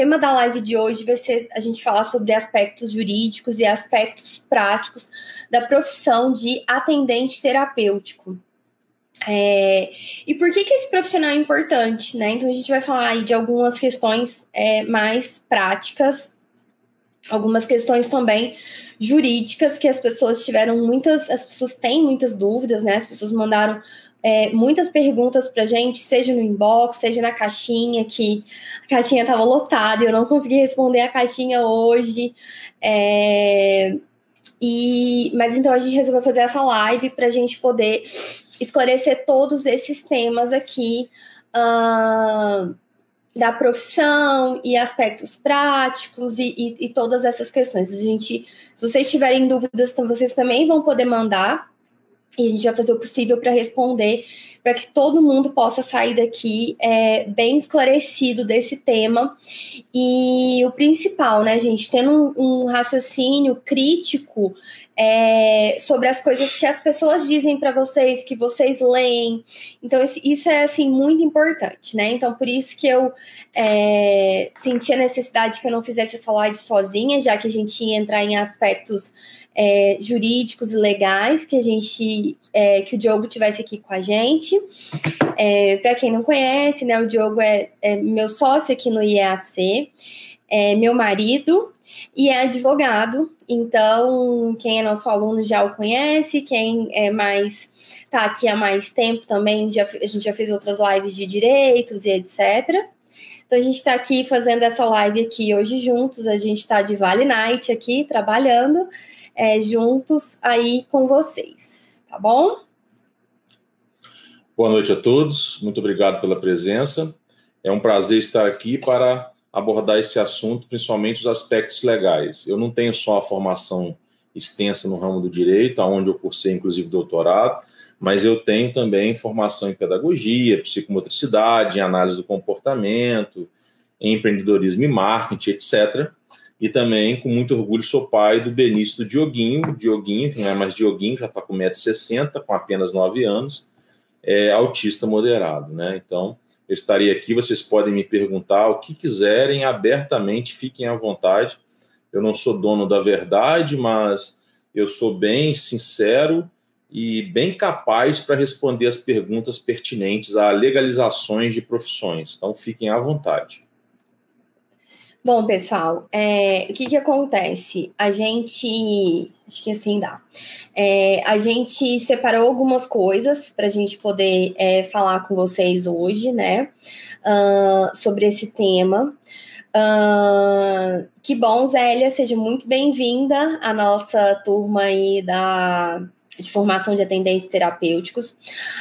tema da live de hoje vai ser a gente falar sobre aspectos jurídicos e aspectos práticos da profissão de atendente terapêutico. É, e por que, que esse profissional é importante, né? Então a gente vai falar aí de algumas questões é, mais práticas, algumas questões também jurídicas que as pessoas tiveram muitas, as pessoas têm muitas dúvidas, né? As pessoas mandaram é, muitas perguntas pra gente, seja no inbox, seja na caixinha, que a caixinha tava lotada, eu não consegui responder a caixinha hoje. É, e, mas então a gente resolveu fazer essa live para a gente poder esclarecer todos esses temas aqui uh, da profissão e aspectos práticos e, e, e, todas essas questões. A gente, se vocês tiverem dúvidas, então vocês também vão poder mandar e a gente vai fazer o possível para responder, para que todo mundo possa sair daqui é, bem esclarecido desse tema. E o principal, né, gente, tendo um, um raciocínio crítico é, sobre as coisas que as pessoas dizem para vocês, que vocês leem. Então, isso é, assim, muito importante, né? Então, por isso que eu é, senti a necessidade que eu não fizesse essa live sozinha, já que a gente ia entrar em aspectos é, jurídicos e legais, que a gente, é, que o Diogo tivesse aqui com a gente. É, para quem não conhece, né, o Diogo é, é meu sócio aqui no IEAC, é meu marido, e é advogado. Então, quem é nosso aluno já o conhece, quem é mais tá aqui há mais tempo também, já, a gente já fez outras lives de direitos e etc. Então a gente está aqui fazendo essa live aqui hoje juntos. A gente está de Vale Night aqui trabalhando é, juntos aí com vocês, tá bom? Boa noite a todos. Muito obrigado pela presença. É um prazer estar aqui para abordar esse assunto, principalmente os aspectos legais. Eu não tenho só a formação extensa no ramo do direito, aonde eu cursei inclusive doutorado, mas eu tenho também formação em pedagogia, psicomotricidade, em análise do comportamento, em empreendedorismo e marketing, etc. E também, com muito orgulho, sou pai do Benício do Dioguinho. Dioguinho, não é mais Dioguinho, já está com 1,60m, com apenas 9 anos, é autista moderado, né? Então, eu estarei aqui, vocês podem me perguntar o que quiserem, abertamente, fiquem à vontade. Eu não sou dono da verdade, mas eu sou bem sincero e bem capaz para responder as perguntas pertinentes a legalizações de profissões. Então, fiquem à vontade. Bom, pessoal, é, o que, que acontece? A gente. Acho que assim dá. É, a gente separou algumas coisas para a gente poder é, falar com vocês hoje, né? Uh, sobre esse tema. Uh, que bom, Zélia, seja muito bem-vinda à nossa turma aí da de formação de atendentes terapêuticos.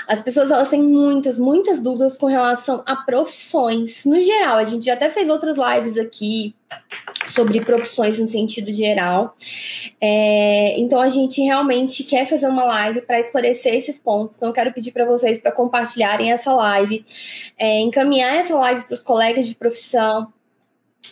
As pessoas elas têm muitas, muitas dúvidas com relação a profissões. No geral, a gente já até fez outras lives aqui sobre profissões no sentido geral. É, então a gente realmente quer fazer uma live para esclarecer esses pontos. Então eu quero pedir para vocês para compartilharem essa live, é, encaminhar essa live para os colegas de profissão,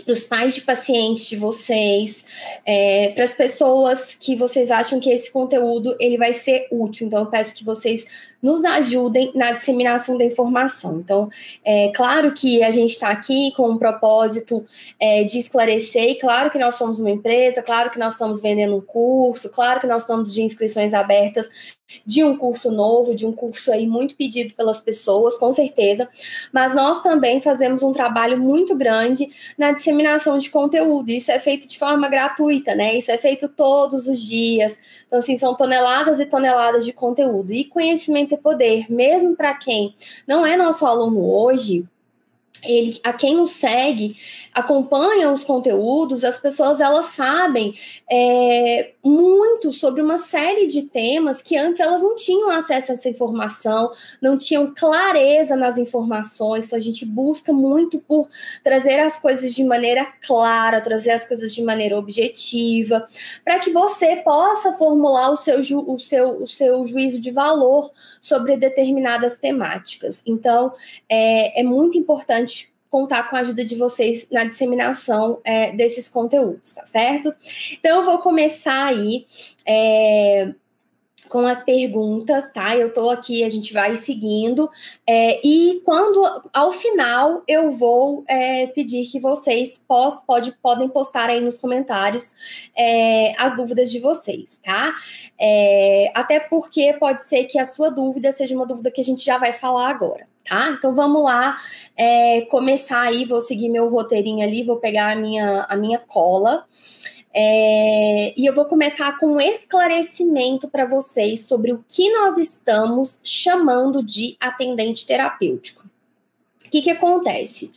para os pais de pacientes de vocês, é, para as pessoas que vocês acham que esse conteúdo ele vai ser útil. Então, eu peço que vocês nos ajudem na disseminação da informação. Então, é claro que a gente está aqui com um propósito é, de esclarecer, e claro que nós somos uma empresa, claro que nós estamos vendendo um curso, claro que nós estamos de inscrições abertas de um curso novo, de um curso aí muito pedido pelas pessoas, com certeza, mas nós também fazemos um trabalho muito grande na disseminação de conteúdo. Isso é feito de forma gratuita, né? Isso é feito todos os dias. Então, assim, são toneladas e toneladas de conteúdo. E conhecimento é poder, mesmo para quem não é nosso aluno hoje, ele, a quem nos segue, acompanha os conteúdos, as pessoas elas sabem é, muito sobre uma série de temas que antes elas não tinham acesso a essa informação, não tinham clareza nas informações. Então a gente busca muito por trazer as coisas de maneira clara, trazer as coisas de maneira objetiva, para que você possa formular o seu, o, seu, o seu juízo de valor sobre determinadas temáticas. Então é, é muito importante contar com a ajuda de vocês na disseminação é, desses conteúdos, tá certo? Então, eu vou começar aí é, com as perguntas, tá? Eu tô aqui, a gente vai seguindo. É, e quando, ao final, eu vou é, pedir que vocês pos, pode, podem postar aí nos comentários é, as dúvidas de vocês, tá? É, até porque pode ser que a sua dúvida seja uma dúvida que a gente já vai falar agora. Tá? Então vamos lá é, começar aí, vou seguir meu roteirinho ali, vou pegar a minha, a minha cola. É, e eu vou começar com um esclarecimento para vocês sobre o que nós estamos chamando de atendente terapêutico. O que, que acontece?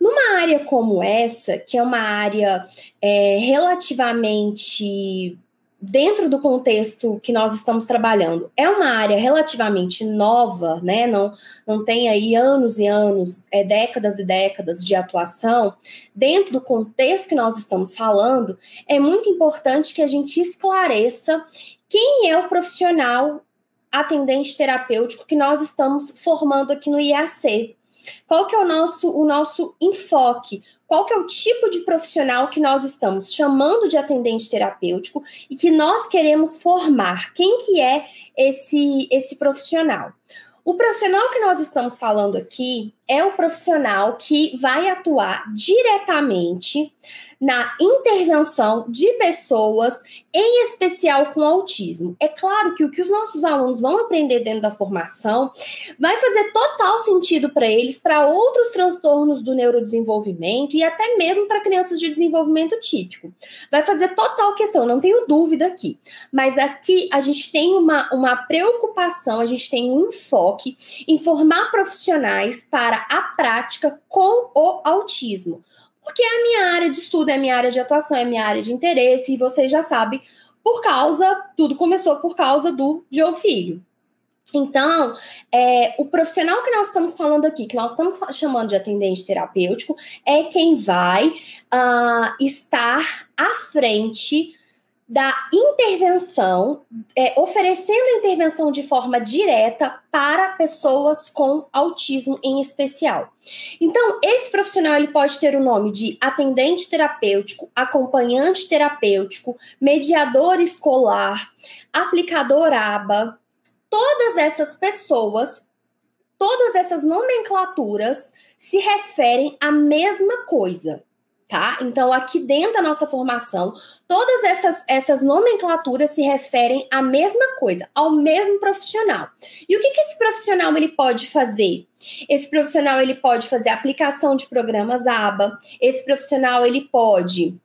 Numa área como essa, que é uma área é, relativamente dentro do contexto que nós estamos trabalhando, é uma área relativamente nova, né? Não, não tem aí anos e anos, é, décadas e décadas de atuação. Dentro do contexto que nós estamos falando, é muito importante que a gente esclareça quem é o profissional atendente terapêutico que nós estamos formando aqui no IAC. Qual que é o nosso, o nosso enfoque? Qual que é o tipo de profissional que nós estamos chamando de atendente terapêutico e que nós queremos formar? Quem que é esse, esse profissional? O profissional que nós estamos falando aqui é o profissional que vai atuar diretamente na intervenção de pessoas, em especial com autismo. É claro que o que os nossos alunos vão aprender dentro da formação vai fazer total sentido para eles, para outros transtornos do neurodesenvolvimento e até mesmo para crianças de desenvolvimento típico. Vai fazer total questão, não tenho dúvida aqui. Mas aqui a gente tem uma, uma preocupação, a gente tem um enfoque em formar profissionais para a prática com o autismo porque é a minha área de estudo, é a minha área de atuação, é a minha área de interesse, e vocês já sabem, por causa, tudo começou por causa do Diogo Filho. Então, é, o profissional que nós estamos falando aqui, que nós estamos chamando de atendente terapêutico, é quem vai uh, estar à frente da intervenção, é, oferecendo intervenção de forma direta para pessoas com autismo em especial. Então, esse profissional ele pode ter o nome de atendente terapêutico, acompanhante terapêutico, mediador escolar, aplicador ABA. Todas essas pessoas, todas essas nomenclaturas se referem à mesma coisa tá? Então, aqui dentro da nossa formação, todas essas, essas nomenclaturas se referem à mesma coisa, ao mesmo profissional. E o que, que esse profissional ele pode fazer? Esse profissional ele pode fazer aplicação de programas ABA, esse profissional ele pode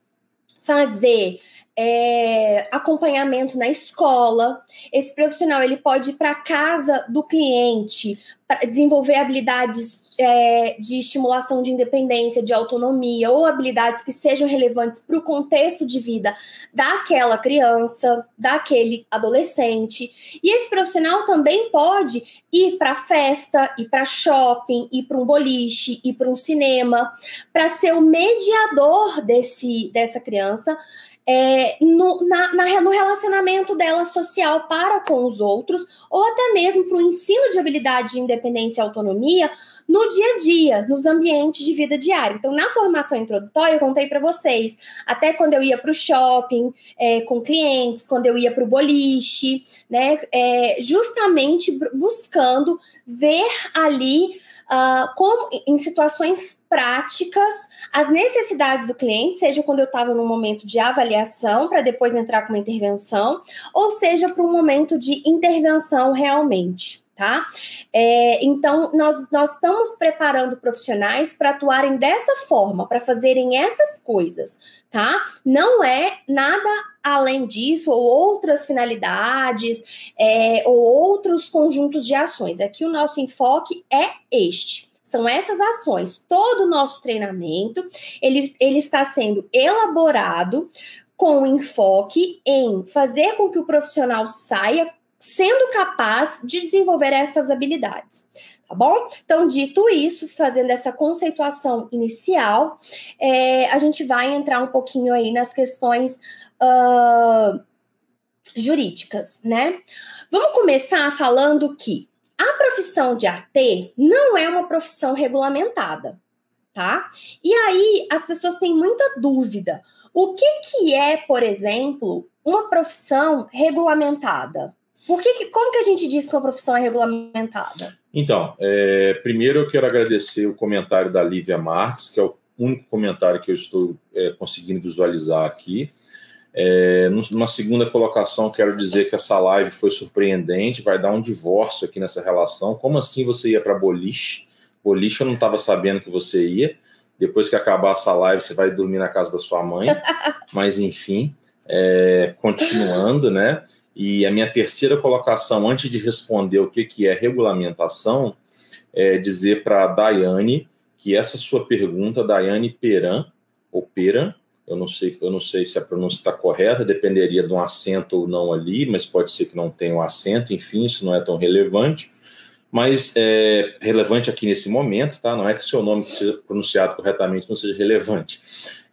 fazer é, acompanhamento na escola. Esse profissional ele pode ir para casa do cliente desenvolver habilidades é, de estimulação de independência, de autonomia ou habilidades que sejam relevantes para o contexto de vida daquela criança, daquele adolescente. E esse profissional também pode ir para festa, ir para shopping, ir para um boliche, ir para um cinema, para ser o mediador desse dessa criança é, no, na, na, no relacionamento dela social para com os outros, ou até mesmo para o ensino de habilidade de independência e autonomia no dia a dia, nos ambientes de vida diária. Então, na formação introdutória, eu contei para vocês, até quando eu ia para o shopping é, com clientes, quando eu ia para o boliche, né, é, justamente buscando ver ali uh, como em situações práticas as necessidades do cliente, seja quando eu estava no momento de avaliação para depois entrar com uma intervenção, ou seja para um momento de intervenção realmente tá? É, então, nós, nós estamos preparando profissionais para atuarem dessa forma, para fazerem essas coisas, tá? Não é nada além disso, ou outras finalidades, é, ou outros conjuntos de ações. Aqui o nosso enfoque é este. São essas ações. Todo o nosso treinamento, ele, ele está sendo elaborado com enfoque em fazer com que o profissional saia sendo capaz de desenvolver estas habilidades. Tá bom? Então, dito isso, fazendo essa conceituação inicial, é, a gente vai entrar um pouquinho aí nas questões uh, jurídicas, né? Vamos começar falando que a profissão de AT não é uma profissão regulamentada, tá? E aí as pessoas têm muita dúvida. O que, que é, por exemplo, uma profissão regulamentada? Por que, como que a gente diz que uma profissão é regulamentada? Então, é, primeiro eu quero agradecer o comentário da Lívia Marques, que é o único comentário que eu estou é, conseguindo visualizar aqui. É, numa segunda colocação, quero dizer que essa live foi surpreendente, vai dar um divórcio aqui nessa relação. Como assim você ia para boliche? Boliche eu não estava sabendo que você ia. Depois que acabar essa live, você vai dormir na casa da sua mãe. Mas enfim, é, continuando, né? E a minha terceira colocação, antes de responder o que, que é regulamentação, é dizer para a Daiane que essa sua pergunta, Daiane Peran, ou Peran, eu não sei, eu não sei se a pronúncia está correta, dependeria de um acento ou não ali, mas pode ser que não tenha um acento, enfim, isso não é tão relevante. Mas é relevante aqui nesse momento, tá? Não é que seu nome seja pronunciado corretamente não seja relevante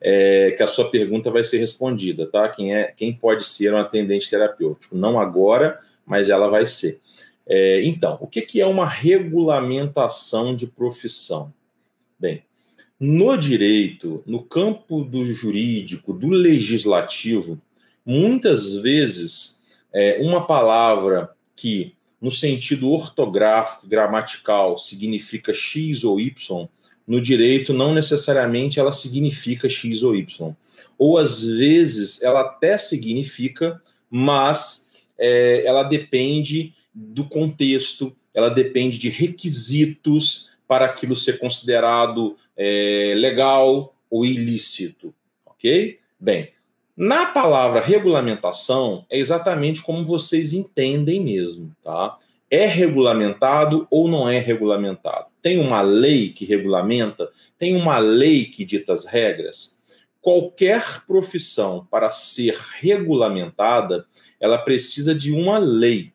é, que a sua pergunta vai ser respondida, tá? Quem é, quem pode ser um atendente terapêutico? Não agora, mas ela vai ser. É, então, o que, que é uma regulamentação de profissão? Bem, no direito, no campo do jurídico, do legislativo, muitas vezes é, uma palavra que, no sentido ortográfico, gramatical, significa X ou Y, no direito não necessariamente ela significa X ou Y. Ou às vezes ela até significa, mas é, ela depende do contexto, ela depende de requisitos para aquilo ser considerado é, legal ou ilícito. Ok? Bem, na palavra regulamentação é exatamente como vocês entendem mesmo, tá? É regulamentado ou não é regulamentado? Tem uma lei que regulamenta? Tem uma lei que dita as regras? Qualquer profissão, para ser regulamentada, ela precisa de uma lei.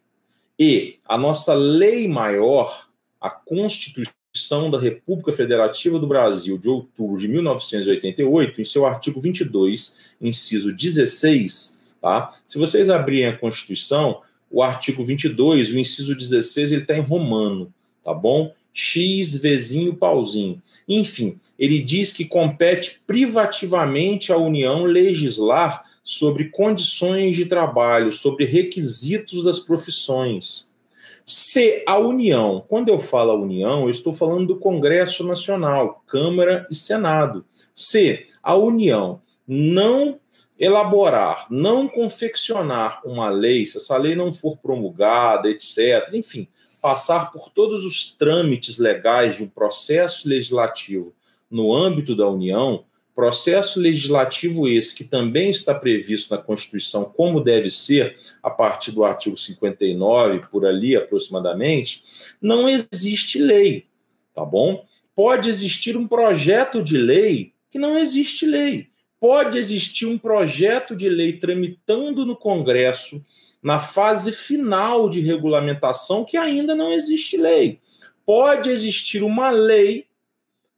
E a nossa lei maior, a Constituição da República Federativa do Brasil, de outubro de 1988, em seu artigo 22, inciso 16, tá? Se vocês abrirem a Constituição, o artigo 22, o inciso 16, ele está em romano, tá bom? X, Vzinho, pauzinho. Enfim, ele diz que compete privativamente à União legislar sobre condições de trabalho, sobre requisitos das profissões. Se a União, quando eu falo a União, eu estou falando do Congresso Nacional, Câmara e Senado. Se a União não elaborar, não confeccionar uma lei, se essa lei não for promulgada, etc., enfim, passar por todos os trâmites legais de um processo legislativo no âmbito da União, processo legislativo esse que também está previsto na Constituição, como deve ser, a partir do artigo 59, por ali aproximadamente, não existe lei, tá bom? Pode existir um projeto de lei que não existe lei. Pode existir um projeto de lei tramitando no Congresso na fase final de regulamentação que ainda não existe lei. Pode existir uma lei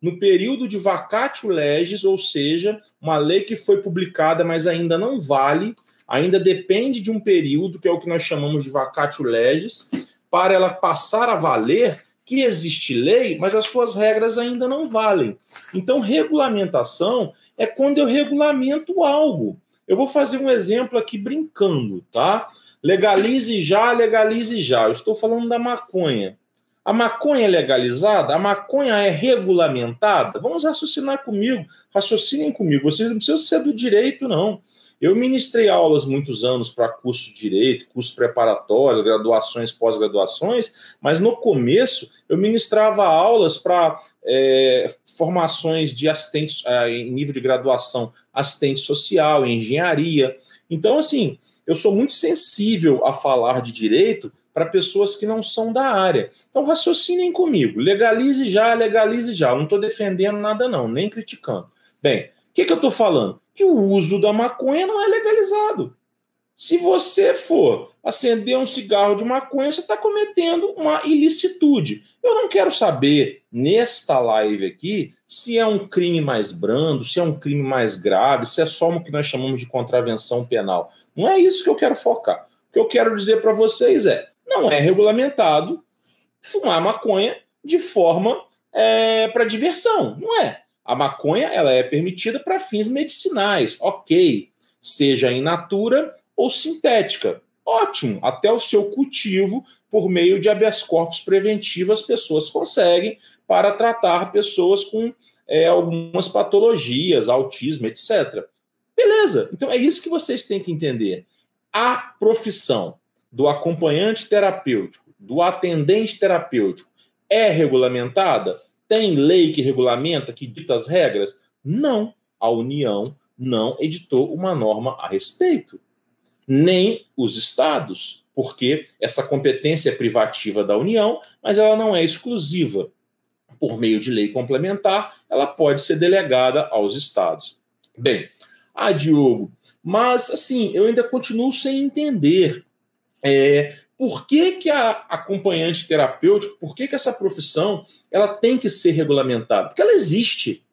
no período de vacatio legis, ou seja, uma lei que foi publicada, mas ainda não vale, ainda depende de um período, que é o que nós chamamos de vacatio legis, para ela passar a valer que existe lei, mas as suas regras ainda não valem. Então, regulamentação é quando eu regulamento algo. Eu vou fazer um exemplo aqui brincando, tá? Legalize já, legalize já. Eu estou falando da maconha. A maconha é legalizada? A maconha é regulamentada? Vamos raciocinar comigo, raciocinem comigo. Vocês não precisam ser do direito, não. Eu ministrei aulas muitos anos para curso de direito, cursos preparatórios, graduações, pós-graduações, mas no começo eu ministrava aulas para é, formações de assistente é, em nível de graduação, assistente social, engenharia. Então, assim, eu sou muito sensível a falar de direito para pessoas que não são da área. Então, raciocinem comigo. Legalize já, legalize já. Eu não estou defendendo nada, não, nem criticando. Bem, o que, que eu estou falando? Que o uso da maconha não é legalizado. Se você for acender um cigarro de maconha, você está cometendo uma ilicitude. Eu não quero saber, nesta live aqui, se é um crime mais brando, se é um crime mais grave, se é só o que nós chamamos de contravenção penal. Não é isso que eu quero focar. O que eu quero dizer para vocês é: não é regulamentado fumar maconha de forma é, para diversão. Não é. A maconha ela é permitida para fins medicinais, ok. Seja in natura ou sintética. ótimo. Até o seu cultivo, por meio de habeas corpus preventivo, as pessoas conseguem para tratar pessoas com é, algumas patologias, autismo, etc. Beleza, então é isso que vocês têm que entender. A profissão do acompanhante terapêutico, do atendente terapêutico, é regulamentada? Tem lei que regulamenta, que dita as regras? Não. A União não editou uma norma a respeito. Nem os estados, porque essa competência é privativa da União, mas ela não é exclusiva. Por meio de lei complementar, ela pode ser delegada aos estados. Bem, ah, Diogo, mas assim, eu ainda continuo sem entender é, por que, que a acompanhante terapêutico, por que, que essa profissão ela tem que ser regulamentada? Porque ela existe.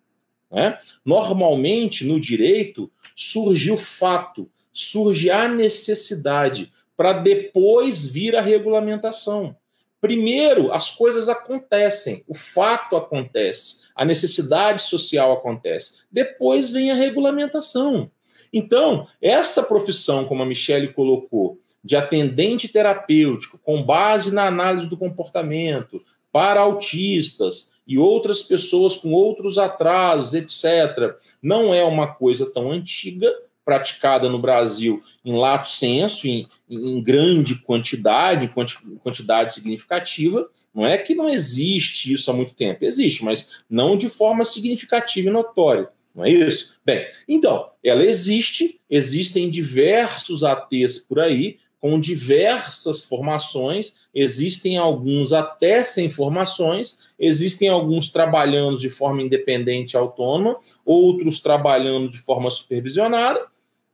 Né? Normalmente, no direito, surge o fato, surge a necessidade, para depois vir a regulamentação. Primeiro, as coisas acontecem, o fato acontece, a necessidade social acontece. Depois vem a regulamentação. Então, essa profissão, como a Michelle colocou, de atendente terapêutico com base na análise do comportamento para autistas e outras pessoas com outros atrasos, etc., não é uma coisa tão antiga, praticada no Brasil em lato senso, em, em grande quantidade, em quantidade significativa. Não é que não existe isso há muito tempo, existe, mas não de forma significativa e notória. Não é isso? Bem, então, ela existe, existem diversos ATs por aí, com diversas formações, existem alguns até sem formações, existem alguns trabalhando de forma independente e autônoma, outros trabalhando de forma supervisionada.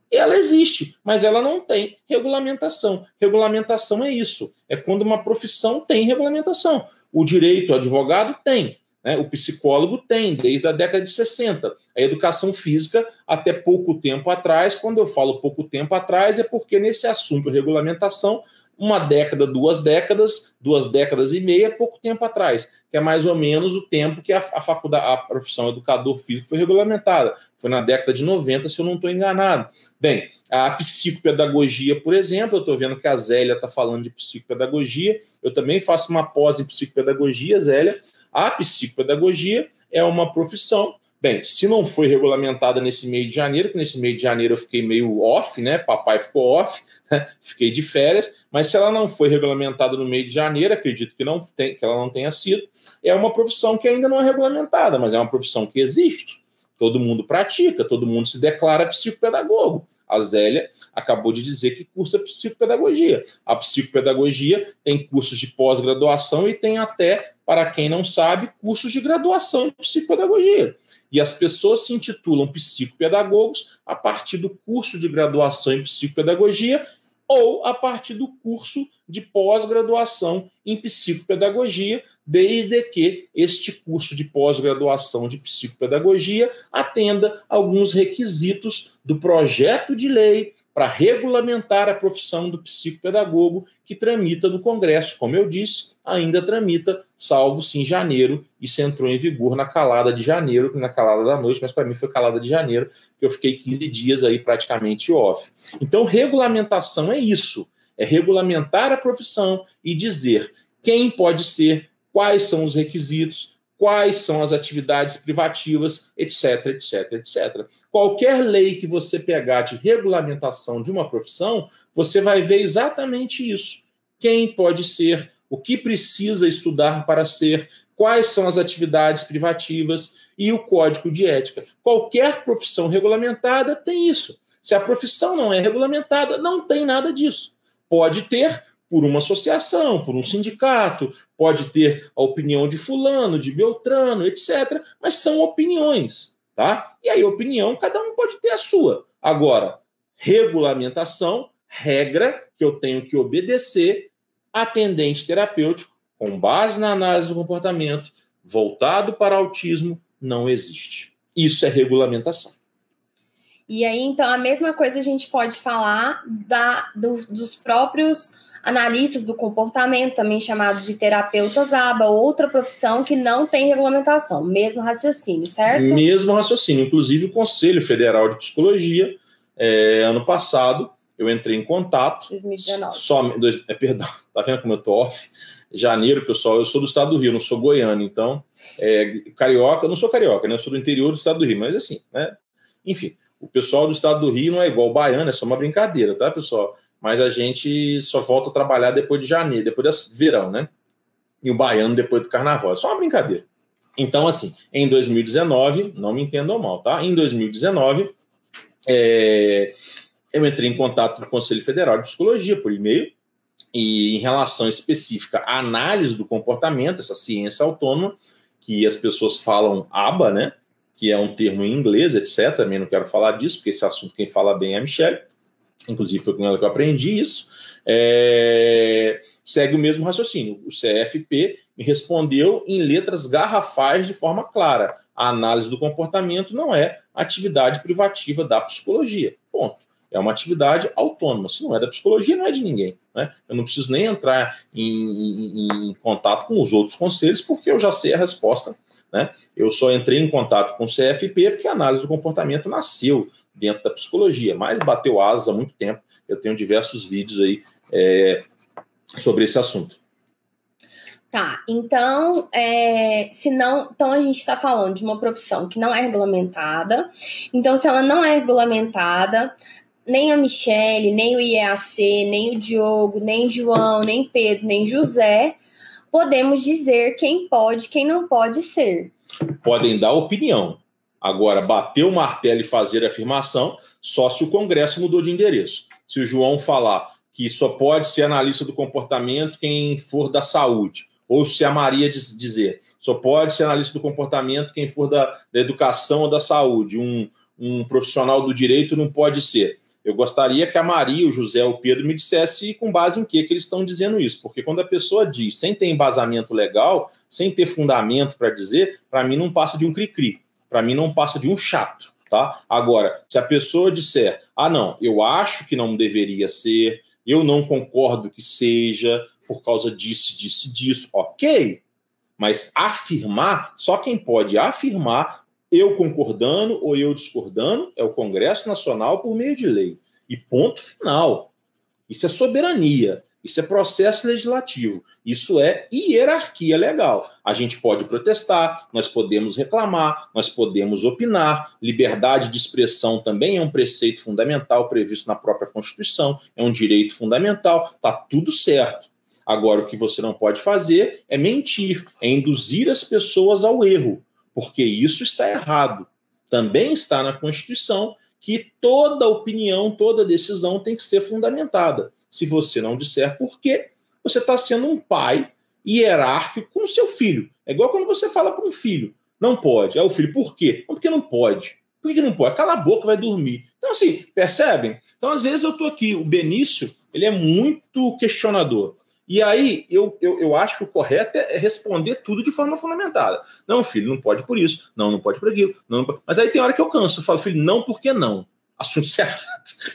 Ela existe, mas ela não tem regulamentação. Regulamentação é isso, é quando uma profissão tem regulamentação. O direito, o advogado tem, né? O psicólogo tem, desde a década de 60. A educação física, até pouco tempo atrás, quando eu falo pouco tempo atrás, é porque nesse assunto regulamentação, uma década, duas décadas, duas décadas e meia, pouco tempo atrás, que é mais ou menos o tempo que a, a faculdade, a profissão educador físico foi regulamentada. Foi na década de 90, se eu não estou enganado. Bem, a psicopedagogia, por exemplo, eu estou vendo que a Zélia está falando de psicopedagogia, eu também faço uma pós em psicopedagogia, Zélia. A psicopedagogia é uma profissão. Bem, se não foi regulamentada nesse mês de janeiro, que nesse mês de janeiro eu fiquei meio off, né? Papai ficou off, né? fiquei de férias, mas se ela não foi regulamentada no mês de janeiro, acredito que, não tem, que ela não tenha sido, é uma profissão que ainda não é regulamentada, mas é uma profissão que existe. Todo mundo pratica, todo mundo se declara psicopedagogo. A Zélia acabou de dizer que cursa psicopedagogia. A psicopedagogia tem cursos de pós-graduação e tem até para quem não sabe, cursos de graduação em psicopedagogia. E as pessoas se intitulam psicopedagogos a partir do curso de graduação em psicopedagogia ou a partir do curso de pós-graduação em psicopedagogia, desde que este curso de pós-graduação de psicopedagogia atenda alguns requisitos do projeto de lei para regulamentar a profissão do psicopedagogo que tramita no Congresso. Como eu disse, ainda tramita, salvo-se em janeiro, isso entrou em vigor na calada de janeiro, na calada da noite, mas para mim foi calada de janeiro, que eu fiquei 15 dias aí praticamente off. Então, regulamentação é isso, é regulamentar a profissão e dizer quem pode ser, quais são os requisitos, quais são as atividades privativas, etc, etc, etc. Qualquer lei que você pegar de regulamentação de uma profissão, você vai ver exatamente isso. Quem pode ser, o que precisa estudar para ser, quais são as atividades privativas e o código de ética. Qualquer profissão regulamentada tem isso. Se a profissão não é regulamentada, não tem nada disso. Pode ter por uma associação, por um sindicato, pode ter a opinião de fulano, de Beltrano, etc. Mas são opiniões, tá? E aí, opinião, cada um pode ter a sua. Agora, regulamentação, regra que eu tenho que obedecer, atendente terapêutico, com base na análise do comportamento, voltado para autismo, não existe. Isso é regulamentação. E aí, então, a mesma coisa a gente pode falar da, do, dos próprios analistas do comportamento, também chamados de terapeutas ABA, outra profissão que não tem regulamentação, mesmo raciocínio, certo? Mesmo raciocínio. Inclusive, o Conselho Federal de Psicologia, é, ano passado, eu entrei em contato. 2019. Só, dois, é, perdão, tá vendo como eu tô off? Janeiro, pessoal, eu sou do estado do Rio, não sou goiano, então, é, carioca, eu não sou carioca, né? Eu sou do interior do estado do Rio, mas assim, né? Enfim, o pessoal do estado do Rio não é igual o baiano, é só uma brincadeira, tá, pessoal? Mas a gente só volta a trabalhar depois de janeiro, depois do verão, né? E o baiano depois do carnaval, é só uma brincadeira. Então, assim, em 2019, não me entendam mal, tá? Em 2019, é, eu entrei em contato com o Conselho Federal de Psicologia por e-mail e em relação específica à análise do comportamento, essa ciência autônoma, que as pessoas falam ABA, né? Que é um termo em inglês, etc. Também não quero falar disso, porque esse assunto quem fala bem é a Michelle. Inclusive foi com ela que eu aprendi isso. É... Segue o mesmo raciocínio. O CFP me respondeu em letras garrafais de forma clara. A análise do comportamento não é atividade privativa da psicologia. Ponto. É uma atividade autônoma. Se não é da psicologia, não é de ninguém. Né? Eu não preciso nem entrar em, em, em contato com os outros conselhos, porque eu já sei a resposta. Né? Eu só entrei em contato com o CFP porque a análise do comportamento nasceu dentro da psicologia, mas bateu asas há muito tempo. Eu tenho diversos vídeos aí é, sobre esse assunto. Tá, então, é, se não, então a gente está falando de uma profissão que não é regulamentada. Então, se ela não é regulamentada, nem a Michele, nem o IEAC, nem o Diogo, nem João, nem Pedro, nem José, podemos dizer quem pode, quem não pode ser. Podem dar opinião. Agora, bater o martelo e fazer afirmação só se o Congresso mudou de endereço. Se o João falar que só pode ser analista do comportamento quem for da saúde, ou se a Maria dizer só pode ser analista do comportamento quem for da, da educação ou da saúde, um, um profissional do direito não pode ser. Eu gostaria que a Maria, o José, o Pedro me dissesse com base em que, que eles estão dizendo isso, porque quando a pessoa diz sem ter embasamento legal, sem ter fundamento para dizer, para mim não passa de um cri-cri, para mim não passa de um chato, tá? Agora, se a pessoa disser, ah, não, eu acho que não deveria ser, eu não concordo que seja, por causa disso, disso, disso, ok, mas afirmar, só quem pode afirmar eu concordando ou eu discordando, é o Congresso Nacional por meio de lei. E ponto final. Isso é soberania. Isso é processo legislativo. Isso é hierarquia legal. A gente pode protestar, nós podemos reclamar, nós podemos opinar. Liberdade de expressão também é um preceito fundamental previsto na própria Constituição, é um direito fundamental, está tudo certo. Agora, o que você não pode fazer é mentir, é induzir as pessoas ao erro porque isso está errado. Também está na Constituição que toda opinião, toda decisão tem que ser fundamentada. Se você não disser por quê, você está sendo um pai hierárquico com seu filho. É igual quando você fala para um filho, não pode. É o filho, por quê? Porque não pode. Por que não pode? Cala a boca, vai dormir. Então, assim, percebem? Então, às vezes eu estou aqui, o Benício, ele é muito questionador. E aí eu, eu, eu acho que o correto é responder tudo de forma fundamentada. Não, filho, não pode por isso, não, não pode por aquilo. Não, não. Mas aí tem hora que eu canso, eu falo, filho, não, por que não? Assunto certo.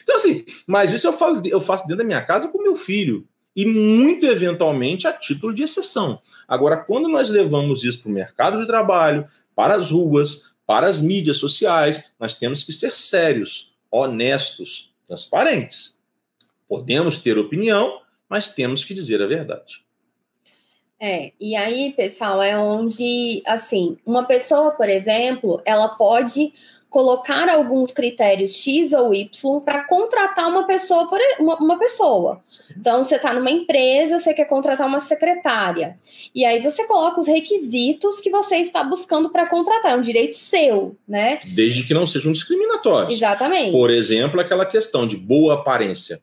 Então, assim, mas isso eu, falo, eu faço dentro da minha casa com meu filho. E muito eventualmente a título de exceção. Agora, quando nós levamos isso para o mercado de trabalho, para as ruas, para as mídias sociais, nós temos que ser sérios, honestos, transparentes. Podemos ter opinião, mas temos que dizer a verdade. É, e aí, pessoal, é onde, assim, uma pessoa, por exemplo, ela pode colocar alguns critérios X ou Y para contratar uma pessoa por uma, uma pessoa. Então, você está numa empresa, você quer contratar uma secretária. E aí você coloca os requisitos que você está buscando para contratar. É um direito seu, né? Desde que não sejam discriminatórios. Exatamente. Por exemplo, aquela questão de boa aparência.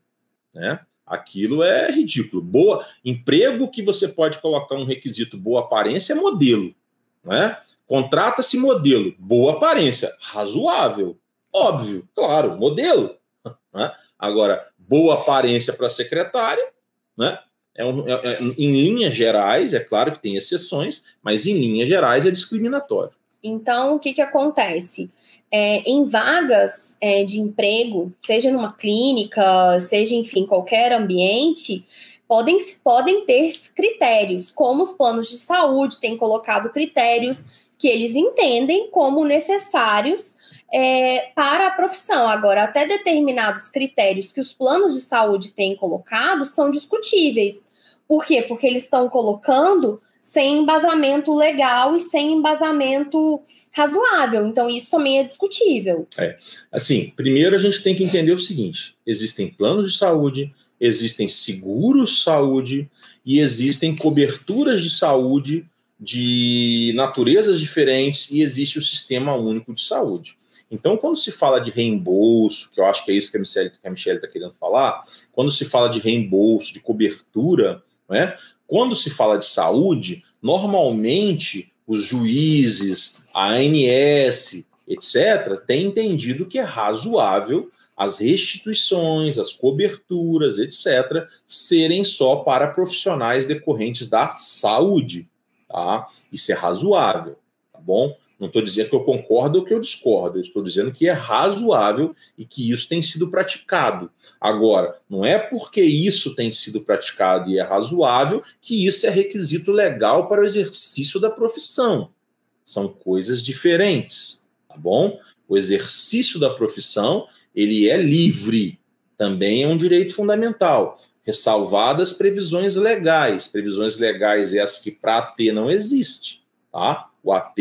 Né? Aquilo é ridículo. Boa emprego que você pode colocar um requisito boa aparência é modelo, né? Contrata-se modelo, boa aparência, razoável, óbvio, claro, modelo. Né? Agora, boa aparência para secretária, né? É um, é, é, em linhas gerais, é claro que tem exceções, mas em linhas gerais é discriminatório. Então, o que, que acontece? é, em vagas é, de emprego, seja numa clínica, seja, enfim, qualquer ambiente, podem, podem ter critérios, como os planos de saúde têm colocado critérios que eles entendem como necessários é, para a profissão. Agora, até determinados critérios que os planos de saúde têm colocado são discutíveis. Por quê? Porque eles estão colocando sem embasamento legal e sem embasamento razoável. Então, isso também é discutível. É. Assim, primeiro a gente tem que entender o seguinte: existem planos de saúde, existem seguros saúde e existem coberturas de saúde de naturezas diferentes e existe o sistema único de saúde. Então, quando se fala de reembolso, que eu acho que é isso que a Michelle está querendo falar, quando se fala de reembolso, de cobertura, né, quando se fala de saúde, normalmente os juízes, a ANS, etc., têm entendido que é razoável as restituições, as coberturas, etc., serem só para profissionais decorrentes da saúde. Tá? Isso é razoável, tá bom? Não estou dizendo que eu concordo ou que eu discordo, eu estou dizendo que é razoável e que isso tem sido praticado. Agora, não é porque isso tem sido praticado e é razoável que isso é requisito legal para o exercício da profissão. São coisas diferentes, tá bom? O exercício da profissão, ele é livre, também é um direito fundamental ressalvadas previsões legais. Previsões legais essas que para AT não existe, tá? O AT,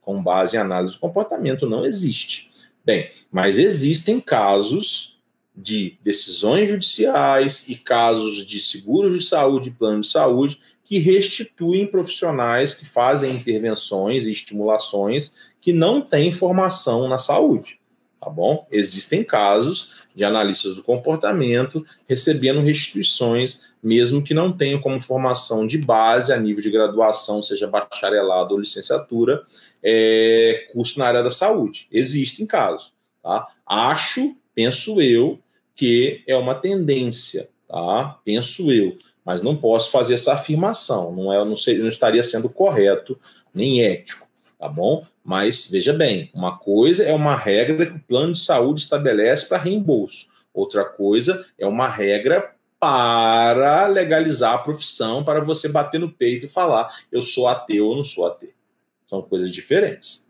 com base em análise do comportamento, não existe. Bem, mas existem casos de decisões judiciais e casos de seguros de saúde, plano de saúde, que restituem profissionais que fazem intervenções e estimulações que não têm formação na saúde, tá bom? Existem casos de analistas do comportamento, recebendo restituições, mesmo que não tenham como formação de base a nível de graduação, seja bacharelado ou licenciatura, é, curso na área da saúde. Existem casos. Tá? Acho, penso eu, que é uma tendência, tá? Penso eu, mas não posso fazer essa afirmação, não é, não, não estaria sendo correto nem ético tá bom? Mas veja bem, uma coisa é uma regra que o plano de saúde estabelece para reembolso, outra coisa é uma regra para legalizar a profissão, para você bater no peito e falar eu sou ateu ou não sou ateu. São coisas diferentes.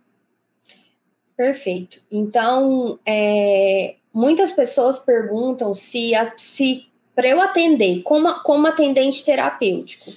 Perfeito. Então, é, muitas pessoas perguntam se, se para eu atender como, como atendente terapêutico,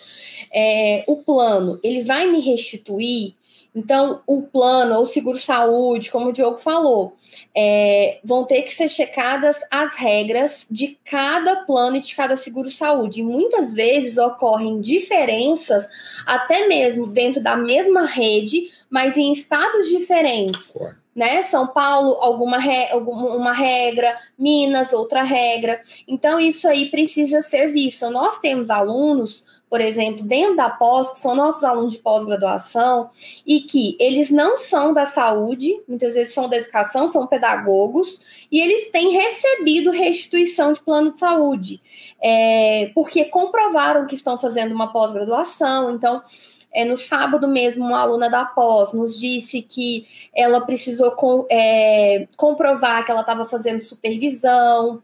é, o plano ele vai me restituir então, o plano ou seguro-saúde, como o Diogo falou, é, vão ter que ser checadas as regras de cada plano e de cada seguro-saúde. E muitas vezes ocorrem diferenças, até mesmo dentro da mesma rede, mas em estados diferentes. Né? São Paulo, alguma, re, alguma regra, Minas, outra regra. Então, isso aí precisa ser visto. Nós temos alunos por exemplo, dentro da pós, que são nossos alunos de pós-graduação, e que eles não são da saúde, muitas vezes são da educação, são pedagogos, e eles têm recebido restituição de plano de saúde, é, porque comprovaram que estão fazendo uma pós-graduação, então. É, no sábado mesmo, uma aluna da pós nos disse que ela precisou com, é, comprovar que ela estava fazendo supervisão,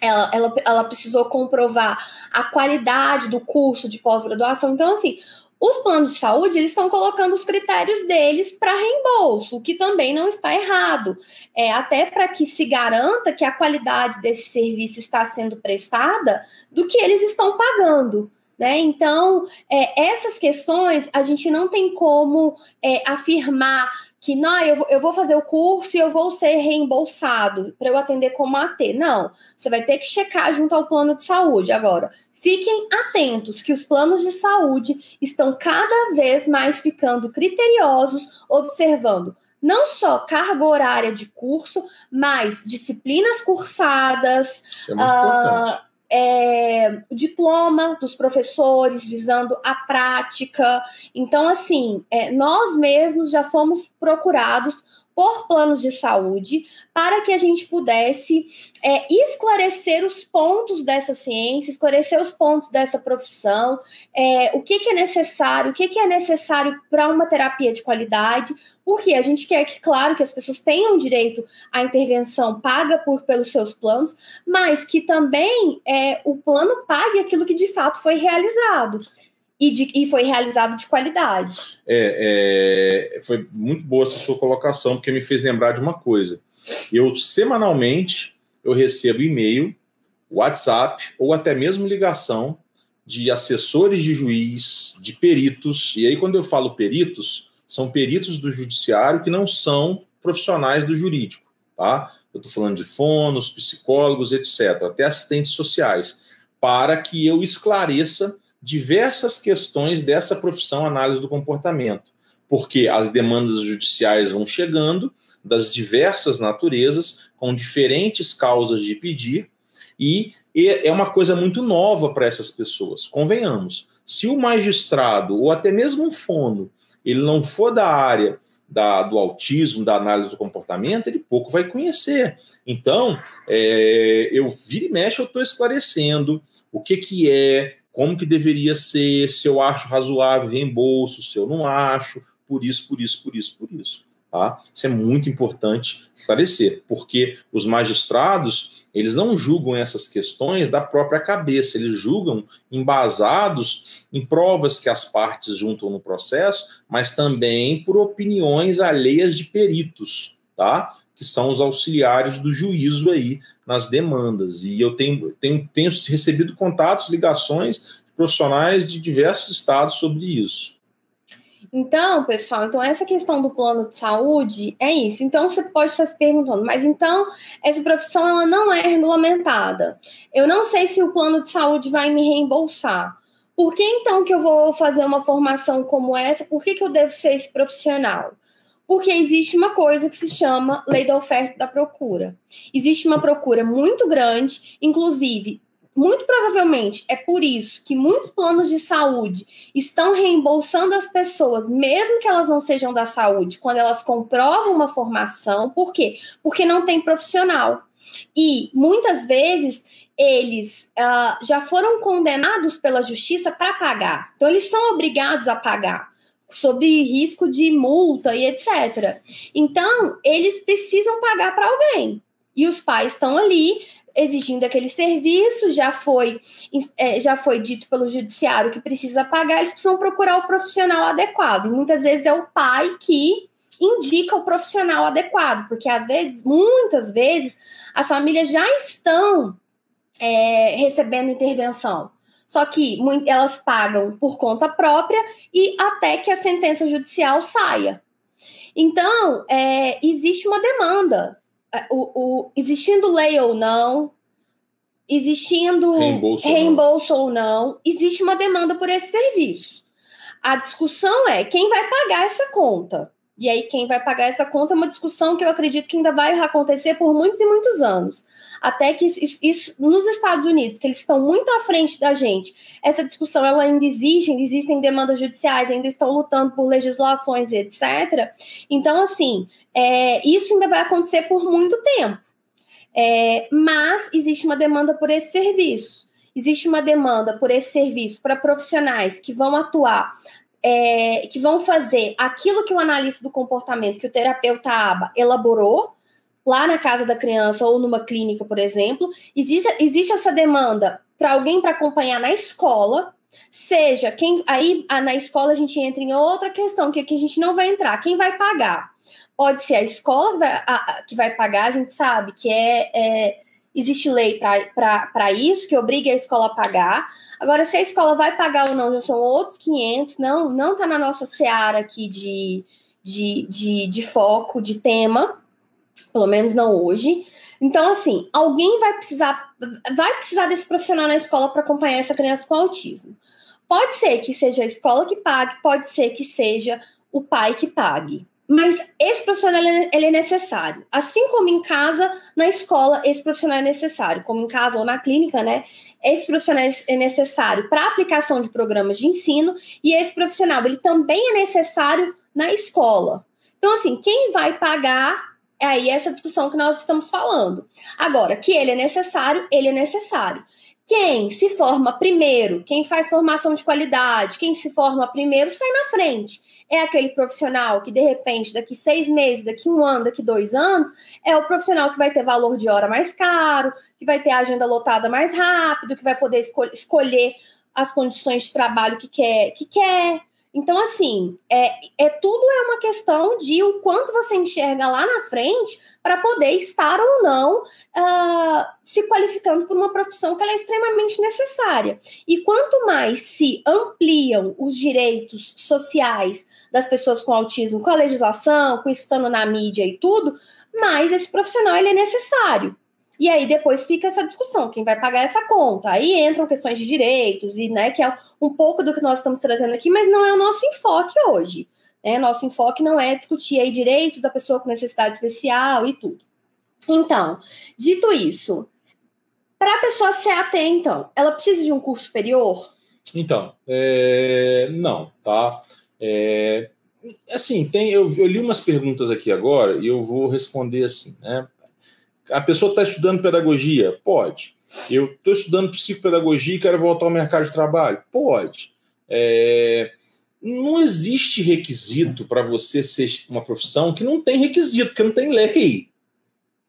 ela, ela, ela precisou comprovar a qualidade do curso de pós-graduação. Então, assim, os planos de saúde eles estão colocando os critérios deles para reembolso, o que também não está errado. É, até para que se garanta que a qualidade desse serviço está sendo prestada do que eles estão pagando. Né? Então, é, essas questões a gente não tem como é, afirmar que não, eu, eu vou fazer o curso e eu vou ser reembolsado para eu atender como AT. Não, você vai ter que checar junto ao plano de saúde. Agora, fiquem atentos que os planos de saúde estão cada vez mais ficando criteriosos, observando não só carga horária de curso, mas disciplinas cursadas. Isso é muito uh, importante é, diploma dos professores visando a prática. Então, assim, é, nós mesmos já fomos procurados por planos de saúde para que a gente pudesse é, esclarecer os pontos dessa ciência, esclarecer os pontos dessa profissão, é, o que, que, é necessário, o que, que é necessário para uma terapia de qualidade, porque a gente quer que, claro, que as pessoas tenham direito à intervenção paga por, pelos seus planos, mas que também é, o plano pague aquilo que de fato foi realizado. E, de, e foi realizado de qualidade. É, é, foi muito boa essa sua colocação, porque me fez lembrar de uma coisa. Eu, semanalmente, eu recebo e-mail, WhatsApp ou até mesmo ligação de assessores de juiz, de peritos. E aí, quando eu falo peritos, são peritos do judiciário que não são profissionais do jurídico, tá? Eu estou falando de fonos, psicólogos, etc., até assistentes sociais, para que eu esclareça diversas questões dessa profissão análise do comportamento, porque as demandas judiciais vão chegando das diversas naturezas, com diferentes causas de pedir, e é uma coisa muito nova para essas pessoas. Convenhamos, se o magistrado ou até mesmo um fono ele não for da área da, do autismo, da análise do comportamento, ele pouco vai conhecer. Então, é, eu vira e mexe, eu estou esclarecendo o que, que é, como que deveria ser, se eu acho razoável reembolso, se eu não acho, por isso, por isso, por isso, por isso. Tá? Isso é muito importante esclarecer, porque os magistrados eles não julgam essas questões da própria cabeça, eles julgam embasados em provas que as partes juntam no processo, mas também por opiniões alheias de peritos, tá? Que são os auxiliares do juízo aí nas demandas. E eu tenho, tenho, tenho recebido contatos, ligações de profissionais de diversos estados sobre isso. Então, pessoal, então essa questão do plano de saúde é isso. Então você pode estar se perguntando, mas então essa profissão ela não é regulamentada. Eu não sei se o plano de saúde vai me reembolsar. Por que então que eu vou fazer uma formação como essa? Por que, que eu devo ser esse profissional? Porque existe uma coisa que se chama lei da oferta e da procura. Existe uma procura muito grande, inclusive muito provavelmente é por isso que muitos planos de saúde estão reembolsando as pessoas, mesmo que elas não sejam da saúde, quando elas comprovam uma formação. Por quê? Porque não tem profissional. E muitas vezes eles uh, já foram condenados pela justiça para pagar. Então, eles são obrigados a pagar, sob risco de multa e etc. Então, eles precisam pagar para alguém. E os pais estão ali exigindo aquele serviço, já foi, é, já foi dito pelo judiciário que precisa pagar, eles precisam procurar o profissional adequado. E muitas vezes é o pai que indica o profissional adequado, porque às vezes, muitas vezes, as famílias já estão é, recebendo intervenção. Só que elas pagam por conta própria e até que a sentença judicial saia. Então, é, existe uma demanda é, o, o, existindo lei ou não, existindo reembolso, reembolso ou, não. ou não, existe uma demanda por esse serviço. A discussão é quem vai pagar essa conta. E aí, quem vai pagar essa conta é uma discussão que eu acredito que ainda vai acontecer por muitos e muitos anos. Até que isso, isso, nos Estados Unidos, que eles estão muito à frente da gente, essa discussão ela ainda existe, ainda existem demandas judiciais, ainda estão lutando por legislações etc. Então, assim, é, isso ainda vai acontecer por muito tempo. É, mas existe uma demanda por esse serviço. Existe uma demanda por esse serviço para profissionais que vão atuar é, que vão fazer aquilo que o analista do comportamento, que o terapeuta ABA elaborou, lá na casa da criança ou numa clínica, por exemplo, existe, existe essa demanda para alguém para acompanhar na escola, seja quem. Aí na escola a gente entra em outra questão, que aqui a gente não vai entrar. Quem vai pagar? Pode ser a escola que vai, a, que vai pagar, a gente sabe que é, é existe lei para isso, que obriga a escola a pagar. Agora, se a escola vai pagar ou não, já são outros 500, não não está na nossa seara aqui de, de, de, de foco, de tema, pelo menos não hoje. Então, assim, alguém vai precisar, vai precisar desse profissional na escola para acompanhar essa criança com autismo. Pode ser que seja a escola que pague, pode ser que seja o pai que pague. Mas esse profissional ele é necessário. Assim como em casa, na escola, esse profissional é necessário. Como em casa ou na clínica, né? Esse profissional é necessário para a aplicação de programas de ensino e esse profissional ele também é necessário na escola. Então, assim, quem vai pagar é aí essa discussão que nós estamos falando. Agora, que ele é necessário, ele é necessário. Quem se forma primeiro, quem faz formação de qualidade, quem se forma primeiro, sai na frente é aquele profissional que, de repente, daqui seis meses, daqui um ano, daqui dois anos, é o profissional que vai ter valor de hora mais caro, que vai ter a agenda lotada mais rápido, que vai poder escol escolher as condições de trabalho que quer, que quer. Então, assim, é, é tudo é uma questão de o quanto você enxerga lá na frente para poder estar ou não uh, se qualificando por uma profissão que é extremamente necessária. E quanto mais se ampliam os direitos sociais das pessoas com autismo, com a legislação, com isso estando na mídia e tudo, mais esse profissional ele é necessário. E aí depois fica essa discussão, quem vai pagar essa conta? Aí entram questões de direitos, e né, que é um pouco do que nós estamos trazendo aqui, mas não é o nosso enfoque hoje. Né? Nosso enfoque não é discutir aí direitos da pessoa com necessidade especial e tudo. Então, dito isso, para a pessoa ser AT, então, ela precisa de um curso superior? Então, é... não, tá? É... Assim, tem, eu, eu li umas perguntas aqui agora e eu vou responder assim, né? A pessoa está estudando pedagogia? Pode. Eu estou estudando psicopedagogia e quero voltar ao mercado de trabalho? Pode. É... Não existe requisito para você ser uma profissão que não tem requisito, porque não tem lei.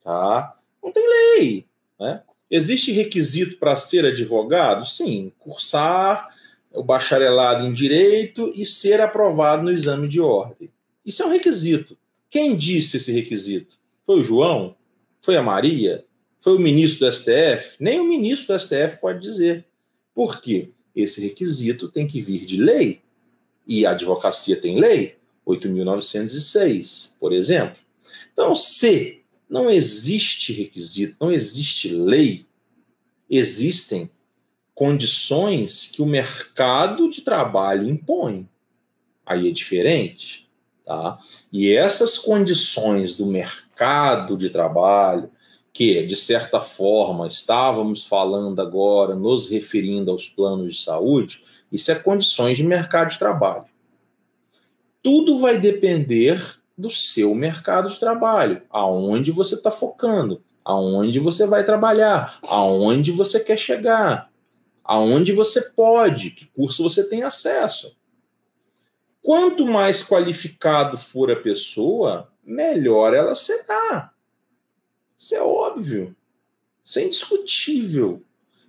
Tá? Não tem lei. Né? Existe requisito para ser advogado? Sim, cursar o bacharelado em direito e ser aprovado no exame de ordem. Isso é um requisito. Quem disse esse requisito? Foi o João? Foi a Maria? Foi o ministro do STF? Nem o ministro do STF pode dizer. Por quê? Esse requisito tem que vir de lei. E a advocacia tem lei, 8.906, por exemplo. Então, se não existe requisito, não existe lei, existem condições que o mercado de trabalho impõe. Aí é diferente, tá? E essas condições do mercado de trabalho, que de certa forma estávamos falando agora, nos referindo aos planos de saúde, isso é condições de mercado de trabalho. Tudo vai depender do seu mercado de trabalho, aonde você está focando, aonde você vai trabalhar, aonde você quer chegar, aonde você pode, que curso você tem acesso. Quanto mais qualificado for a pessoa, melhor ela será. Isso é óbvio. Isso é indiscutível.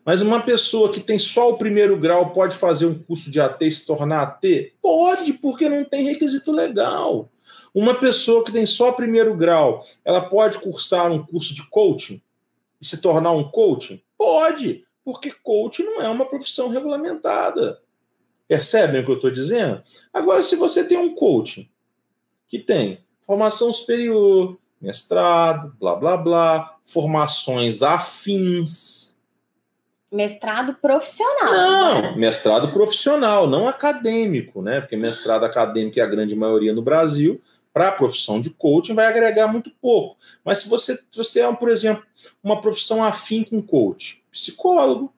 Mas uma pessoa que tem só o primeiro grau pode fazer um curso de AT e se tornar AT? Pode, porque não tem requisito legal. Uma pessoa que tem só primeiro grau, ela pode cursar um curso de coaching e se tornar um coaching? Pode, porque coaching não é uma profissão regulamentada. Percebem o que eu estou dizendo? Agora, se você tem um coaching que tem formação superior, mestrado, blá blá blá, formações afins, Mestrado profissional. Não, né? mestrado profissional, não acadêmico, né? Porque mestrado acadêmico é a grande maioria no Brasil. Para a profissão de coaching vai agregar muito pouco. Mas se você, se você é, por exemplo, uma profissão afim com coach, psicólogo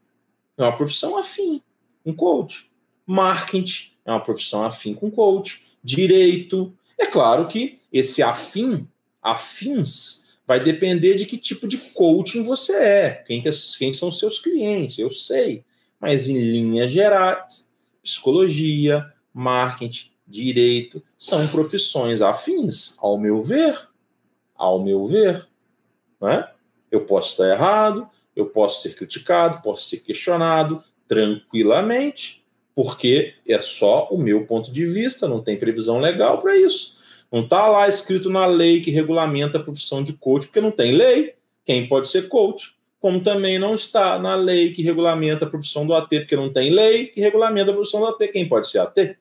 é uma profissão afim com coach, marketing é uma profissão afim com coach, direito. É claro que esse afim, afins, vai depender de que tipo de coaching você é, quem, que, quem são seus clientes, eu sei. Mas em linhas gerais, psicologia, marketing, direito são profissões afins, ao meu ver. Ao meu ver. Né? Eu posso estar errado, eu posso ser criticado, posso ser questionado tranquilamente, porque é só o meu ponto de vista, não tem previsão legal para isso. Não está lá escrito na lei que regulamenta a profissão de coach, porque não tem lei. Quem pode ser coach? Como também não está na lei que regulamenta a profissão do AT, porque não tem lei que regulamenta a profissão do AT. Quem pode ser AT?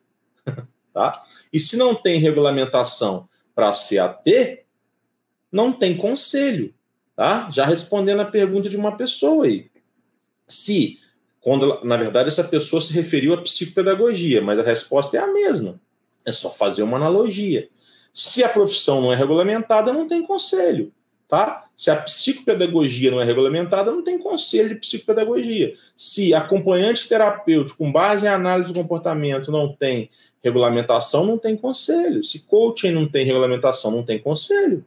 tá? E se não tem regulamentação para ser AT, não tem conselho. Tá? Já respondendo a pergunta de uma pessoa aí. Se, quando, na verdade, essa pessoa se referiu à psicopedagogia, mas a resposta é a mesma. É só fazer uma analogia. Se a profissão não é regulamentada, não tem conselho. Tá? Se a psicopedagogia não é regulamentada, não tem conselho de psicopedagogia. Se acompanhante terapêutico com base em análise do comportamento não tem regulamentação, não tem conselho. Se coaching não tem regulamentação, não tem conselho.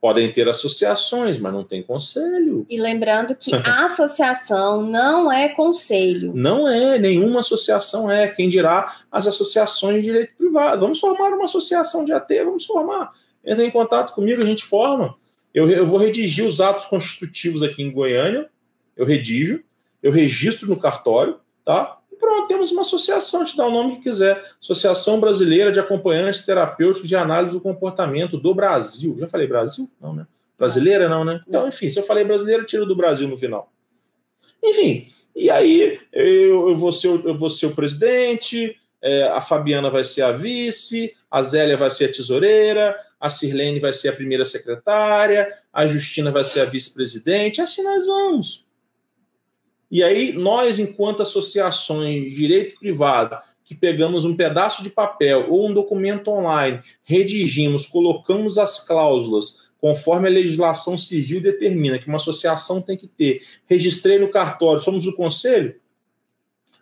Podem ter associações, mas não tem conselho. E lembrando que a associação não é conselho. Não é, nenhuma associação é. Quem dirá as associações de direito privado. Vamos formar uma associação de AT, vamos formar. Entra em contato comigo, a gente forma. Eu, eu vou redigir os atos constitutivos aqui em Goiânia, eu redijo, eu registro no cartório, tá? Pronto, temos uma associação, te dá o nome que quiser. Associação Brasileira de Acompanhantes Terapêuticos de Análise do Comportamento do Brasil. Já falei Brasil? Não, né? Brasileira não, né? Então, enfim, se eu falei brasileira, tiro do Brasil no final. Enfim, e aí eu, eu, vou, ser, eu vou ser o presidente, é, a Fabiana vai ser a vice, a Zélia vai ser a tesoureira, a Sirlene vai ser a primeira secretária, a Justina vai ser a vice-presidente, assim nós vamos. E aí, nós, enquanto associações de direito privado, que pegamos um pedaço de papel ou um documento online, redigimos, colocamos as cláusulas conforme a legislação civil determina que uma associação tem que ter, registrei no cartório, somos o conselho?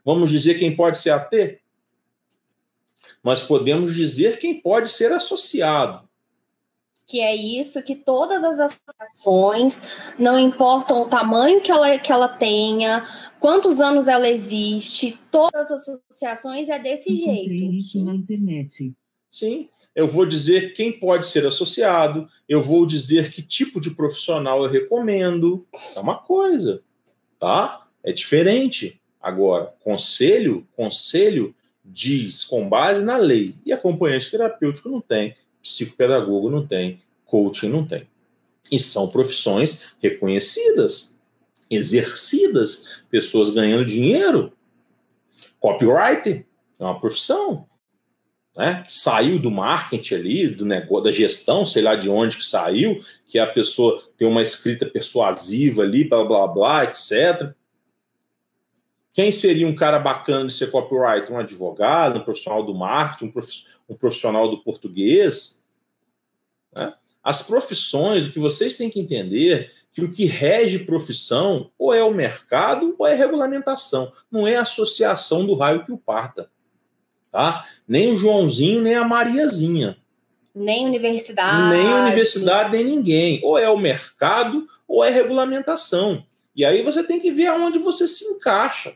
Vamos dizer quem pode ser AT? Nós podemos dizer quem pode ser associado que é isso, que todas as associações, não importam o tamanho que ela, que ela tenha, quantos anos ela existe, todas as associações é desse Encontrei jeito. Isso na internet. Sim, eu vou dizer quem pode ser associado, eu vou dizer que tipo de profissional eu recomendo. É uma coisa, tá? É diferente. Agora, conselho, conselho diz com base na lei. E acompanhante terapêutico não tem psicopedagogo não tem, coaching não tem. E são profissões reconhecidas, exercidas, pessoas ganhando dinheiro. Copyright é uma profissão. Né, saiu do marketing ali, do negócio, da gestão, sei lá de onde que saiu, que a pessoa tem uma escrita persuasiva ali, blá blá blá, etc. Quem seria um cara bacana de ser copyright? Um advogado, um profissional do marketing, um profissional do português. Né? As profissões, o que vocês têm que entender que o que rege profissão ou é o mercado ou é regulamentação, não é a associação do raio que o parta. Tá? Nem o Joãozinho, nem a Mariazinha. Nem universidade. Nem universidade, nem ninguém. Ou é o mercado ou é regulamentação. E aí você tem que ver aonde você se encaixa.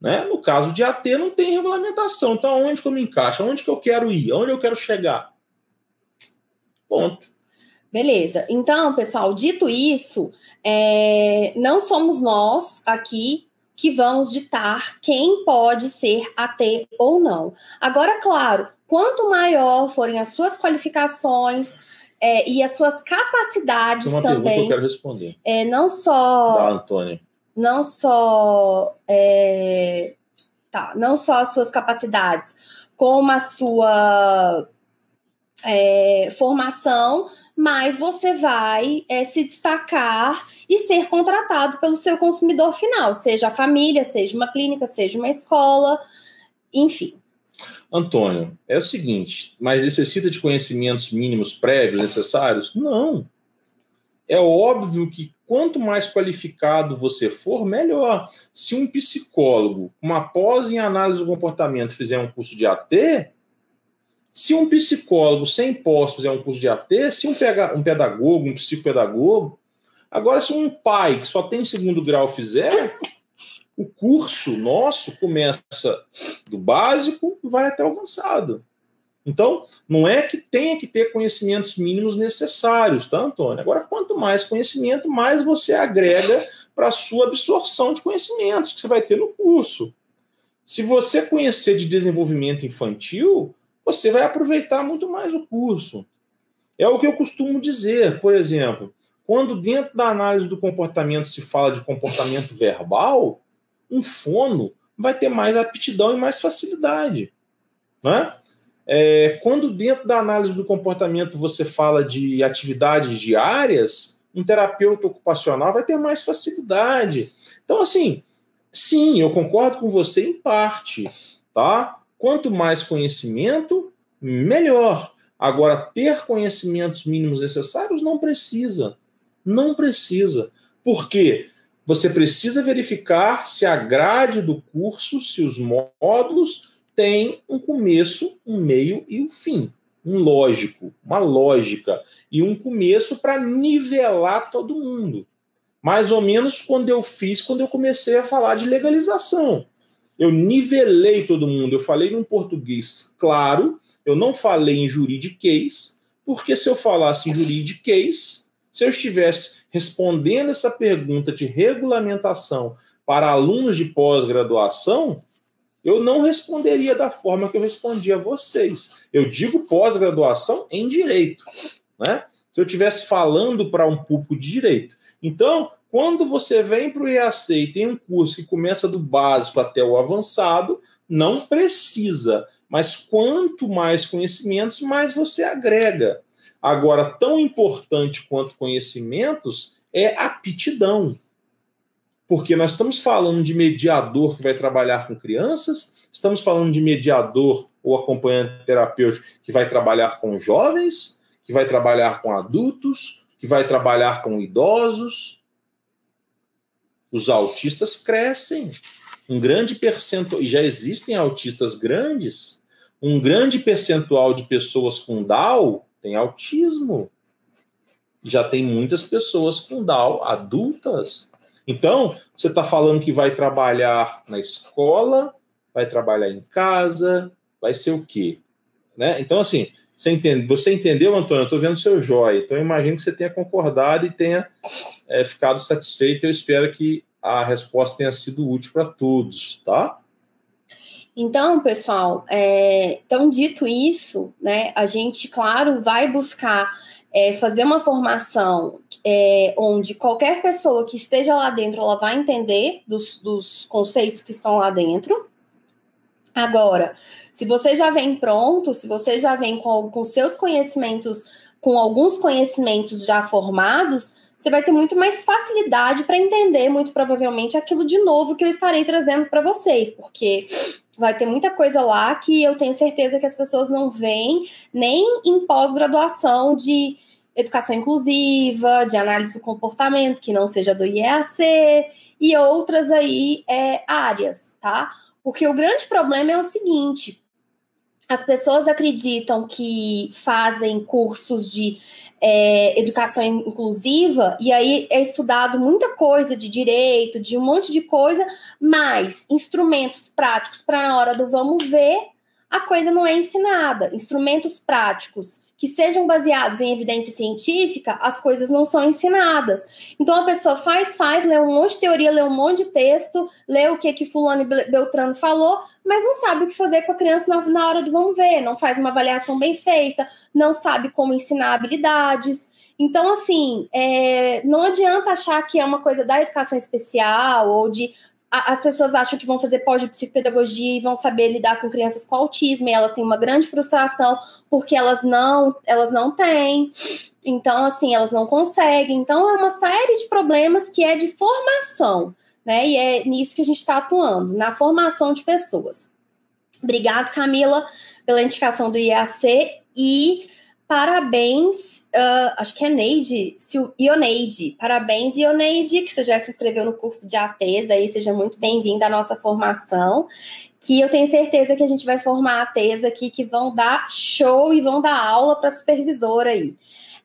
Né? No caso de AT, não tem regulamentação. Então, aonde que eu me encaixo? Aonde que eu quero ir? Aonde eu quero chegar? Ponto. Beleza. Então, pessoal, dito isso, é... não somos nós aqui que vamos ditar quem pode ser AT ou não. Agora, claro, quanto maior forem as suas qualificações é, e as suas capacidades Tem uma também. Pergunta que eu quero responder. É, não só. Da Antônia não só é, tá, não só as suas capacidades, como a sua é, formação, mas você vai é, se destacar e ser contratado pelo seu consumidor final, seja a família, seja uma clínica, seja uma escola, enfim. Antônio, é o seguinte, mas necessita de conhecimentos mínimos prévios necessários? Não. É óbvio que quanto mais qualificado você for, melhor. Se um psicólogo, uma pós em análise do comportamento, fizer um curso de AT, se um psicólogo sem pós fizer um curso de AT, se um, um pedagogo, um psicopedagogo, agora se um pai que só tem segundo grau fizer, o curso nosso começa do básico e vai até o avançado. Então, não é que tenha que ter conhecimentos mínimos necessários, tá, Antônio? Agora, quanto mais conhecimento, mais você agrega para a sua absorção de conhecimentos que você vai ter no curso. Se você conhecer de desenvolvimento infantil, você vai aproveitar muito mais o curso. É o que eu costumo dizer, por exemplo, quando dentro da análise do comportamento se fala de comportamento verbal, um fono vai ter mais aptidão e mais facilidade. Né? É, quando dentro da análise do comportamento você fala de atividades diárias, um terapeuta ocupacional vai ter mais facilidade. Então, assim, sim, eu concordo com você em parte, tá? Quanto mais conhecimento, melhor. Agora, ter conhecimentos mínimos necessários não precisa. Não precisa. Por quê? Você precisa verificar se a grade do curso, se os módulos tem um começo, um meio e um fim. Um lógico, uma lógica. E um começo para nivelar todo mundo. Mais ou menos quando eu fiz, quando eu comecei a falar de legalização. Eu nivelei todo mundo. Eu falei num português claro, eu não falei em juridiquês, porque se eu falasse em juridiquês, se eu estivesse respondendo essa pergunta de regulamentação para alunos de pós-graduação, eu não responderia da forma que eu respondi a vocês. Eu digo pós-graduação em direito, né? Se eu estivesse falando para um público de direito. Então, quando você vem para o IAC e tem um curso que começa do básico até o avançado, não precisa. Mas quanto mais conhecimentos, mais você agrega. Agora, tão importante quanto conhecimentos é aptidão. Porque nós estamos falando de mediador que vai trabalhar com crianças, estamos falando de mediador ou acompanhante terapêutico que vai trabalhar com jovens, que vai trabalhar com adultos, que vai trabalhar com idosos. Os autistas crescem. Um grande percentual, e já existem autistas grandes, um grande percentual de pessoas com Down tem autismo. Já tem muitas pessoas com Down adultas então, você está falando que vai trabalhar na escola, vai trabalhar em casa, vai ser o quê? Né? Então, assim, você, entende, você entendeu, Antônio? Eu estou vendo seu jóia. Então, imagino que você tenha concordado e tenha é, ficado satisfeito. Eu espero que a resposta tenha sido útil para todos, tá? Então, pessoal, é, então dito isso, né, a gente, claro, vai buscar é, fazer uma formação é, onde qualquer pessoa que esteja lá dentro ela vai entender dos, dos conceitos que estão lá dentro. Agora, se você já vem pronto, se você já vem com, com seus conhecimentos, com alguns conhecimentos já formados, você vai ter muito mais facilidade para entender, muito provavelmente, aquilo de novo que eu estarei trazendo para vocês, porque vai ter muita coisa lá que eu tenho certeza que as pessoas não veem nem em pós-graduação de educação inclusiva, de análise do comportamento, que não seja do IEAC, e outras aí é, áreas, tá? Porque o grande problema é o seguinte: as pessoas acreditam que fazem cursos de é, educação inclusiva, e aí é estudado muita coisa de direito, de um monte de coisa, mas instrumentos práticos para na hora do vamos ver, a coisa não é ensinada. Instrumentos práticos que sejam baseados em evidência científica, as coisas não são ensinadas. Então a pessoa faz, faz, lê um monte de teoria, lê um monte de texto, lê o que que fulano e Beltrano falou, mas não sabe o que fazer com a criança na, na hora do vamos ver, não faz uma avaliação bem feita, não sabe como ensinar habilidades. Então, assim, é, não adianta achar que é uma coisa da educação especial ou de as pessoas acham que vão fazer pós de psicopedagogia e vão saber lidar com crianças com autismo e elas têm uma grande frustração porque elas não elas não têm. Então assim elas não conseguem. Então é uma série de problemas que é de formação né? E é nisso que a gente está atuando na formação de pessoas. Obrigado Camila pela indicação do IAC e Parabéns, uh, acho que é Neide, Ioneide. Parabéns, Ioneide, que você já se inscreveu no curso de ATES, aí seja muito bem-vinda à nossa formação. Que eu tenho certeza que a gente vai formar ATES aqui que vão dar show e vão dar aula para supervisora aí.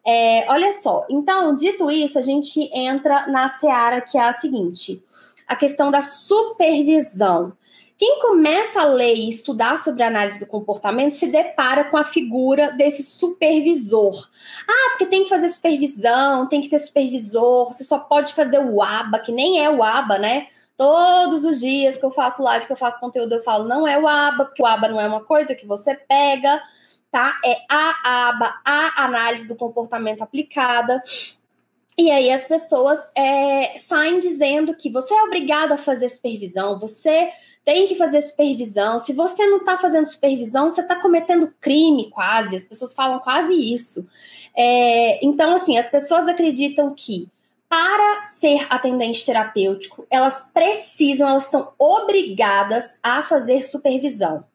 É, olha só, então, dito isso, a gente entra na seara que é a seguinte: a questão da supervisão. Quem começa a ler e estudar sobre análise do comportamento se depara com a figura desse supervisor. Ah, porque tem que fazer supervisão, tem que ter supervisor, você só pode fazer o ABA, que nem é o ABA, né? Todos os dias que eu faço live, que eu faço conteúdo, eu falo, não é o ABA, porque o ABA não é uma coisa que você pega, tá? É a ABA, a análise do comportamento aplicada. E aí as pessoas é, saem dizendo que você é obrigado a fazer supervisão, você tem que fazer supervisão. Se você não está fazendo supervisão, você está cometendo crime quase. As pessoas falam quase isso. É, então, assim, as pessoas acreditam que para ser atendente terapêutico, elas precisam, elas são obrigadas a fazer supervisão.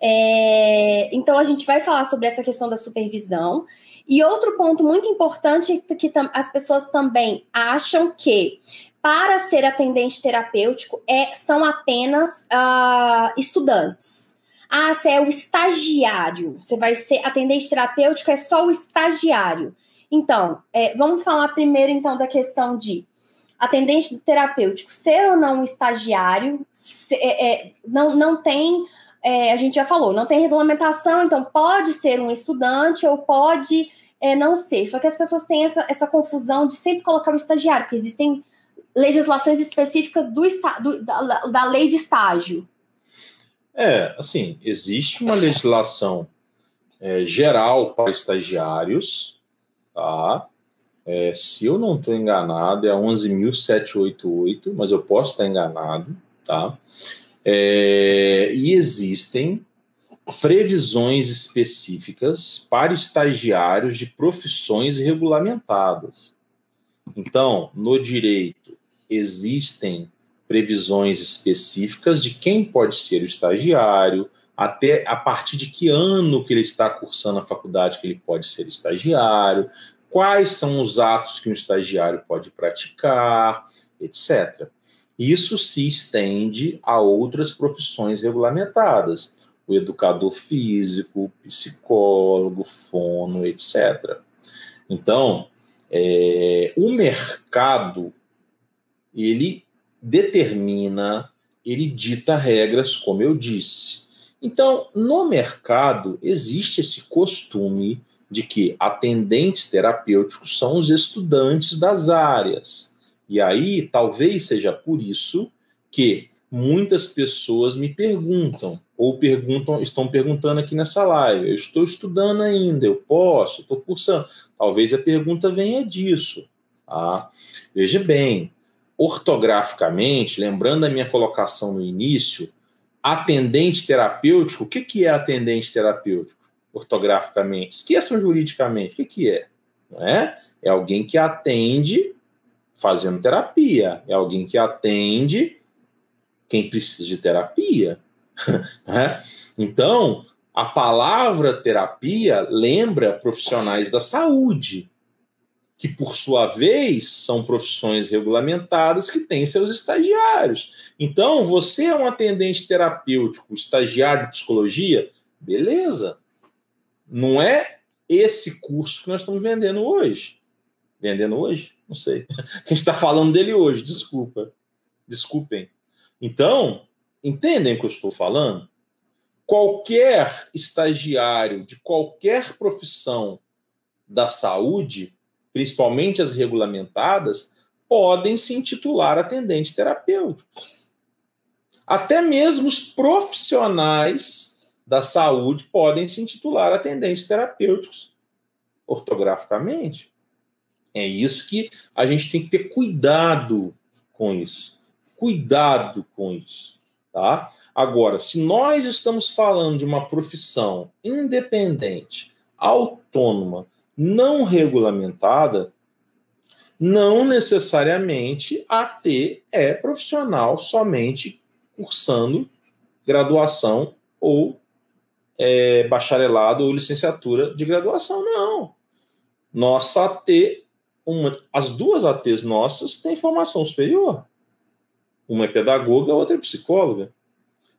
É, então, a gente vai falar sobre essa questão da supervisão. E outro ponto muito importante é que as pessoas também acham que para ser atendente terapêutico é, são apenas uh, estudantes. Ah, você é o estagiário. Você vai ser atendente terapêutico, é só o estagiário. Então, é, vamos falar primeiro então da questão de atendente terapêutico ser ou não estagiário. Se, é, é, não, não tem, é, a gente já falou, não tem regulamentação, então pode ser um estudante ou pode é, não ser. Só que as pessoas têm essa, essa confusão de sempre colocar o estagiário, porque existem legislações específicas do, do da, da lei de estágio? É, assim, existe uma legislação é, geral para estagiários, tá? É, se eu não estou enganado, é 11.788, mas eu posso estar enganado, tá? É, e existem previsões específicas para estagiários de profissões regulamentadas. Então, no direito, existem previsões específicas de quem pode ser o estagiário, até a partir de que ano que ele está cursando a faculdade que ele pode ser estagiário, quais são os atos que um estagiário pode praticar, etc. Isso se estende a outras profissões regulamentadas, o educador físico, psicólogo, fono, etc. Então, é, o mercado ele determina, ele dita regras, como eu disse. Então, no mercado existe esse costume de que atendentes terapêuticos são os estudantes das áreas. E aí, talvez seja por isso que muitas pessoas me perguntam, ou perguntam, estão perguntando aqui nessa live. Eu estou estudando ainda, eu posso, estou cursando. Talvez a pergunta venha disso. Tá? Veja bem, ortograficamente, lembrando a minha colocação no início, atendente terapêutico, o que, que é atendente terapêutico? Ortograficamente, esqueçam juridicamente, o que, que é? Não é? É alguém que atende fazendo terapia, é alguém que atende quem precisa de terapia. né? Então, a palavra terapia lembra profissionais da saúde, que por sua vez são profissões regulamentadas que têm seus estagiários. Então, você é um atendente terapêutico, estagiário de psicologia, beleza. Não é esse curso que nós estamos vendendo hoje. Vendendo hoje? Não sei. A gente está falando dele hoje, desculpa. Desculpem. Então, entendem o que eu estou falando? Qualquer estagiário de qualquer profissão da saúde, principalmente as regulamentadas, podem se intitular atendentes terapêuticos. Até mesmo os profissionais da saúde podem se intitular atendentes terapêuticos ortograficamente. É isso que a gente tem que ter cuidado com isso cuidado com isso, tá? Agora, se nós estamos falando de uma profissão independente, autônoma, não regulamentada, não necessariamente a T é profissional somente cursando graduação ou é, bacharelado ou licenciatura de graduação, não. Nossa AT, uma, as duas ATs nossas têm formação superior. Uma é pedagoga, a outra é psicóloga.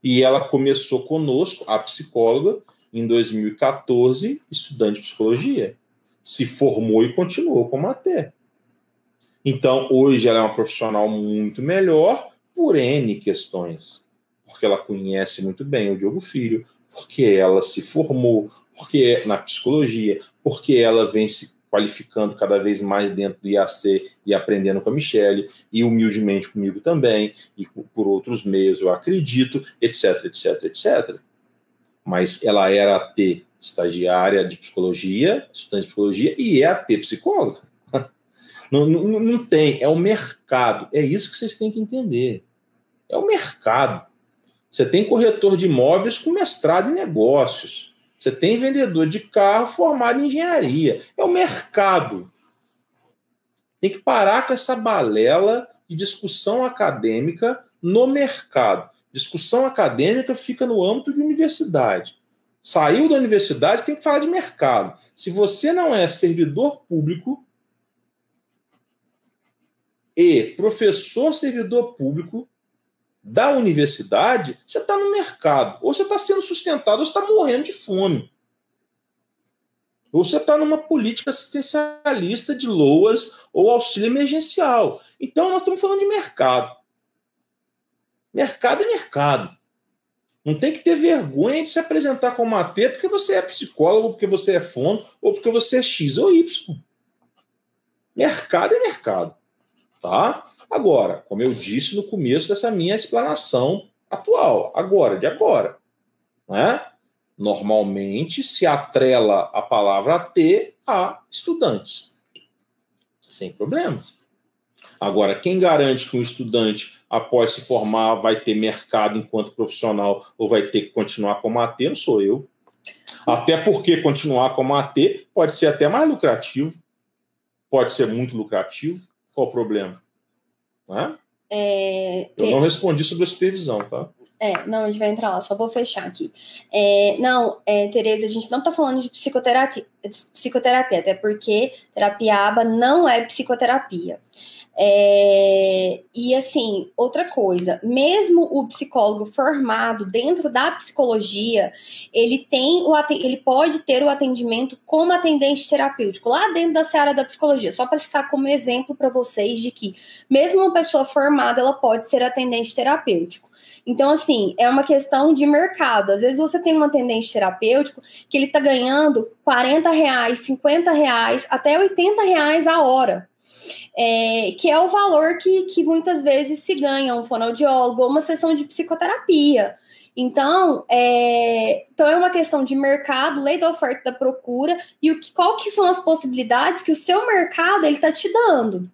E ela começou conosco, a psicóloga, em 2014, estudante de psicologia. Se formou e continuou como até. Então, hoje ela é uma profissional muito melhor por N questões. Porque ela conhece muito bem o Diogo Filho, porque ela se formou, porque na psicologia, porque ela vem se qualificando cada vez mais dentro do IAC e aprendendo com a Michelle, e humildemente comigo também, e por outros meios, eu acredito, etc, etc, etc. Mas ela era a T estagiária de psicologia, estudante de psicologia, e é a T psicóloga. Não, não, não tem, é o mercado. É isso que vocês têm que entender. É o mercado. Você tem corretor de imóveis com mestrado em negócios. Você tem vendedor de carro formado em engenharia. É o mercado. Tem que parar com essa balela de discussão acadêmica no mercado. Discussão acadêmica fica no âmbito de universidade. Saiu da universidade, tem que falar de mercado. Se você não é servidor público e professor servidor público, da universidade, você está no mercado. Ou você está sendo sustentado, ou você está morrendo de fome. Ou você está numa política assistencialista de loas ou auxílio emergencial. Então, nós estamos falando de mercado. Mercado é mercado. Não tem que ter vergonha de se apresentar como AT porque você é psicólogo, porque você é fono, ou porque você é X ou Y. Mercado é mercado. Tá? Agora, como eu disse no começo dessa minha explanação atual, agora, de agora, né? Normalmente se atrela a palavra ter a estudantes, sem problemas. Agora, quem garante que um estudante, após se formar, vai ter mercado enquanto profissional ou vai ter que continuar como AT, não sou eu. Até porque continuar como AT pode ser até mais lucrativo, pode ser muito lucrativo. Qual o problema? Né? É, eu não respondi sobre a supervisão, tá? É, não, a gente vai entrar lá, só vou fechar aqui. É, não, é, Tereza, a gente não tá falando de psicoterapia, psicoterapia, até porque terapia aba não é psicoterapia. É, e assim, outra coisa, mesmo o psicólogo formado dentro da psicologia, ele tem o ele pode ter o atendimento como atendente terapêutico lá dentro da seara da psicologia. Só para citar como exemplo para vocês de que mesmo uma pessoa formada, ela pode ser atendente terapêutico. Então, assim, é uma questão de mercado. Às vezes você tem um atendente terapêutico que ele está ganhando 40 reais, 50 reais, até 80 reais a hora. É, que é o valor que, que muitas vezes se ganha um fonoaudiólogo ou uma sessão de psicoterapia. Então, é, então é uma questão de mercado, lei da oferta da procura e o que, qual que são as possibilidades que o seu mercado ele está te dando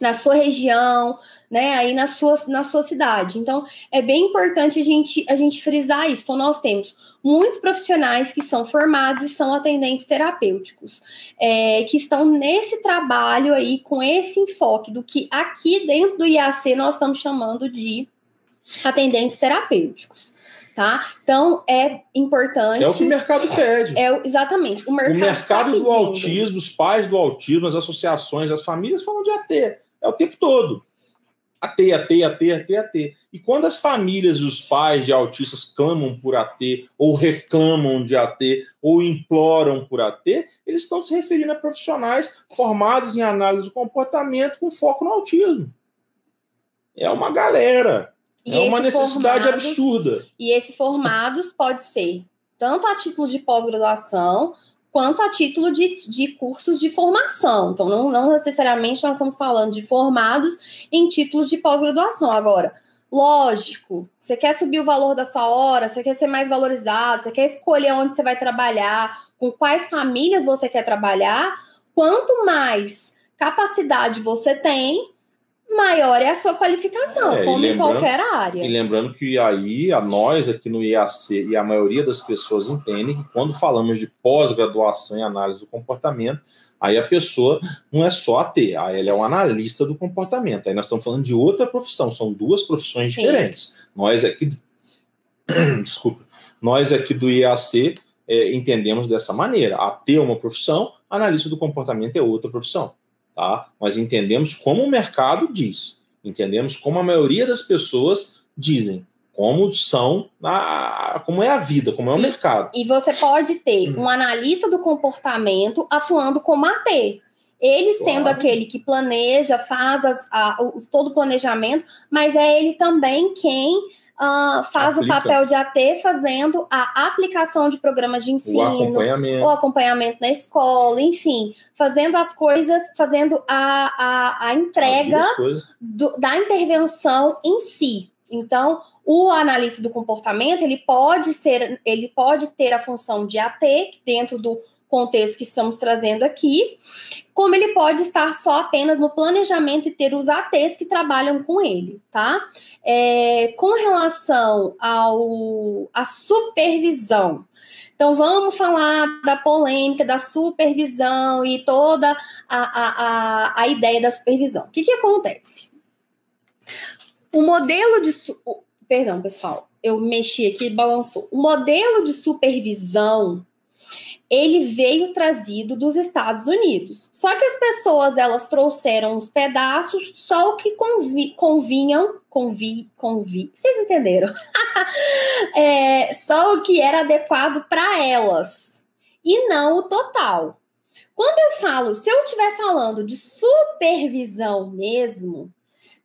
na sua região, né, aí na sua, na sua cidade. Então, é bem importante a gente, a gente frisar isso. Então, nós temos muitos profissionais que são formados e são atendentes terapêuticos, é, que estão nesse trabalho aí, com esse enfoque do que aqui dentro do IAC nós estamos chamando de atendentes terapêuticos. Tá? Então é importante. É o que o mercado pede. É exatamente. O mercado, o mercado do autismo, os pais do autismo, as associações, as famílias falam de AT. É o tempo todo. AT, AT, AT, AT, AT. E quando as famílias e os pais de autistas clamam por AT, ou reclamam de AT, ou imploram por AT, eles estão se referindo a profissionais formados em análise do comportamento com foco no autismo. É uma galera. E é uma necessidade formados, absurda. E esse formados pode ser tanto a título de pós-graduação, quanto a título de, de cursos de formação. Então, não, não necessariamente nós estamos falando de formados em títulos de pós-graduação. Agora, lógico, você quer subir o valor da sua hora, você quer ser mais valorizado, você quer escolher onde você vai trabalhar, com quais famílias você quer trabalhar. Quanto mais capacidade você tem, maior é a sua qualificação, é, como em qualquer área. E lembrando que aí, a nós aqui no IAC e a maioria das pessoas entendem que quando falamos de pós-graduação em análise do comportamento, aí a pessoa não é só AT, aí ela é um analista do comportamento. Aí nós estamos falando de outra profissão, são duas profissões Sim. diferentes. Nós aqui, desculpa, nós aqui do IAC é, entendemos dessa maneira. AT é uma profissão, analista do comportamento é outra profissão tá? Nós entendemos como o mercado diz, entendemos como a maioria das pessoas dizem, como são, a, como é a vida, como é o e, mercado. E você pode ter um analista do comportamento atuando como AT. Ele sendo claro. aquele que planeja, faz as, a, o, todo o planejamento, mas é ele também quem uh, faz Aplica. o papel de AT fazendo a aplicação de programas de ensino, o acompanhamento, o acompanhamento na escola, enfim, fazendo as coisas, fazendo a, a, a entrega do, da intervenção em si. Então, o analista do comportamento ele pode ser, ele pode ter a função de AT dentro do contexto que estamos trazendo aqui, como ele pode estar só apenas no planejamento e ter os ATs que trabalham com ele, tá? É, com relação ao a supervisão, então vamos falar da polêmica da supervisão e toda a, a, a, a ideia da supervisão. O que, que acontece? O modelo de. Perdão, pessoal, eu mexi aqui e balançou. O modelo de supervisão ele veio trazido dos Estados Unidos. Só que as pessoas elas trouxeram os pedaços só o que convi, convinham, convi, convi, vocês entenderam? é, só o que era adequado para elas e não o total. Quando eu falo, se eu estiver falando de supervisão mesmo,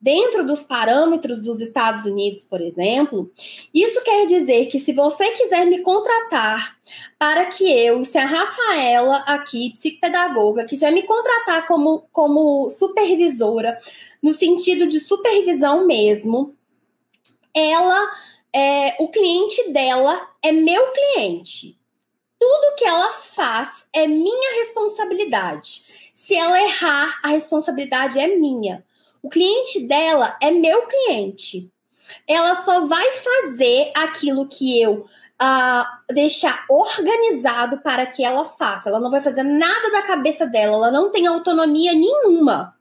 dentro dos parâmetros dos Estados Unidos, por exemplo, isso quer dizer que se você quiser me contratar para que eu, se a Rafaela aqui, psicopedagoga, quiser me contratar como, como supervisora, no sentido de supervisão mesmo, ela, é, o cliente dela é meu cliente. Tudo que ela faz é minha responsabilidade. Se ela errar, a responsabilidade é minha. O cliente dela é meu cliente. Ela só vai fazer aquilo que eu uh, deixar organizado para que ela faça. Ela não vai fazer nada da cabeça dela, ela não tem autonomia nenhuma.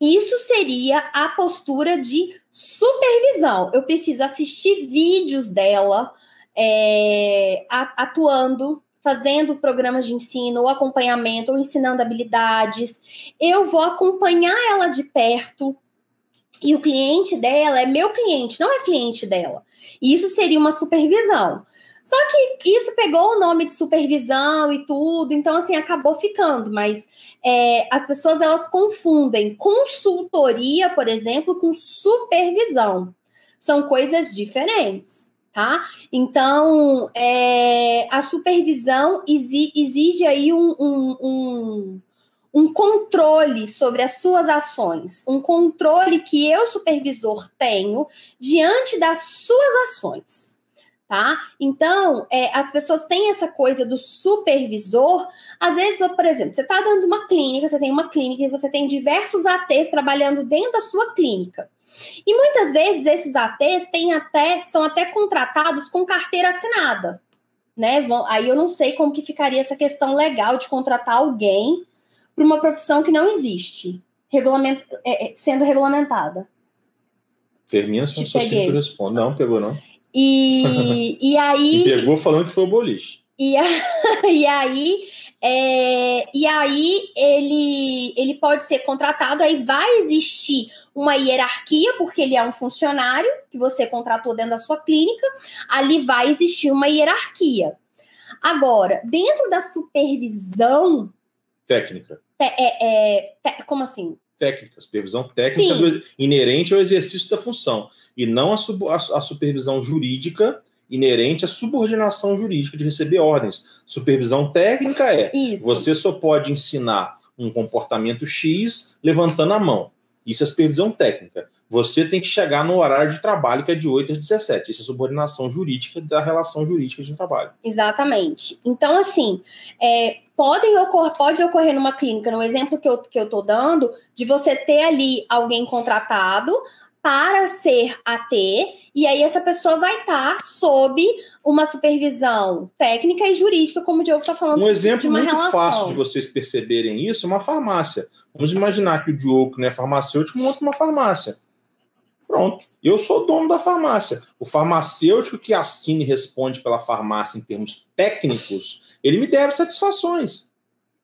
Isso seria a postura de supervisão. Eu preciso assistir vídeos dela é, atuando fazendo programas de ensino, ou acompanhamento, ou ensinando habilidades. Eu vou acompanhar ela de perto. E o cliente dela é meu cliente, não é cliente dela. Isso seria uma supervisão. Só que isso pegou o nome de supervisão e tudo, então assim acabou ficando. Mas é, as pessoas elas confundem consultoria, por exemplo, com supervisão. São coisas diferentes tá? Então, é, a supervisão exige aí um, um, um, um, controle sobre as suas ações, um controle que eu, supervisor, tenho diante das suas ações. Tá? Então, é, as pessoas têm essa coisa do supervisor. Às vezes, por exemplo, você está dando uma clínica, você tem uma clínica e você tem diversos ATs trabalhando dentro da sua clínica. E muitas vezes esses ATs têm até, são até contratados com carteira assinada. Né? Aí eu não sei como que ficaria essa questão legal de contratar alguém para uma profissão que não existe, regulament, é, é sendo regulamentada. Termina só sempre responde. Não, pegou não. E, e aí. E pegou falando que foi o boliche. E, a, e aí é, e aí ele, ele pode ser contratado, aí vai existir uma hierarquia, porque ele é um funcionário que você contratou dentro da sua clínica, ali vai existir uma hierarquia. Agora, dentro da supervisão. Técnica. É, é, como assim? Técnica, supervisão técnica do, inerente ao exercício da função, e não a, a, a supervisão jurídica inerente à subordinação jurídica de receber ordens. Supervisão técnica é Isso. você só pode ensinar um comportamento X levantando a mão. Isso é supervisão técnica. Você tem que chegar no horário de trabalho que é de 8 às 17. Isso é subordinação jurídica da relação jurídica de trabalho. Exatamente. Então, assim, é, podem ocorrer, pode ocorrer numa clínica, no exemplo que eu, que eu tô dando, de você ter ali alguém contratado, para ser AT, e aí essa pessoa vai estar sob uma supervisão técnica e jurídica, como o Diogo está falando. Um exemplo muito relação. fácil de vocês perceberem isso é uma farmácia. Vamos imaginar que o Diogo, que não é farmacêutico, monta uma farmácia. Pronto. Eu sou dono da farmácia. O farmacêutico que assina e responde pela farmácia em termos técnicos, ele me deve satisfações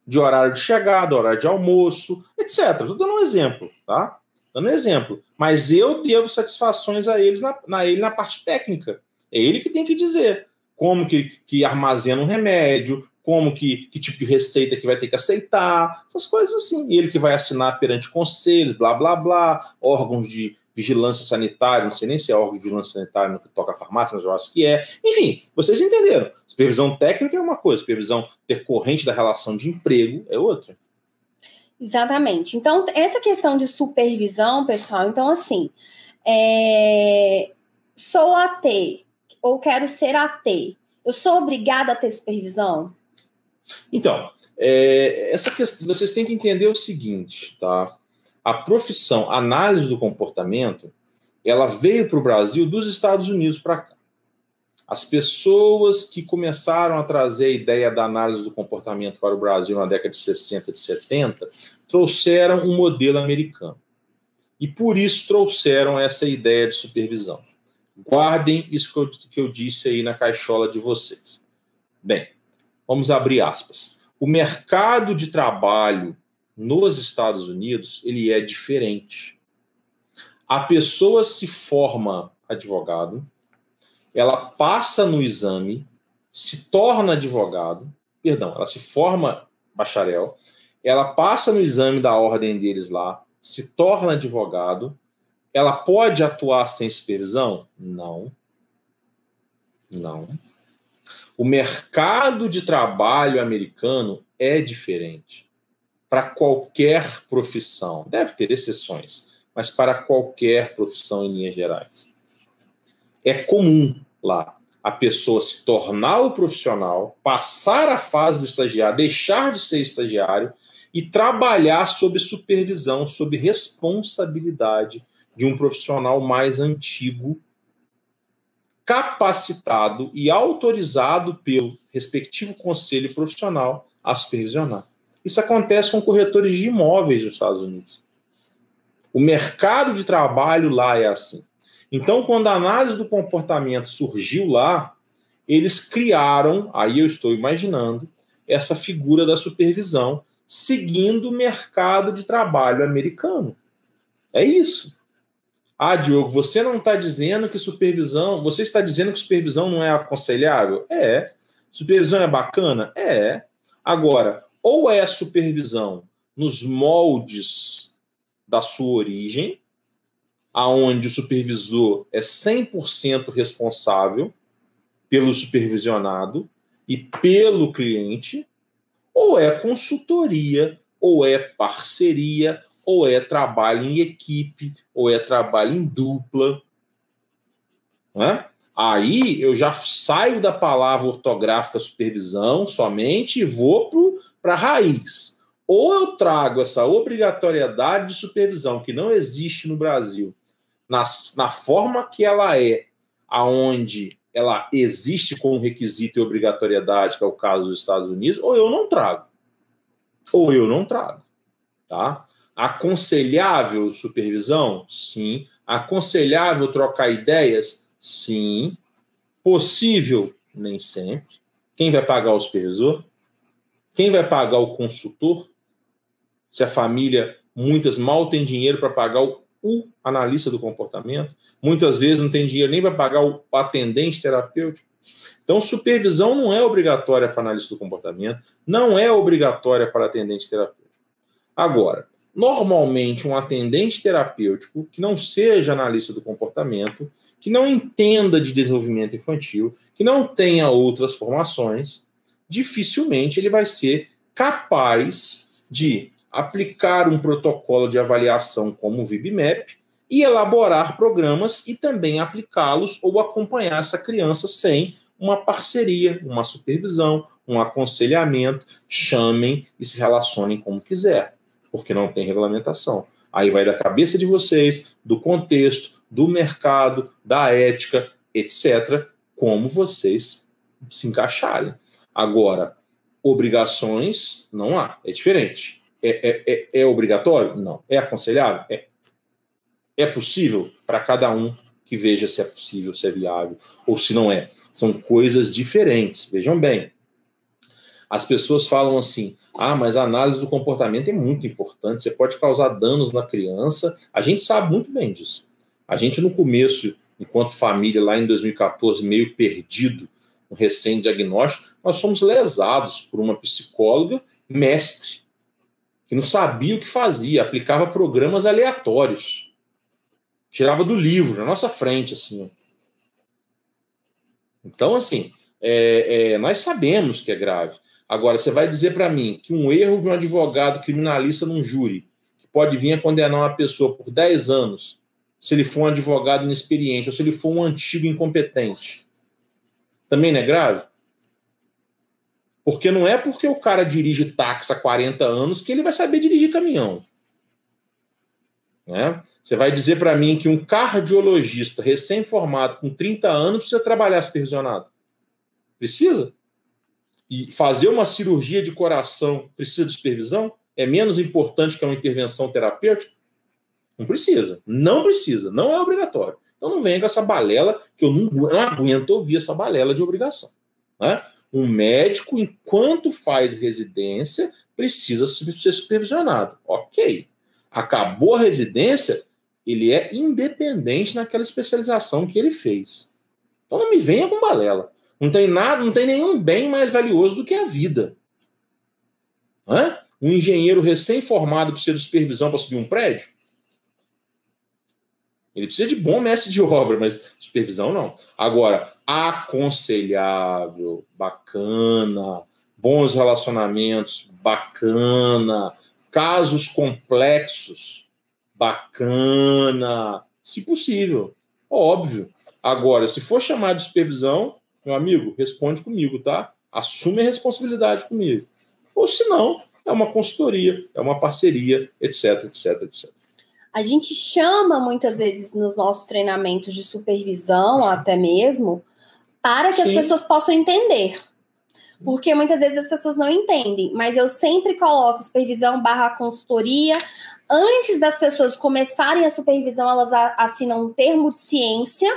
de horário de chegada, horário de almoço, etc. Estou dando um exemplo, tá? Dando um exemplo. Mas eu devo satisfações a eles na, na, ele na parte técnica. É ele que tem que dizer como que, que armazena um remédio, como que, que tipo de receita que vai ter que aceitar, essas coisas assim. E ele que vai assinar perante conselhos, blá, blá, blá, órgãos de vigilância sanitária, não sei nem se é órgão de vigilância sanitária no que toca a farmácia, mas eu acho que é. Enfim, vocês entenderam. Supervisão técnica é uma coisa, supervisão decorrente da relação de emprego é outra. Exatamente. Então, essa questão de supervisão, pessoal, então, assim, é... sou AT ou quero ser AT, eu sou obrigada a ter supervisão? Então, é, essa questão, vocês têm que entender o seguinte, tá? A profissão análise do comportamento, ela veio para o Brasil dos Estados Unidos para cá. As pessoas que começaram a trazer a ideia da análise do comportamento para o Brasil na década de 60, de 70, trouxeram um modelo americano. E por isso trouxeram essa ideia de supervisão. Guardem isso que eu, que eu disse aí na caixola de vocês. Bem, vamos abrir aspas. O mercado de trabalho nos Estados Unidos ele é diferente. A pessoa se forma advogado, ela passa no exame, se torna advogado, perdão, ela se forma bacharel, ela passa no exame da ordem deles lá, se torna advogado, ela pode atuar sem supervisão? Não. Não. O mercado de trabalho americano é diferente para qualquer profissão. Deve ter exceções, mas para qualquer profissão em linhas gerais. É comum lá a pessoa se tornar o profissional, passar a fase do estagiário, deixar de ser estagiário e trabalhar sob supervisão, sob responsabilidade de um profissional mais antigo, capacitado e autorizado pelo respectivo conselho profissional a supervisionar. Isso acontece com corretores de imóveis nos Estados Unidos. O mercado de trabalho lá é assim. Então, quando a análise do comportamento surgiu lá, eles criaram, aí eu estou imaginando, essa figura da supervisão, seguindo o mercado de trabalho americano. É isso. Ah, Diogo, você não está dizendo que supervisão. Você está dizendo que supervisão não é aconselhável? É. Supervisão é bacana? É. Agora, ou é supervisão nos moldes da sua origem, aonde o supervisor é 100% responsável pelo supervisionado e pelo cliente, ou é consultoria, ou é parceria, ou é trabalho em equipe, ou é trabalho em dupla. Né? Aí eu já saio da palavra ortográfica supervisão somente e vou para a raiz. Ou eu trago essa obrigatoriedade de supervisão que não existe no Brasil, na, na forma que ela é, aonde ela existe como requisito e obrigatoriedade, que é o caso dos Estados Unidos, ou eu não trago. Ou eu não trago. Tá? Aconselhável supervisão? Sim. Aconselhável trocar ideias? Sim. Possível? Nem sempre. Quem vai pagar o supervisor? Quem vai pagar o consultor? Se a família, muitas mal tem dinheiro para pagar o, o, analista do comportamento, muitas vezes não tem dinheiro nem para pagar o atendente terapêutico. Então, supervisão não é obrigatória para analista do comportamento, não é obrigatória para atendente terapêutico. Agora, normalmente um atendente terapêutico que não seja analista do comportamento, que não entenda de desenvolvimento infantil, que não tenha outras formações, dificilmente ele vai ser capaz de aplicar um protocolo de avaliação como o VibMap e elaborar programas e também aplicá-los ou acompanhar essa criança sem uma parceria, uma supervisão, um aconselhamento, chamem e se relacionem como quiser porque não tem regulamentação. Aí vai da cabeça de vocês, do contexto, do mercado, da ética, etc., como vocês se encaixarem. Agora, obrigações não há, é diferente. É, é, é, é obrigatório? Não. É aconselhável? É. É possível para cada um que veja se é possível, se é viável ou se não é. São coisas diferentes. Vejam bem. As pessoas falam assim: ah, mas a análise do comportamento é muito importante, você pode causar danos na criança. A gente sabe muito bem disso. A gente, no começo, enquanto família, lá em 2014, meio perdido, um recém-diagnóstico, nós fomos lesados por uma psicóloga mestre, que não sabia o que fazia, aplicava programas aleatórios. Tirava do livro, na nossa frente, assim. Então, assim, é, é, nós sabemos que é grave. Agora, você vai dizer para mim que um erro de um advogado criminalista num júri, que pode vir a condenar uma pessoa por 10 anos, se ele for um advogado inexperiente ou se ele for um antigo incompetente, também não é grave? Porque não é porque o cara dirige táxi há 40 anos que ele vai saber dirigir caminhão. Né? Você vai dizer para mim que um cardiologista recém-formado com 30 anos precisa trabalhar supervisionado? Precisa? e fazer uma cirurgia de coração precisa de supervisão? É menos importante que uma intervenção terapêutica? Não precisa. Não precisa. Não é obrigatório. Então não venha com essa balela, que eu não, aguento ouvir essa balela de obrigação. Né? Um médico, enquanto faz residência, precisa ser supervisionado. Ok. Acabou a residência, ele é independente naquela especialização que ele fez. Então não me venha com balela. Não tem nada, não tem nenhum bem mais valioso do que a vida. Hã? Um engenheiro recém-formado precisa de supervisão para subir um prédio? Ele precisa de bom mestre de obra, mas supervisão não. Agora, aconselhável, bacana, bons relacionamentos, bacana, casos complexos, bacana, se possível, óbvio. Agora, se for chamar de supervisão, meu amigo, responde comigo, tá? Assume a responsabilidade comigo. Ou se não, é uma consultoria, é uma parceria, etc, etc, etc. A gente chama muitas vezes nos nossos treinamentos de supervisão, até mesmo, para que Sim. as pessoas possam entender. Porque muitas vezes as pessoas não entendem, mas eu sempre coloco supervisão barra consultoria. Antes das pessoas começarem a supervisão, elas assinam um termo de ciência,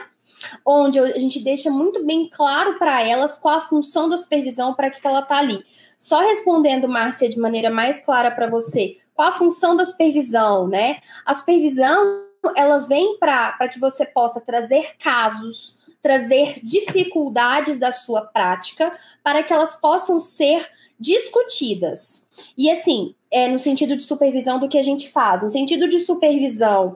onde a gente deixa muito bem claro para elas qual a função da supervisão, para que ela está ali. Só respondendo, Márcia, de maneira mais clara para você, qual a função da supervisão, né? A supervisão, ela vem para que você possa trazer casos, trazer dificuldades da sua prática para que elas possam ser discutidas. E assim, é no sentido de supervisão do que a gente faz, no sentido de supervisão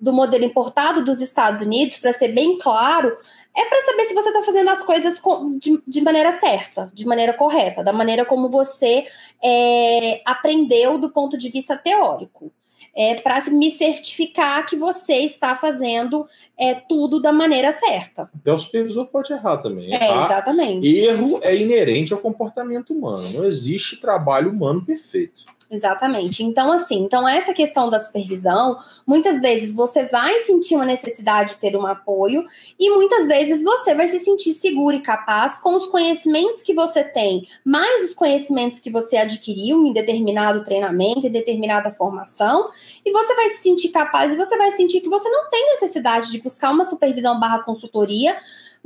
do modelo importado dos Estados Unidos, para ser bem claro, é para saber se você está fazendo as coisas de, de, maneira certa, de maneira correta, da maneira como você é, aprendeu do ponto de vista teórico é, para me certificar que você está fazendo é, tudo da maneira certa. Então o supervisor pode errar também. É, exatamente. Erro é inerente ao comportamento humano. Não existe trabalho humano perfeito. Exatamente. Então, assim, então essa questão da supervisão, muitas vezes você vai sentir uma necessidade de ter um apoio e muitas vezes você vai se sentir seguro e capaz com os conhecimentos que você tem, mais os conhecimentos que você adquiriu em determinado treinamento, em determinada formação, e você vai se sentir capaz e você vai sentir que você não tem necessidade de buscar uma supervisão barra consultoria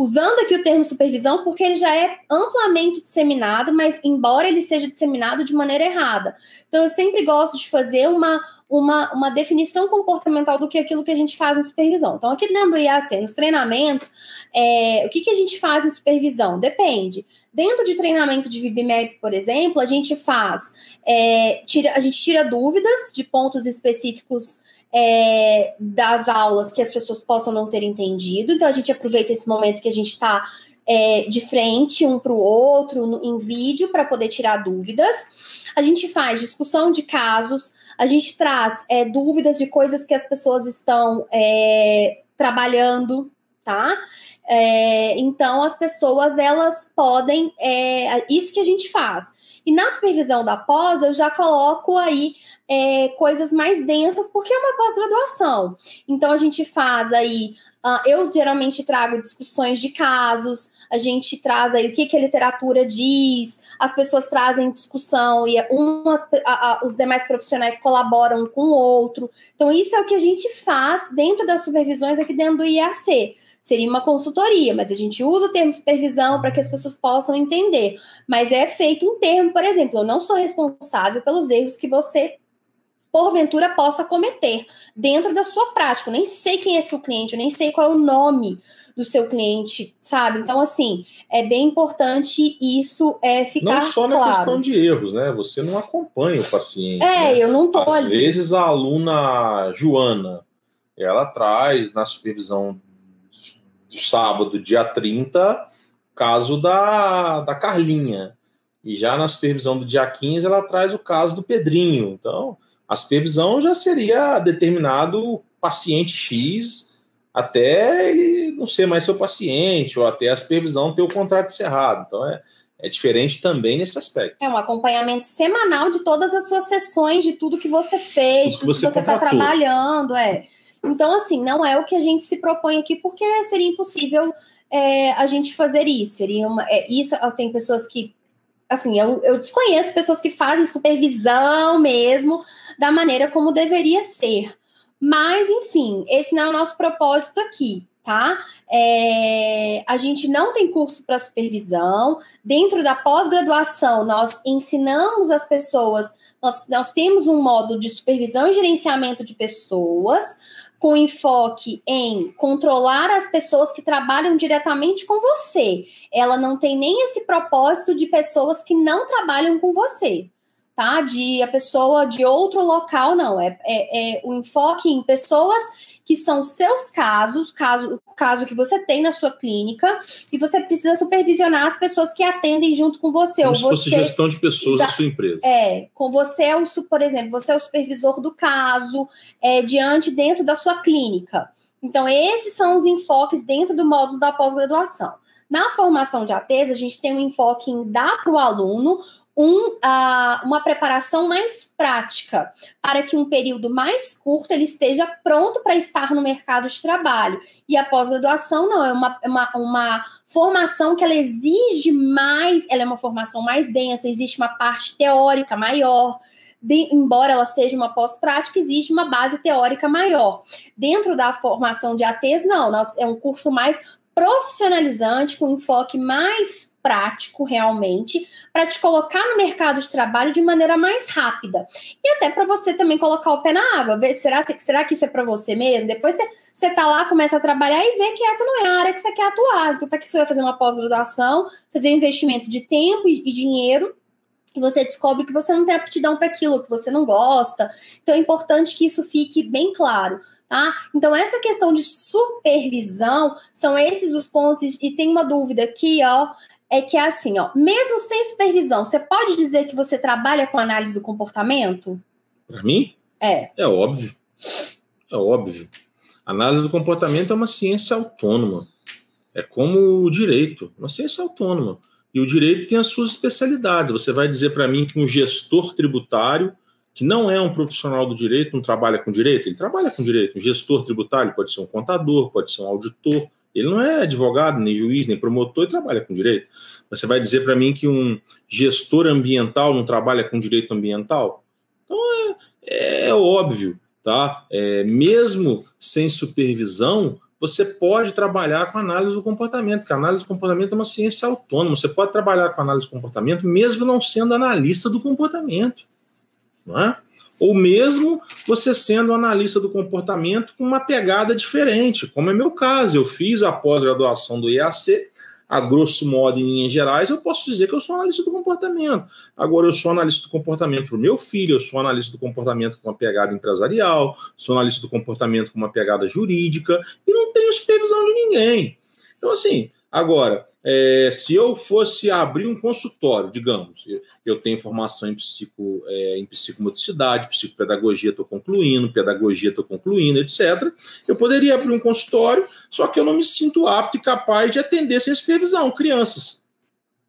usando aqui o termo supervisão porque ele já é amplamente disseminado, mas embora ele seja disseminado de maneira errada. Então, eu sempre gosto de fazer uma, uma, uma definição comportamental do que é aquilo que a gente faz em supervisão. Então, aqui dentro do IAC, nos treinamentos, é, o que, que a gente faz em supervisão? Depende. Dentro de treinamento de VibMap, por exemplo, a gente faz, é, tira, a gente tira dúvidas de pontos específicos é, das aulas que as pessoas possam não ter entendido. Então, a gente aproveita esse momento que a gente está é, de frente um para o outro no, em vídeo para poder tirar dúvidas. A gente faz discussão de casos, a gente traz é, dúvidas de coisas que as pessoas estão é, trabalhando, tá? É, então, as pessoas elas podem. É, isso que a gente faz. E na supervisão da pós, eu já coloco aí é, coisas mais densas, porque é uma pós-graduação. Então, a gente faz aí. Uh, eu geralmente trago discussões de casos, a gente traz aí o que, que a literatura diz, as pessoas trazem discussão e umas, a, a, os demais profissionais colaboram com o outro. Então, isso é o que a gente faz dentro das supervisões aqui dentro do IAC seria uma consultoria, mas a gente usa o termo supervisão para que as pessoas possam entender. Mas é feito um termo, por exemplo, eu não sou responsável pelos erros que você porventura possa cometer dentro da sua prática. Eu nem sei quem é seu cliente, eu nem sei qual é o nome do seu cliente, sabe? Então, assim, é bem importante isso é ficar Não só na claro. questão de erros, né? Você não acompanha o paciente. É, né? eu não tô Às ali. vezes a aluna Joana, ela traz na supervisão sábado, dia 30, caso da, da Carlinha. E já na supervisão do dia 15, ela traz o caso do Pedrinho. Então, a supervisão já seria determinado paciente X até ele não ser mais seu paciente, ou até a supervisão ter o contrato encerrado. Então, é, é diferente também nesse aspecto. É um acompanhamento semanal de todas as suas sessões, de tudo que você fez, tudo que você está trabalhando. É. Então, assim, não é o que a gente se propõe aqui, porque seria impossível é, a gente fazer isso. Seria uma, é, isso tem pessoas que. Assim, eu, eu desconheço pessoas que fazem supervisão mesmo da maneira como deveria ser. Mas, enfim, esse não é o nosso propósito aqui tá? É, a gente não tem curso para supervisão. Dentro da pós-graduação, nós ensinamos as pessoas, nós, nós temos um módulo de supervisão e gerenciamento de pessoas, com enfoque em controlar as pessoas que trabalham diretamente com você. Ela não tem nem esse propósito de pessoas que não trabalham com você. Tá? De a pessoa de outro local, não. É, é, é o enfoque em pessoas que são seus casos, caso, caso que você tem na sua clínica, e você precisa supervisionar as pessoas que atendem junto com você. Como ou se você, fosse gestão de pessoas da sua empresa. É, com você é o, por exemplo, você é o supervisor do caso, é, diante dentro da sua clínica. Então, esses são os enfoques dentro do módulo da pós-graduação. Na formação de ATs, a gente tem um enfoque em dar para o aluno um, uh, uma preparação mais prática, para que um período mais curto ele esteja pronto para estar no mercado de trabalho. E a pós-graduação não, é uma, uma, uma formação que ela exige mais, ela é uma formação mais densa, existe uma parte teórica maior. De, embora ela seja uma pós-prática, existe uma base teórica maior. Dentro da formação de ATs, não, nós, é um curso mais profissionalizante, com enfoque mais prático realmente, para te colocar no mercado de trabalho de maneira mais rápida. E até para você também colocar o pé na água, ver será, será que isso é para você mesmo? Depois você, você tá lá, começa a trabalhar e vê que essa não é a área que você quer atuar. Então, para que você vai fazer uma pós-graduação, fazer um investimento de tempo e, e dinheiro e você descobre que você não tem aptidão para aquilo, que você não gosta. Então é importante que isso fique bem claro. Tá? Então, essa questão de supervisão são esses os pontos, e tem uma dúvida aqui, ó, é que é assim, ó, mesmo sem supervisão, você pode dizer que você trabalha com análise do comportamento? Para mim? É. É óbvio. É óbvio. Análise do comportamento é uma ciência autônoma. É como o direito, uma ciência autônoma. E o direito tem as suas especialidades. Você vai dizer para mim que um gestor tributário que não é um profissional do direito, não trabalha com direito, ele trabalha com direito. Um gestor tributário pode ser um contador, pode ser um auditor. Ele não é advogado, nem juiz, nem promotor, ele trabalha com direito. Mas você vai dizer para mim que um gestor ambiental não trabalha com direito ambiental? Então é, é óbvio, tá? É, mesmo sem supervisão, você pode trabalhar com análise do comportamento, que a análise do comportamento é uma ciência autônoma. Você pode trabalhar com análise do comportamento mesmo não sendo analista do comportamento é? Ou mesmo você sendo analista do comportamento com uma pegada diferente, como é meu caso. Eu fiz a pós-graduação do IAC, a grosso modo, em linhas gerais, eu posso dizer que eu sou analista do comportamento. Agora, eu sou analista do comportamento para o meu filho, eu sou analista do comportamento com uma pegada empresarial, sou analista do comportamento com uma pegada jurídica, e não tenho supervisão de ninguém. Então, assim, agora, é, se eu fosse abrir um consultório, digamos, eu tenho formação em, psico, é, em psicomotricidade, psicopedagogia estou concluindo, pedagogia estou concluindo, etc. Eu poderia abrir um consultório, só que eu não me sinto apto e capaz de atender sem supervisão, crianças.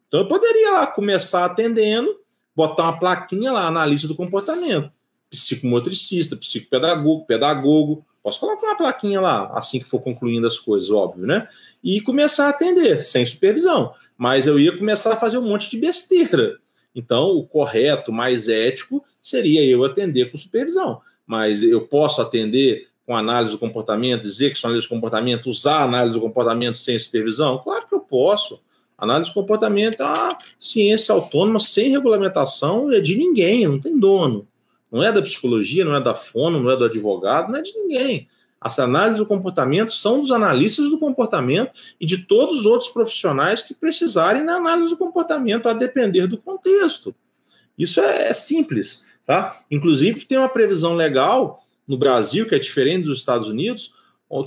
Então eu poderia lá começar atendendo, botar uma plaquinha lá, analista do comportamento, psicomotricista, psicopedagogo, pedagogo. Posso colocar uma plaquinha lá, assim que for concluindo as coisas, óbvio, né? e começar a atender, sem supervisão. Mas eu ia começar a fazer um monte de besteira. Então, o correto, mais ético, seria eu atender com supervisão. Mas eu posso atender com análise do comportamento, dizer que são análise do comportamento, usar análise do comportamento sem supervisão? Claro que eu posso. Análise do comportamento é uma ciência autônoma, sem regulamentação, é de ninguém, não tem dono. Não é da psicologia, não é da fono, não é do advogado, não é de ninguém. As análises do comportamento são dos analistas do comportamento e de todos os outros profissionais que precisarem na análise do comportamento, a depender do contexto. Isso é, é simples. Tá? Inclusive, tem uma previsão legal no Brasil, que é diferente dos Estados Unidos,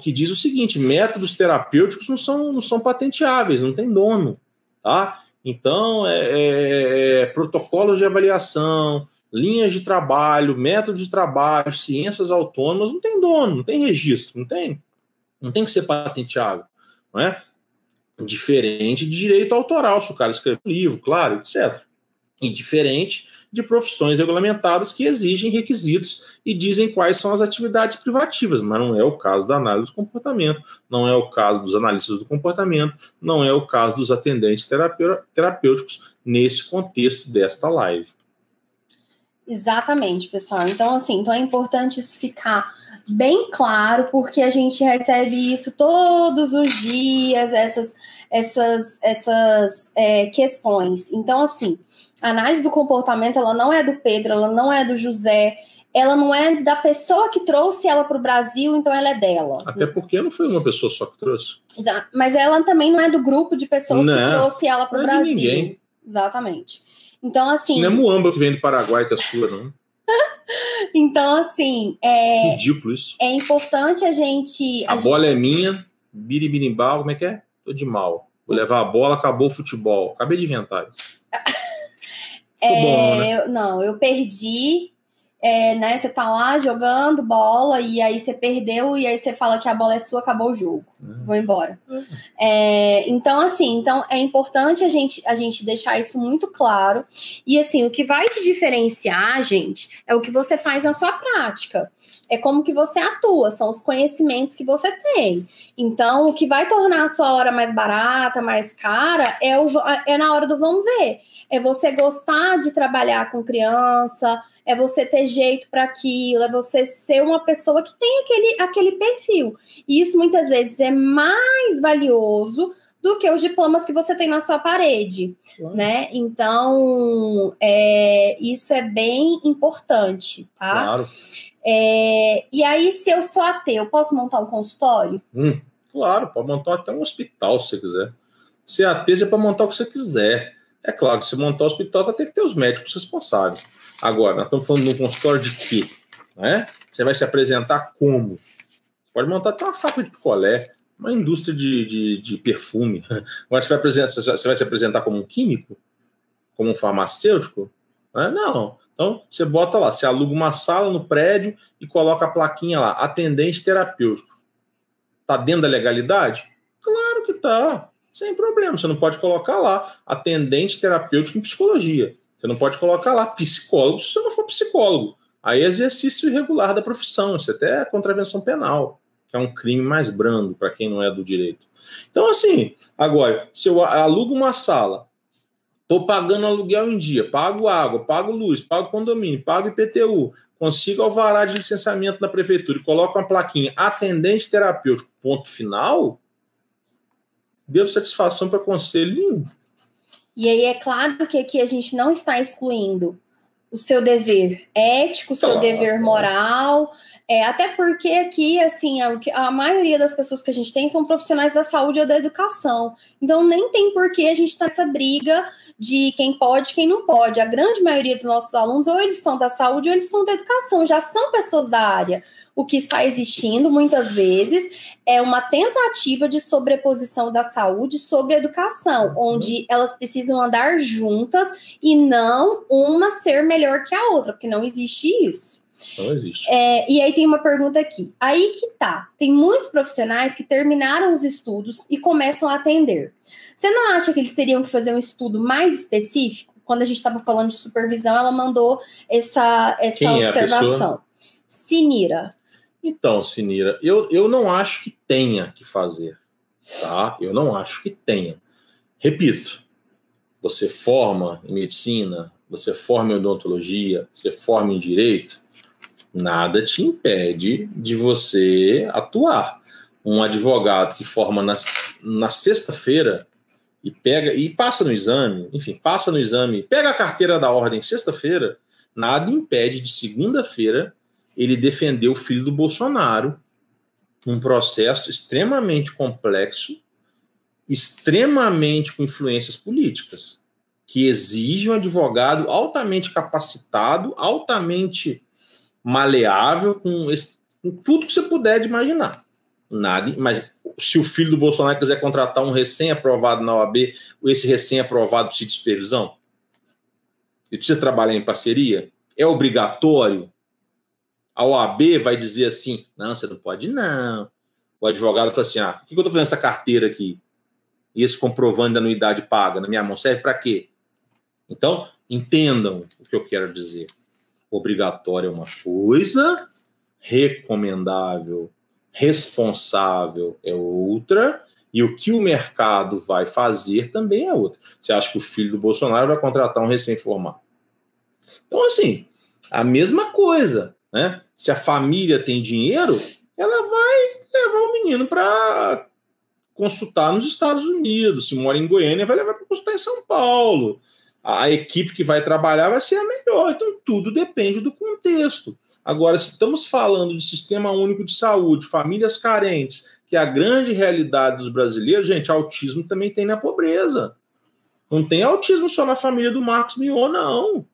que diz o seguinte: métodos terapêuticos não são, não são patenteáveis, não tem dono. Tá? Então, é, é, é protocolos de avaliação, linhas de trabalho, métodos de trabalho, ciências autônomas, não tem dono, não tem registro, não tem, não tem que ser patenteado, não é? Diferente de direito autoral, se o cara escreve um livro, claro, etc. E diferente de profissões regulamentadas que exigem requisitos e dizem quais são as atividades privativas, mas não é o caso da análise do comportamento, não é o caso dos analistas do comportamento, não é o caso dos atendentes terapêuticos nesse contexto desta live. Exatamente, pessoal. Então, assim, então é importante isso ficar bem claro, porque a gente recebe isso todos os dias, essas, essas, essas é, questões. Então, assim, a análise do comportamento, ela não é do Pedro, ela não é do José, ela não é da pessoa que trouxe ela para o Brasil, então ela é dela. Até porque não foi uma pessoa só que trouxe. Exato. Mas ela também não é do grupo de pessoas não, que trouxe ela para o é Brasil. De ninguém. Exatamente. Então, assim. Não é muamba que vem do Paraguai que é sua, não. então, assim. É, Ridículo isso. É importante a gente. A, a bola gente... é minha, biribirimbau, como é que é? Tô de mal. Vou levar a bola, acabou o futebol. Acabei de inventar isso. é, bom, né? eu, não, eu perdi é, né? Você tá lá jogando bola e aí você perdeu e aí você fala que a bola é sua, acabou o jogo. Uhum. Vou embora. Uhum. É, então, assim, então é importante a gente, a gente deixar isso muito claro. E assim, o que vai te diferenciar, gente, é o que você faz na sua prática. É como que você atua, são os conhecimentos que você tem. Então, o que vai tornar a sua hora mais barata, mais cara, é, o, é na hora do vamos ver. É você gostar de trabalhar com criança, é você ter jeito para aquilo, é você ser uma pessoa que tem aquele, aquele perfil. E isso muitas vezes é mais valioso do que os diplomas que você tem na sua parede, claro. né? Então, é, isso é bem importante, tá? Claro. É, e aí, se eu sou ateu, posso montar um consultório? Hum, claro, pode montar até um hospital se você quiser. Se é ateu, é para montar o que você quiser. É claro que se montar um hospital, vai ter que ter os médicos responsáveis. Agora, nós estamos falando de um consultório de quê? Né? Você vai se apresentar como? Pode montar até uma fábrica de picolé, uma indústria de, de, de perfume. Agora, você vai, você vai se apresentar como um químico? Como um farmacêutico? Né? Não. Então, você bota lá, você aluga uma sala no prédio e coloca a plaquinha lá, atendente terapêutico. Está dentro da legalidade? Claro que está. Sem problema. Você não pode colocar lá atendente terapêutico em psicologia. Você não pode colocar lá psicólogo se você não for psicólogo. Aí é exercício irregular da profissão, isso até é contravenção penal, que é um crime mais brando para quem não é do direito. Então, assim, agora, se eu alugo uma sala, estou pagando aluguel em dia, pago água, pago luz, pago condomínio, pago IPTU, consigo alvará de licenciamento da prefeitura e coloco uma plaquinha atendente terapêutico, ponto final, devo satisfação para conselho nenhum. E aí é claro que aqui a gente não está excluindo o seu dever ético, o seu claro. dever moral, é, até porque aqui, assim, a, a, maioria das pessoas que a gente tem são profissionais da saúde ou da educação. Então, nem tem por que a gente estar tá nessa briga de quem pode quem não pode. A grande maioria dos nossos alunos, ou eles são da saúde ou eles são da educação, já são pessoas da área. O que está existindo muitas vezes é uma tentativa de sobreposição da saúde sobre a educação, uhum. onde elas precisam andar juntas e não uma ser melhor que a outra, porque não existe isso. Não existe. É, e aí tem uma pergunta aqui. Aí que tá. Tem muitos profissionais que terminaram os estudos e começam a atender. Você não acha que eles teriam que fazer um estudo mais específico? Quando a gente estava falando de supervisão, ela mandou essa, essa Quem é observação. É Sinira. Então, Sinira, eu, eu não acho que tenha que fazer. Tá? Eu não acho que tenha. Repito, você forma em medicina, você forma em odontologia, você forma em direito, nada te impede de você atuar. Um advogado que forma na, na sexta-feira e pega e passa no exame, enfim, passa no exame, pega a carteira da ordem sexta-feira, nada impede de segunda-feira ele defender o filho do Bolsonaro num processo extremamente complexo, extremamente com influências políticas, que exige um advogado altamente capacitado, altamente maleável, com, com tudo que você puder imaginar. Nada, mas se o filho do Bolsonaro quiser contratar um recém-aprovado na OAB, esse recém-aprovado precisa de supervisão? Ele precisa trabalhar em parceria? É obrigatório? A OAB vai dizer assim: não, você não pode, não. O advogado fala assim: ah, o que eu estou fazendo essa carteira aqui? E esse comprovando de anuidade paga na minha mão serve para quê? Então, entendam o que eu quero dizer. Obrigatório é uma coisa, recomendável responsável é outra, e o que o mercado vai fazer também é outra. Você acha que o filho do Bolsonaro vai contratar um recém-formado? Então, assim, a mesma coisa, né? Se a família tem dinheiro, ela vai levar o menino para consultar nos Estados Unidos. Se mora em Goiânia, vai levar para consultar em São Paulo. A equipe que vai trabalhar vai ser a melhor. Então, tudo depende do contexto. Agora, se estamos falando de sistema único de saúde, famílias carentes, que é a grande realidade dos brasileiros, gente, autismo também tem na pobreza. Não tem autismo só na família do Marcos Mion, não.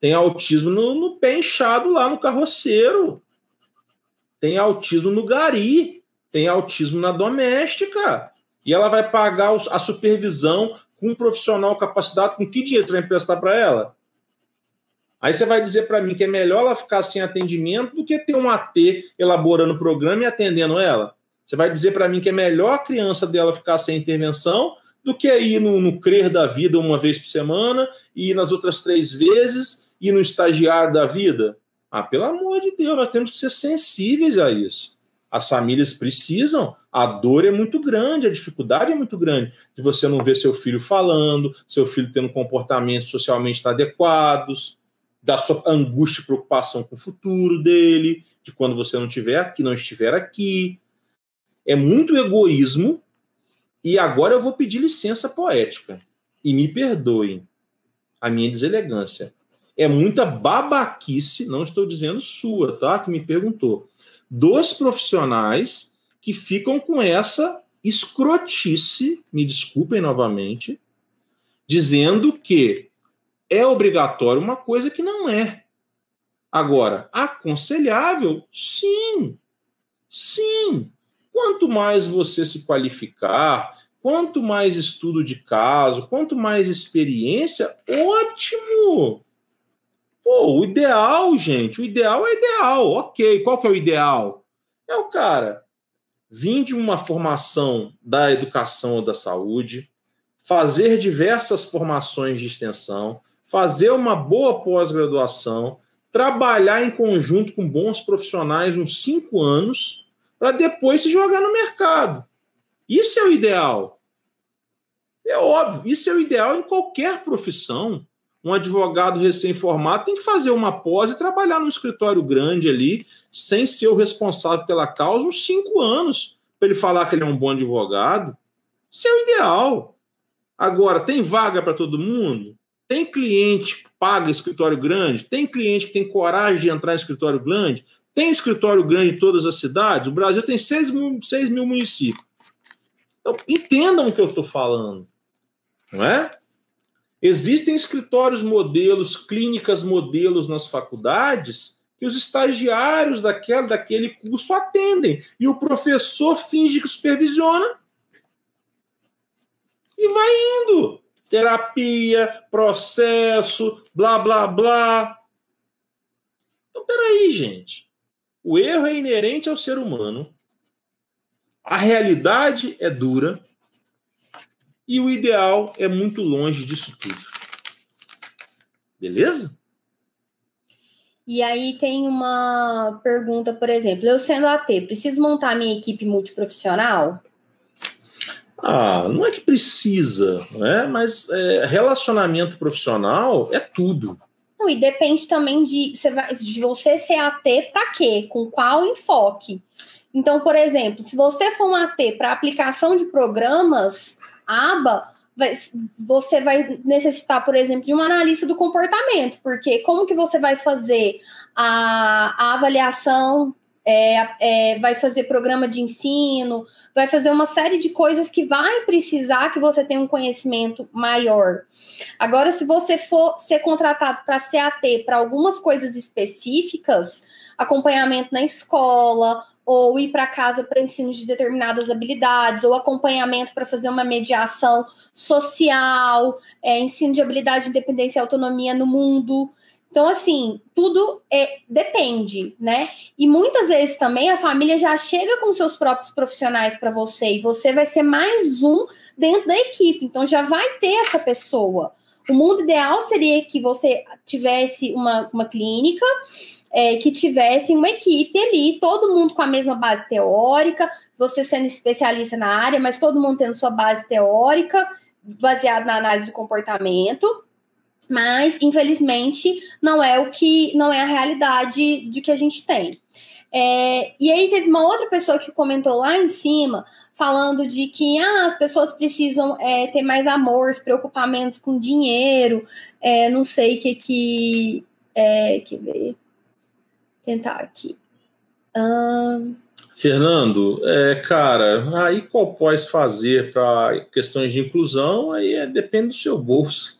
Tem autismo no, no pé inchado lá no carroceiro. Tem autismo no gari. Tem autismo na doméstica. E ela vai pagar a supervisão com um profissional capacitado. Com que dinheiro você vai emprestar para ela? Aí você vai dizer para mim que é melhor ela ficar sem atendimento do que ter um AT elaborando o programa e atendendo ela. Você vai dizer para mim que é melhor a criança dela ficar sem intervenção do que ir no, no CRER da vida uma vez por semana e nas outras três vezes e no estagiário da vida? Ah, pelo amor de Deus, nós temos que ser sensíveis a isso. As famílias precisam, a dor é muito grande, a dificuldade é muito grande de você não ver seu filho falando, seu filho tendo comportamentos socialmente adequados, da sua angústia e preocupação com o futuro dele, de quando você não estiver aqui, não estiver aqui. É muito egoísmo. E agora eu vou pedir licença poética. E me perdoem a minha deselegância. É muita babaquice, não estou dizendo sua, tá? Que me perguntou. Dos profissionais que ficam com essa escrotice, me desculpem novamente, dizendo que é obrigatório uma coisa que não é. Agora, aconselhável? Sim. Sim. Quanto mais você se qualificar, quanto mais estudo de caso, quanto mais experiência, ótimo. Pô, o ideal, gente, o ideal é ideal. Ok, qual que é o ideal? É o cara vir de uma formação da educação ou da saúde, fazer diversas formações de extensão, fazer uma boa pós-graduação, trabalhar em conjunto com bons profissionais uns cinco anos, para depois se jogar no mercado. Isso é o ideal. É óbvio, isso é o ideal em qualquer profissão. Um advogado recém-formado tem que fazer uma pós e trabalhar num escritório grande ali, sem ser o responsável pela causa, uns cinco anos, para ele falar que ele é um bom advogado. Isso é o ideal. Agora, tem vaga para todo mundo? Tem cliente que paga escritório grande? Tem cliente que tem coragem de entrar em escritório grande? Tem escritório grande em todas as cidades? O Brasil tem 6 mil, 6 mil municípios. Então, entendam o que eu estou falando. Não é? Existem escritórios modelos, clínicas modelos nas faculdades que os estagiários daquela, daquele curso atendem. E o professor finge que supervisiona e vai indo terapia, processo, blá, blá, blá. Então, peraí, gente. O erro é inerente ao ser humano. A realidade é dura. E o ideal é muito longe disso tudo. Beleza? E aí tem uma pergunta, por exemplo, eu sendo AT, preciso montar minha equipe multiprofissional? Ah, não é que precisa, né? mas é, relacionamento profissional é tudo. Não, e depende também de, de você ser AT para quê? Com qual enfoque? Então, por exemplo, se você for um AT para aplicação de programas, aba, vai, você vai necessitar, por exemplo, de uma analista do comportamento, porque como que você vai fazer a, a avaliação é, é, vai fazer programa de ensino, vai fazer uma série de coisas que vai precisar que você tenha um conhecimento maior. Agora, se você for ser contratado para CAT para algumas coisas específicas, acompanhamento na escola, ou ir para casa para ensino de determinadas habilidades, ou acompanhamento para fazer uma mediação social, é, ensino de habilidade, independência e autonomia no mundo. Então, assim, tudo é, depende, né? E muitas vezes também a família já chega com seus próprios profissionais para você e você vai ser mais um dentro da equipe. Então, já vai ter essa pessoa. O mundo ideal seria que você tivesse uma, uma clínica, é, que tivesse uma equipe ali, todo mundo com a mesma base teórica, você sendo especialista na área, mas todo mundo tendo sua base teórica, baseada na análise do comportamento mas infelizmente não é o que não é a realidade de que a gente tem. É, e aí teve uma outra pessoa que comentou lá em cima, falando de que ah, as pessoas precisam é, ter mais amor, se preocupar menos com dinheiro, é, não sei o que que é, que ver, tentar aqui. Um... Fernando, é, cara, aí qual pode fazer para questões de inclusão, aí é, depende do seu bolso.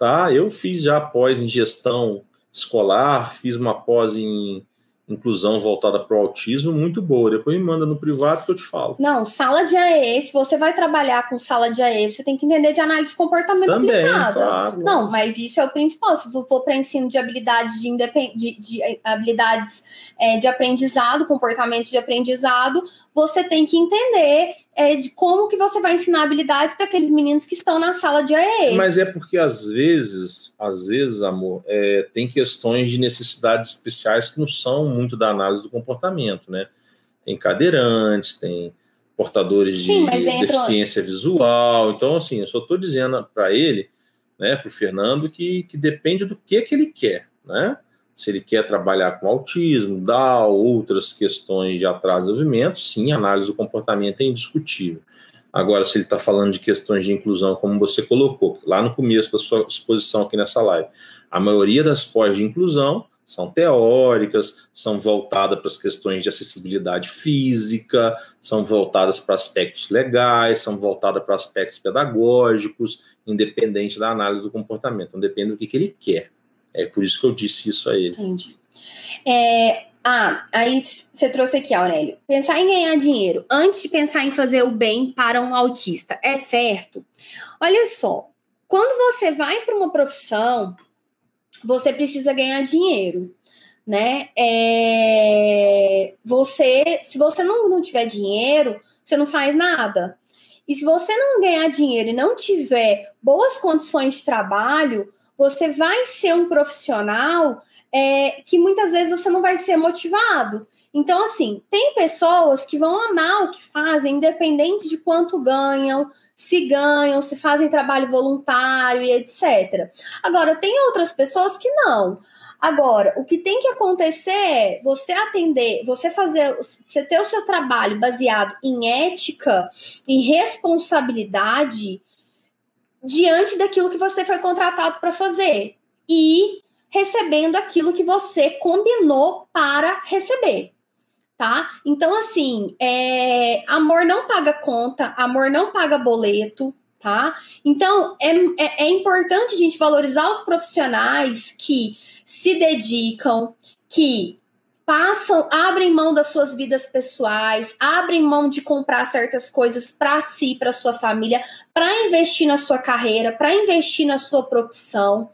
Tá? Eu fiz já pós em gestão escolar, fiz uma pós em inclusão voltada para o autismo muito boa. Depois me manda no privado que eu te falo. Não, sala de AE, se você vai trabalhar com sala de AE, você tem que entender de análise de comportamento Também, aplicada. Claro. Não, mas isso é o principal. Se tu for para ensino de habilidades de, independ... de, de eh, habilidades é, de aprendizado, comportamento de aprendizado, você tem que entender é, de como que você vai ensinar habilidades para aqueles meninos que estão na sala de AE. Mas é porque às vezes, às vezes, amor, é, tem questões de necessidades especiais que não são muito da análise do comportamento, né? Tem cadeirantes, tem portadores Sim, de deficiência visual. Então, assim, eu só estou dizendo para ele, né, para o Fernando, que, que depende do que, que ele quer, né? Se ele quer trabalhar com autismo, Down, outras questões de atraso de desenvolvimento, sim, a análise do comportamento é indiscutível. Agora, se ele está falando de questões de inclusão, como você colocou lá no começo da sua exposição aqui nessa live, a maioria das pós de inclusão são teóricas, são voltadas para as questões de acessibilidade física, são voltadas para aspectos legais, são voltadas para aspectos pedagógicos, independente da análise do comportamento. Então, depende do que, que ele quer. É por isso que eu disse isso a ele. Entendi. É, ah, aí você trouxe aqui, Aurélio. Pensar em ganhar dinheiro antes de pensar em fazer o bem para um autista. É certo? Olha só, quando você vai para uma profissão, você precisa ganhar dinheiro, né? É, você, se você não, não tiver dinheiro, você não faz nada. E se você não ganhar dinheiro e não tiver boas condições de trabalho, você vai ser um profissional é, que muitas vezes você não vai ser motivado. Então, assim, tem pessoas que vão amar o que fazem, independente de quanto ganham, se ganham, se fazem trabalho voluntário e etc. Agora, tem outras pessoas que não. Agora, o que tem que acontecer é você atender, você fazer, você ter o seu trabalho baseado em ética, em responsabilidade diante daquilo que você foi contratado para fazer e recebendo aquilo que você combinou para receber, tá? Então, assim, é, amor não paga conta, amor não paga boleto, tá? Então, é, é, é importante a gente valorizar os profissionais que se dedicam, que passam, abrem mão das suas vidas pessoais, abrem mão de comprar certas coisas para si, para sua família, para investir na sua carreira, para investir na sua profissão,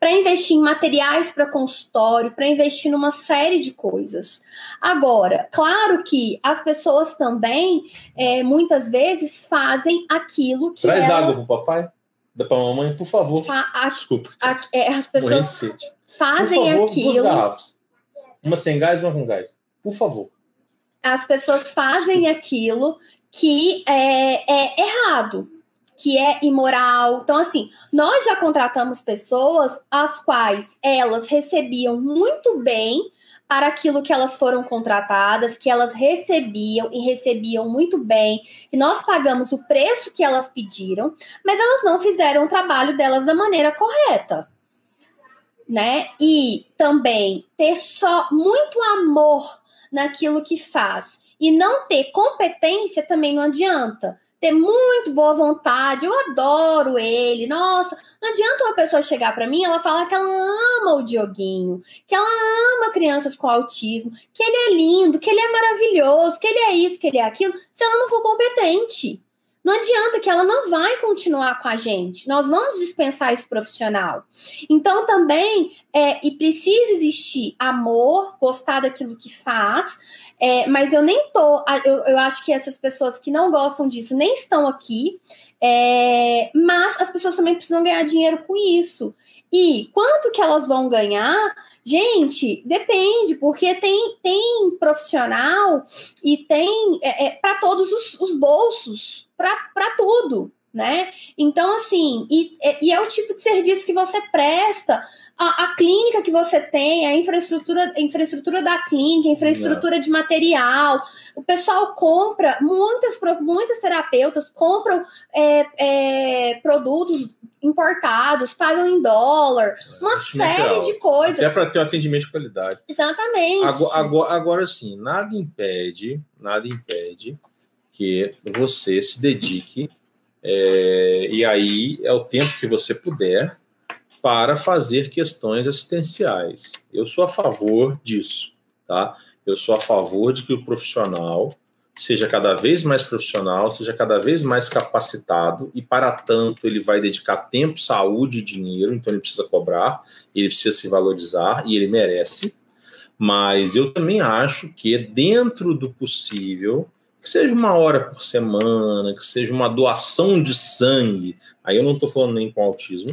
para investir em materiais para consultório, para investir numa série de coisas. Agora, claro que as pessoas também é, muitas vezes fazem aquilo que traz elas... água pro papai, dá para mamãe, por favor. Fa... A... Desculpa. A... É, as pessoas fazem favor, aquilo. Uma sem gás, uma com gás. Por favor. As pessoas fazem aquilo que é, é errado, que é imoral. Então, assim, nós já contratamos pessoas as quais elas recebiam muito bem para aquilo que elas foram contratadas, que elas recebiam e recebiam muito bem, e nós pagamos o preço que elas pediram, mas elas não fizeram o trabalho delas da maneira correta né? E também ter só muito amor naquilo que faz e não ter competência também não adianta. Ter muito boa vontade, eu adoro ele. Nossa, não adianta uma pessoa chegar para mim, ela falar que ela ama o Dioguinho, que ela ama crianças com autismo, que ele é lindo, que ele é maravilhoso, que ele é isso, que ele é aquilo, se ela não for competente. Não adianta que ela não vai continuar com a gente. Nós vamos dispensar esse profissional. Então, também, é, e precisa existir amor, gostar daquilo que faz, é, mas eu nem tô. Eu, eu acho que essas pessoas que não gostam disso nem estão aqui. É, mas as pessoas também precisam ganhar dinheiro com isso. E quanto que elas vão ganhar? Gente, depende, porque tem, tem profissional e tem é, é para todos os, os bolsos para tudo, né? Então, assim, e, e é o tipo de serviço que você presta a, a, clínica que você tem, a infraestrutura, a infraestrutura da clínica, a infraestrutura Não. de material. O pessoal compra, muitas, muitas terapeutas compram é, é, produtos importados, pagam em dólar, é, uma série legal. de coisas. Até para ter um atendimento de qualidade. Exatamente. Agora, agora, agora sim, nada impede, nada impede que você se dedique, é, e aí é o tempo que você puder, para fazer questões assistenciais. Eu sou a favor disso, tá? Eu sou a favor de que o profissional seja cada vez mais profissional, seja cada vez mais capacitado e para tanto ele vai dedicar tempo, saúde e dinheiro, então ele precisa cobrar, ele precisa se valorizar e ele merece. Mas eu também acho que dentro do possível, que seja uma hora por semana, que seja uma doação de sangue, aí eu não estou falando nem com autismo,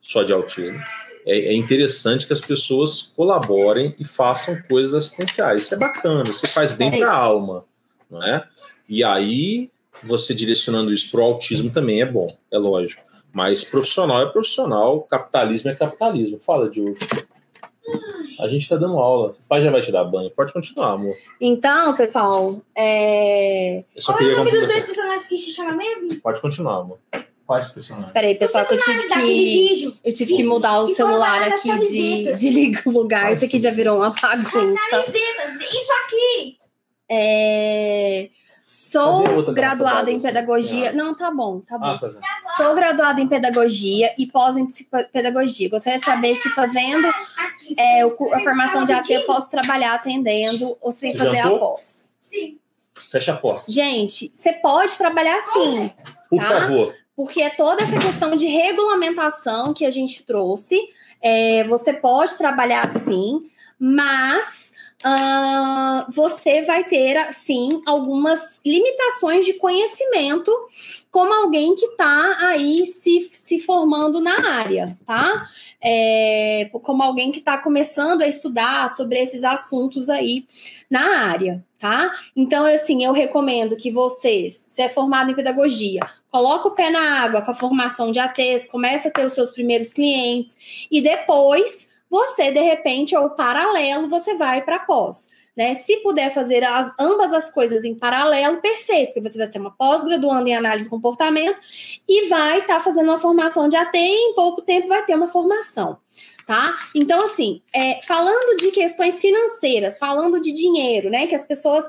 só de autismo, é, é, interessante que as pessoas colaborem e façam coisas assistenciais. Isso é bacana, você faz bem para a alma, não é? E aí, você direcionando isso para o autismo também é bom, é lógico. Mas profissional é profissional, capitalismo é capitalismo. Fala, Diogo. A gente está dando aula. O pai já vai te dar banho. Pode continuar, amor. Então, pessoal, é... Qual é o nome dos dois personagens que chama mesmo? Pode continuar, amor. Quais personagens? Peraí, pessoal, que eu tive que. Eu tive que mudar o celular aqui de, de lugar. Isso aqui já virou uma bagunça. Isso aqui! É. Sou graduada em pedagogia. Não, tá bom, tá bom. Ah, tá Sou graduada em pedagogia e pós em pedagogia. Gostaria de saber se fazendo é, a formação de AT eu posso trabalhar atendendo ou sem fazer a pós. Sim. Fecha a porta. Gente, você pode trabalhar sim. Por tá? favor porque é toda essa questão de regulamentação que a gente trouxe. É, você pode trabalhar assim, mas uh, você vai ter, sim, algumas limitações de conhecimento, como alguém que está aí se, se formando na área, tá? É, como alguém que está começando a estudar sobre esses assuntos aí na área, tá? Então, assim, eu recomendo que vocês, se é formado em pedagogia, coloca o pé na água com a formação de ATs, começa a ter os seus primeiros clientes e depois você, de repente, ou paralelo, você vai para pós. Né? Se puder fazer as, ambas as coisas em paralelo, perfeito, porque você vai ser uma pós-graduanda em análise de comportamento e vai estar tá fazendo uma formação de AT e em pouco tempo vai ter uma formação. Tá? Então, assim, é, falando de questões financeiras, falando de dinheiro, né? Que as pessoas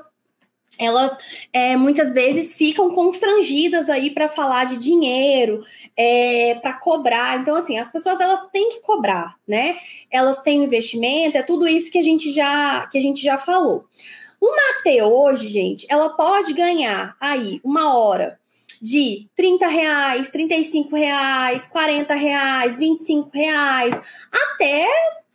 elas é, muitas vezes ficam constrangidas aí para falar de dinheiro, é, para cobrar. Então, assim, as pessoas elas têm que cobrar, né? Elas têm investimento, é tudo isso que a gente já que a gente já falou. Uma AT hoje, gente, ela pode ganhar aí uma hora de 30 reais, 35 reais, 40 reais, 25 reais, até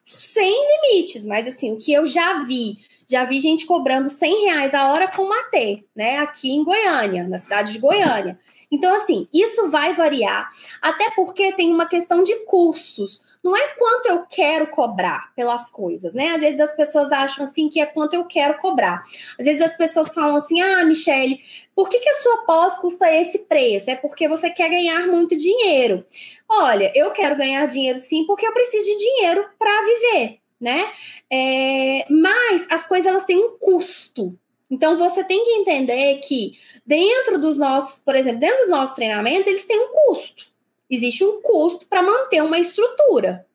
sem limites, mas assim, o que eu já vi já vi gente cobrando 100 reais a hora com matê, né? Aqui em Goiânia, na cidade de Goiânia. Então, assim, isso vai variar, até porque tem uma questão de custos. Não é quanto eu quero cobrar pelas coisas, né? Às vezes as pessoas acham assim que é quanto eu quero cobrar. Às vezes as pessoas falam assim: ah, Michele, por que, que a sua pós custa esse preço? É porque você quer ganhar muito dinheiro. Olha, eu quero ganhar dinheiro sim, porque eu preciso de dinheiro para viver né? É, mas as coisas elas têm um custo. Então você tem que entender que dentro dos nossos, por exemplo, dentro dos nossos treinamentos, eles têm um custo. Existe um custo para manter uma estrutura.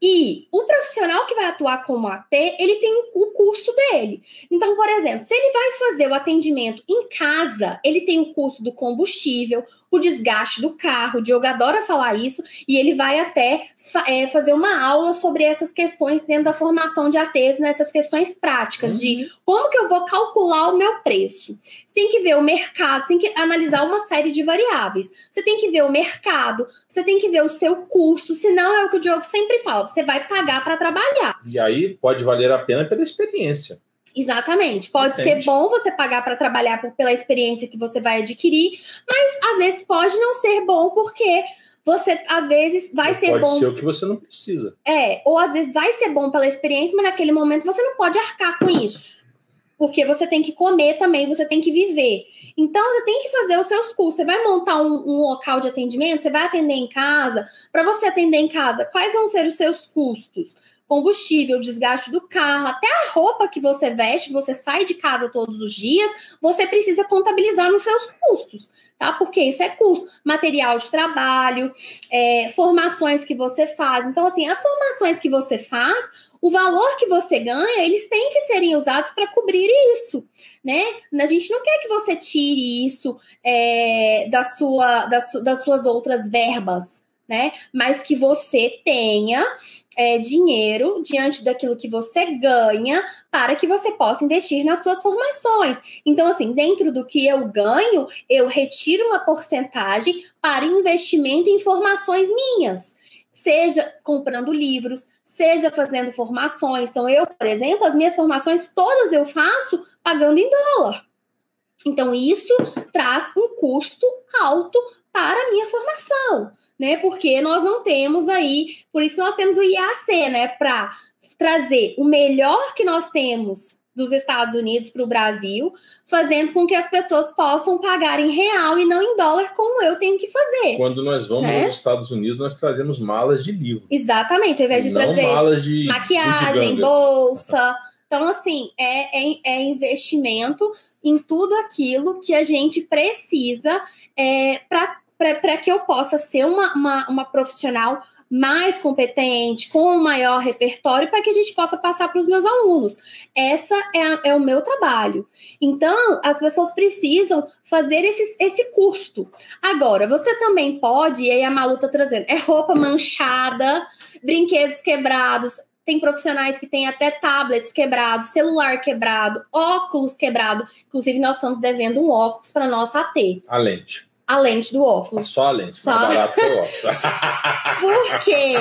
E o profissional que vai atuar como AT, ele tem o custo dele. Então, por exemplo, se ele vai fazer o atendimento em casa, ele tem o custo do combustível, o desgaste do carro. O Diogo adora falar isso e ele vai até é, fazer uma aula sobre essas questões dentro da formação de ATs, nessas questões práticas uhum. de como que eu vou calcular o meu preço. Você tem que ver o mercado, você tem que analisar uma série de variáveis. Você tem que ver o mercado, você tem que ver o seu custo, senão é o que o Diogo sempre fala, você vai pagar para trabalhar. E aí pode valer a pena pela experiência. Exatamente. Pode Entende. ser bom você pagar para trabalhar por, pela experiência que você vai adquirir, mas às vezes pode não ser bom porque você às vezes vai ser pode bom. Pode ser o que você não precisa. É, ou às vezes vai ser bom pela experiência, mas naquele momento você não pode arcar com isso. porque você tem que comer também, você tem que viver. Então, você tem que fazer os seus custos. Você vai montar um, um local de atendimento, você vai atender em casa. Para você atender em casa, quais vão ser os seus custos? Combustível, desgaste do carro, até a roupa que você veste, você sai de casa todos os dias, você precisa contabilizar nos seus custos, tá? Porque isso é custo. Material de trabalho, é, formações que você faz. Então, assim, as formações que você faz o valor que você ganha, eles têm que serem usados para cobrir isso, né? A gente não quer que você tire isso é, da sua, das, das suas outras verbas, né? Mas que você tenha é, dinheiro diante daquilo que você ganha para que você possa investir nas suas formações. Então, assim, dentro do que eu ganho, eu retiro uma porcentagem para investimento em formações minhas seja comprando livros, seja fazendo formações. Então, eu, por exemplo, as minhas formações todas eu faço pagando em dólar. Então, isso traz um custo alto para a minha formação, né? Porque nós não temos aí, por isso nós temos o IAC, né? Para trazer o melhor que nós temos dos Estados Unidos para o Brasil, fazendo com que as pessoas possam pagar em real e não em dólar, como eu tenho que fazer. Quando nós vamos né? aos Estados Unidos, nós trazemos malas de livro. Exatamente, ao invés de trazer malas de maquiagem, bolsa. Então, assim, é, é, é, investimento em tudo aquilo que a gente precisa é, para que eu possa ser uma, uma, uma profissional mais competente, com um maior repertório, para que a gente possa passar para os meus alunos. Essa é, a, é, o meu trabalho. Então, as pessoas precisam fazer esse, esse custo. Agora, você também pode, e aí a Malu está trazendo, é roupa manchada, brinquedos quebrados, tem profissionais que têm até tablets quebrados, celular quebrado, óculos quebrado. Inclusive, nós estamos devendo um óculos para nossa AT. A lente a lente do óculos. Só a lente, Só... mais barato que o óculos. Por quê?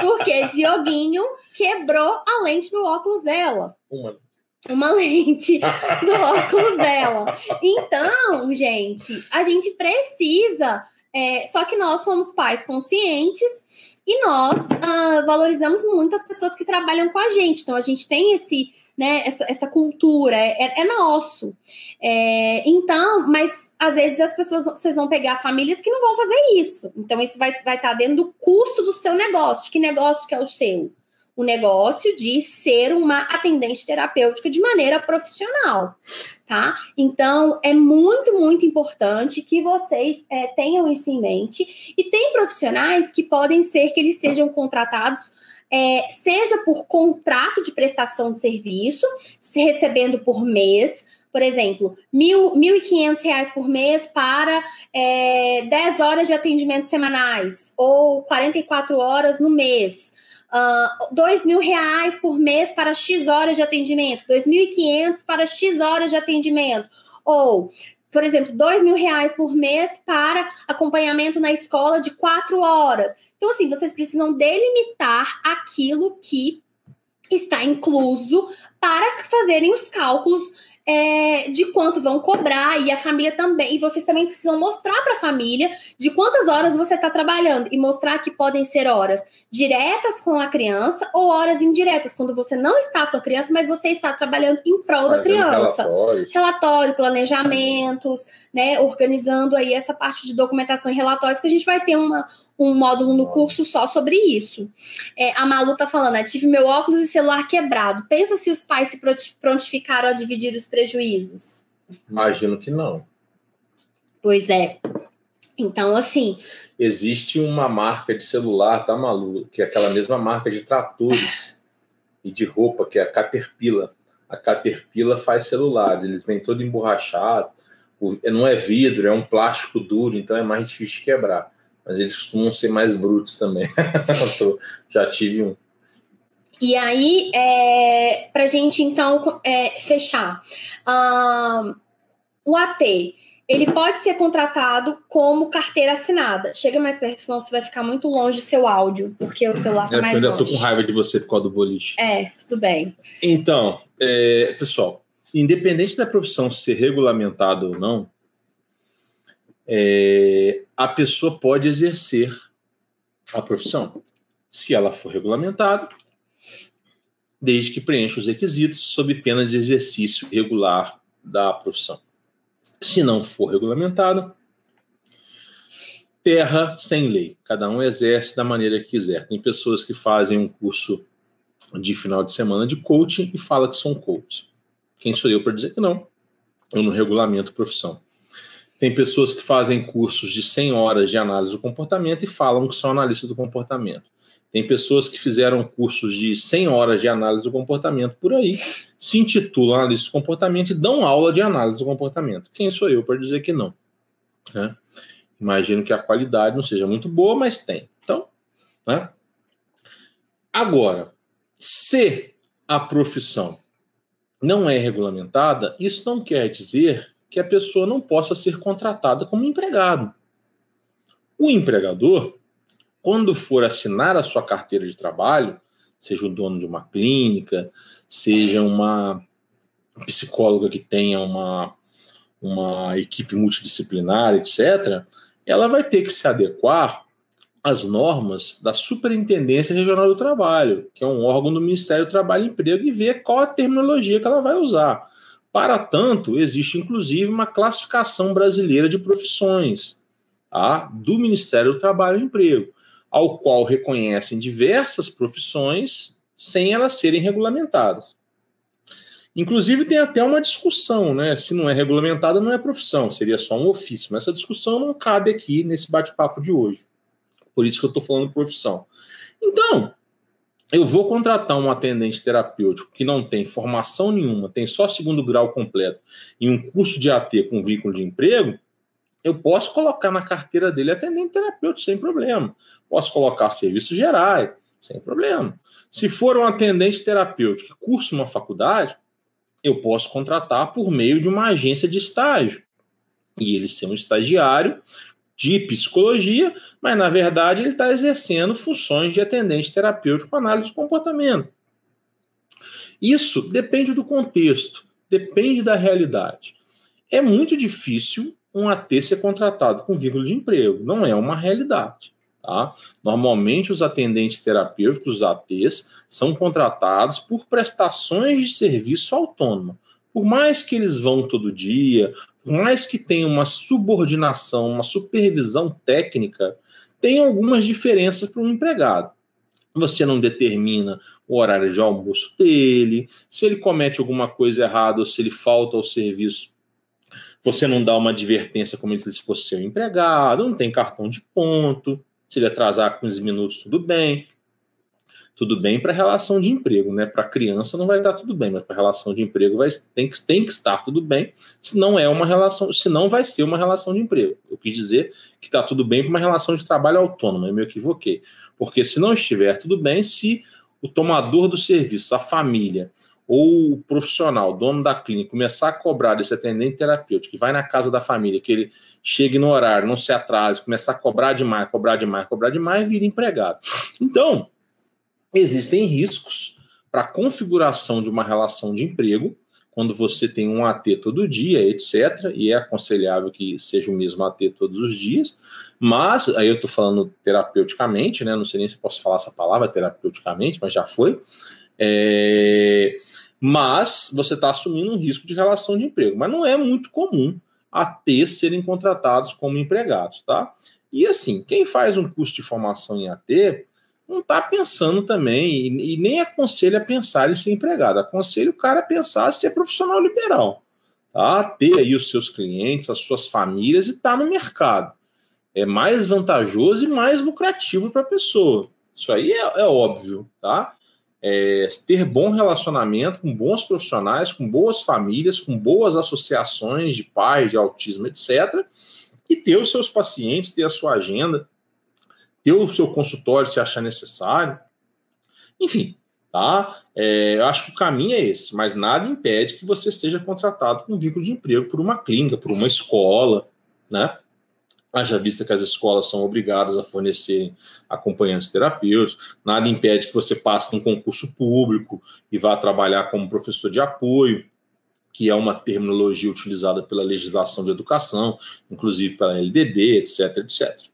Porque Dioguinho quebrou a lente do óculos dela. Uma. Uma lente do óculos dela. Então, gente, a gente precisa. É, só que nós somos pais conscientes e nós uh, valorizamos muito as pessoas que trabalham com a gente. Então, a gente tem esse né, essa, essa cultura, é, é, é nosso. É, então, mas às vezes as pessoas, vocês vão pegar famílias que não vão fazer isso. Então, isso vai estar vai tá dentro do custo do seu negócio. Que negócio que é o seu? O negócio de ser uma atendente terapêutica de maneira profissional, tá? Então, é muito, muito importante que vocês é, tenham isso em mente. E tem profissionais que podem ser que eles sejam contratados é, seja por contrato de prestação de serviço, se recebendo por mês, por exemplo, R$ 1.500 por mês para é, 10 horas de atendimento semanais, ou 44 horas no mês. Dois mil reais por mês para X horas de atendimento, 2.500 para X horas de atendimento, ou, por exemplo, dois mil reais por mês para acompanhamento na escola de quatro horas. Então, assim, vocês precisam delimitar aquilo que está incluso para fazerem os cálculos é, de quanto vão cobrar e a família também. E vocês também precisam mostrar para a família de quantas horas você está trabalhando e mostrar que podem ser horas diretas com a criança ou horas indiretas, quando você não está com a criança, mas você está trabalhando em prol Fazendo da criança. Relatório, planejamentos, né? Organizando aí essa parte de documentação e relatórios que a gente vai ter uma, um módulo no curso só sobre isso. É, a Malu tá falando, né, tive meu óculos e celular quebrado. Pensa se os pais se prontificaram a dividir os prejuízos. Imagino que não. Pois é. Então, assim. Existe uma marca de celular, tá, Malu? Que é aquela mesma marca de tratores e de roupa, que é a Caterpillar. A Caterpillar faz celular, eles vêm todo emborrachado. Não é vidro, é um plástico duro, então é mais difícil de quebrar mas eles costumam ser mais brutos também. já tive um. E aí, é, para a gente então é, fechar, um, o AT ele pode ser contratado como carteira assinada. Chega mais perto, senão você vai ficar muito longe do seu áudio, porque o celular está é, mais longe. Eu ainda tô com raiva de você por causa do boliche. É, tudo bem. Então, é, pessoal, independente da profissão ser regulamentada ou não, é, a pessoa pode exercer a profissão. Se ela for regulamentada, desde que preencha os requisitos sob pena de exercício regular da profissão. Se não for regulamentada, terra sem lei. Cada um exerce da maneira que quiser. Tem pessoas que fazem um curso de final de semana de coaching e fala que são coaches. Quem sou eu para dizer que não? Eu não regulamento profissão. Tem pessoas que fazem cursos de 100 horas de análise do comportamento e falam que são analistas do comportamento. Tem pessoas que fizeram cursos de 100 horas de análise do comportamento por aí, se intitulam analistas do comportamento e dão aula de análise do comportamento. Quem sou eu para dizer que não? Né? Imagino que a qualidade não seja muito boa, mas tem. Então, né? Agora, se a profissão não é regulamentada, isso não quer dizer que a pessoa não possa ser contratada como empregado. O empregador, quando for assinar a sua carteira de trabalho, seja o dono de uma clínica, seja uma psicóloga que tenha uma, uma equipe multidisciplinar, etc., ela vai ter que se adequar às normas da Superintendência Regional do Trabalho, que é um órgão do Ministério do Trabalho e Emprego, e ver qual a terminologia que ela vai usar. Para tanto, existe inclusive uma classificação brasileira de profissões tá? do Ministério do Trabalho e Emprego, ao qual reconhecem diversas profissões sem elas serem regulamentadas. Inclusive, tem até uma discussão, né? Se não é regulamentada, não é profissão, seria só um ofício. Mas essa discussão não cabe aqui nesse bate-papo de hoje. Por isso que eu estou falando profissão. Então, eu vou contratar um atendente terapêutico que não tem formação nenhuma, tem só segundo grau completo e um curso de AT com vínculo de emprego, eu posso colocar na carteira dele atendente terapêutico sem problema. Posso colocar serviços gerais sem problema. Se for um atendente terapêutico que cursa uma faculdade, eu posso contratar por meio de uma agência de estágio. E ele ser um estagiário de psicologia, mas na verdade ele está exercendo funções de atendente terapêutico análise de comportamento. Isso depende do contexto, depende da realidade. É muito difícil um AT ser contratado com vínculo de emprego, não é uma realidade. Tá? Normalmente, os atendentes terapêuticos, os ATs, são contratados por prestações de serviço autônomo. Por mais que eles vão todo dia, mais que tenha uma subordinação, uma supervisão técnica, tem algumas diferenças para um empregado. Você não determina o horário de almoço dele, se ele comete alguma coisa errada ou se ele falta ao serviço, você não dá uma advertência como se fosse seu empregado, não tem cartão de ponto. Se ele atrasar 15 minutos, tudo bem. Tudo bem para relação de emprego, né? Para criança não vai estar tudo bem, mas para relação de emprego vai, tem, que, tem que estar tudo bem, se não é uma relação, se não vai ser uma relação de emprego. Eu quis dizer que está tudo bem para uma relação de trabalho autônoma, eu me equivoquei. Porque se não estiver tudo bem, se o tomador do serviço, a família, ou o profissional, dono da clínica, começar a cobrar desse atendente terapêutico que vai na casa da família, que ele chegue no horário, não se atrase, começar a cobrar demais, cobrar demais, cobrar demais, vira empregado. Então, existem riscos para a configuração de uma relação de emprego, quando você tem um AT todo dia, etc., e é aconselhável que seja o mesmo AT todos os dias, mas, aí eu estou falando terapeuticamente, né? Não sei nem se posso falar essa palavra terapeuticamente, mas já foi. É, mas você está assumindo um risco de relação de emprego. Mas não é muito comum a ter serem contratados como empregados, tá? E assim, quem faz um curso de formação em AT não está pensando também, e, e, nem aconselha a pensar em ser empregado, aconselha o cara a pensar em ser profissional liberal, tá? Ter aí os seus clientes, as suas famílias e estar tá no mercado. É mais vantajoso e mais lucrativo para a pessoa. Isso aí é, é óbvio, tá? é, ter bom relacionamento com bons profissionais, com boas famílias, com boas associações de pais, de autismo, etc. E ter os seus pacientes, ter a sua agenda, ter o seu consultório se achar necessário. Enfim, tá? É, eu acho que o caminho é esse, mas nada impede que você seja contratado com vínculo de emprego por uma clínica, por uma escola, né? haja vista que as escolas são obrigadas a fornecerem acompanhantes terapêuticos, nada impede que você passe num concurso público e vá trabalhar como professor de apoio, que é uma terminologia utilizada pela legislação de educação, inclusive pela LDB, etc, etc.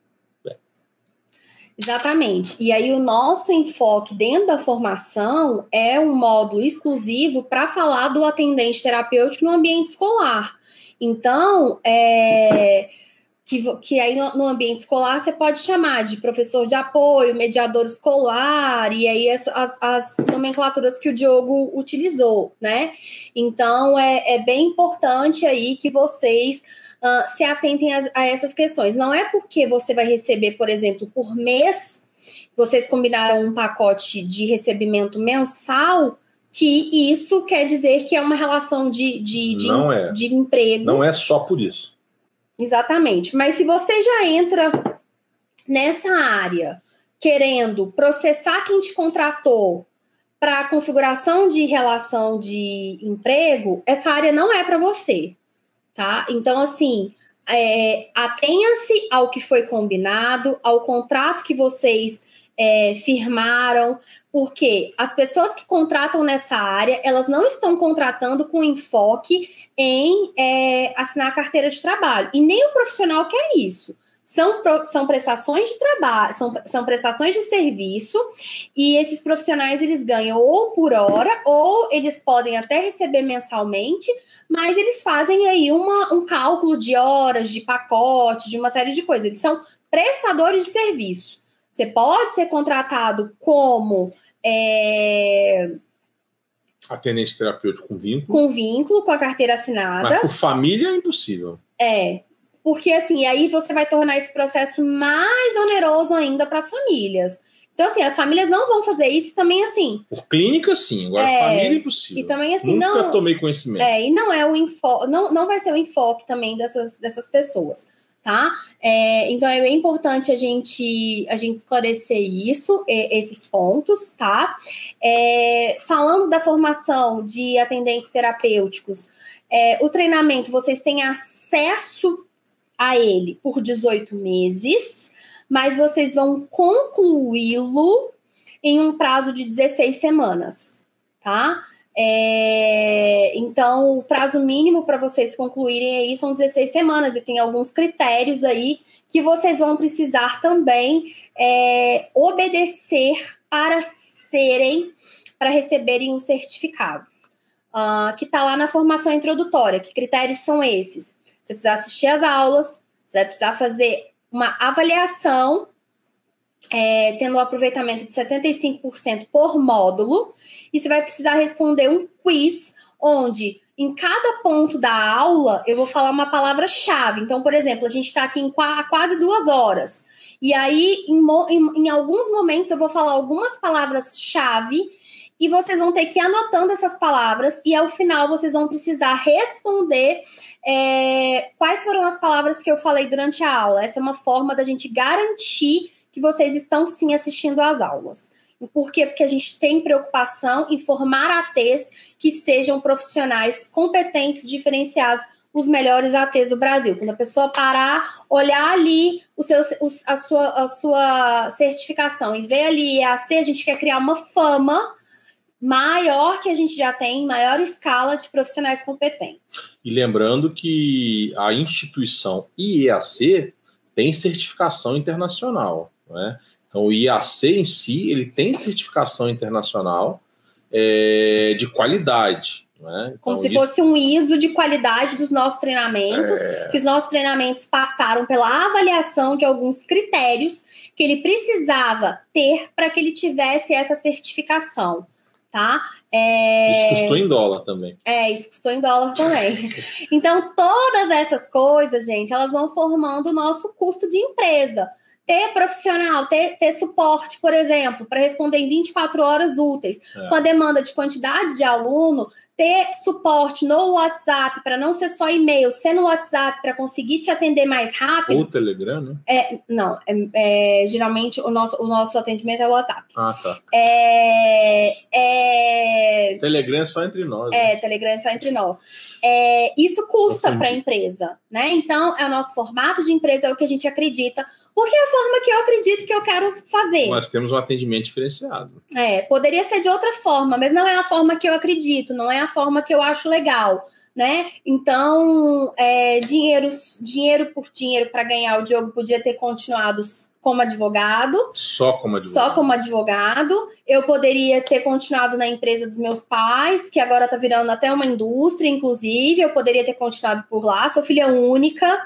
Exatamente. E aí o nosso enfoque dentro da formação é um módulo exclusivo para falar do atendente terapêutico no ambiente escolar. Então, é, que, que aí no, no, ambiente escolar você pode chamar de professor de apoio, mediador escolar, e aí as, as, as nomenclaturas que o Diogo utilizou, né? Então, é, é bem importante aí que vocês uh, se atentem a, a, essas questões. Não é porque você vai receber, por exemplo, por mês, vocês combinaram um pacote de recebimento mensal, que isso quer dizer que é uma relação de, de, de, não é. de emprego. Não é só por isso. Exatamente. Mas se você já entra nessa área querendo processar quem te contratou para configuração de relação de emprego, essa área não é para você tá? Então, assim, é, atenha-se ao que foi combinado, ao contrato que vocês é, firmaram, porque as pessoas que contratam nessa área, elas não estão contratando com enfoque em é, assinar a carteira de trabalho, e nem o profissional quer isso. São, são prestações de trabalho, são, são prestações de serviço, e esses profissionais eles ganham ou por hora, ou eles podem até receber mensalmente, mas eles fazem aí uma, um cálculo de horas, de pacote, de uma série de coisas. Eles são prestadores de serviço. Você pode ser contratado como é... atendente terapêutico com vínculo. Com vínculo, com a carteira assinada. Mas por família é impossível. É. Porque assim, aí você vai tornar esse processo mais oneroso ainda para as famílias. Então, assim, as famílias não vão fazer isso também assim. Por clínica, sim. Agora, é, família é impossível. E também, assim, Nunca não. tomei conhecimento. É, e não é o enfoque, não, não vai ser o enfoque também dessas, dessas pessoas, tá? É, então, é bem importante a gente, a gente esclarecer isso, esses pontos, tá? É, falando da formação de atendentes terapêuticos, é, o treinamento, vocês têm acesso a ele por 18 meses mas vocês vão concluí-lo em um prazo de 16 semanas, tá? É, então, o prazo mínimo para vocês concluírem aí são 16 semanas, e tem alguns critérios aí que vocês vão precisar também é, obedecer para serem, para receberem o certificado, uh, que está lá na formação introdutória. Que critérios são esses? Você precisa assistir às aulas, você vai precisar fazer uma avaliação é, tendo um aproveitamento de 75% por módulo, e você vai precisar responder um quiz, onde em cada ponto da aula eu vou falar uma palavra-chave. Então, por exemplo, a gente está aqui em qu quase duas horas. E aí, em, em, em alguns momentos, eu vou falar algumas palavras-chave e vocês vão ter que ir anotando essas palavras e ao final vocês vão precisar responder é, quais foram as palavras que eu falei durante a aula. Essa é uma forma da gente garantir que vocês estão sim assistindo às aulas. Por quê? Porque a gente tem preocupação em formar ATs que sejam profissionais competentes, diferenciados, os melhores ATs do Brasil. Quando a pessoa parar, olhar ali o seu, a, sua, a sua certificação e ver ali a AT, a gente quer criar uma fama maior que a gente já tem, maior escala de profissionais competentes. E lembrando que a instituição IEAC tem certificação internacional, né? Então o IAC em si ele tem certificação internacional é, de qualidade. Né? Então, Como se isso... fosse um ISO de qualidade dos nossos treinamentos, é... que os nossos treinamentos passaram pela avaliação de alguns critérios que ele precisava ter para que ele tivesse essa certificação tá? É... Isso custou em dólar também. É, isso custou em dólar também. então, todas essas coisas, gente, elas vão formando o nosso custo de empresa. Ter profissional, ter, ter suporte, por exemplo, para responder em 24 horas úteis, é. com a demanda de quantidade de aluno, ter suporte no WhatsApp para não ser só e-mail, ser no WhatsApp para conseguir te atender mais rápido. Ou Telegram, né? É, não, é, é, geralmente o nosso, o nosso atendimento é o WhatsApp. Ah, tá. É, é, Telegram é só entre nós. É, né? Telegram é só entre nós. É, isso custa para a empresa, né? Então, é o nosso formato de empresa, é o que a gente acredita porque é a forma que eu acredito que eu quero fazer. Nós temos um atendimento diferenciado. É, poderia ser de outra forma, mas não é a forma que eu acredito, não é a forma que eu acho legal. né? Então, é, dinheiro, dinheiro por dinheiro para ganhar, o Diogo podia ter continuado como advogado. Só como advogado. Só como advogado. Eu poderia ter continuado na empresa dos meus pais, que agora está virando até uma indústria, inclusive. Eu poderia ter continuado por lá. Sou filha única.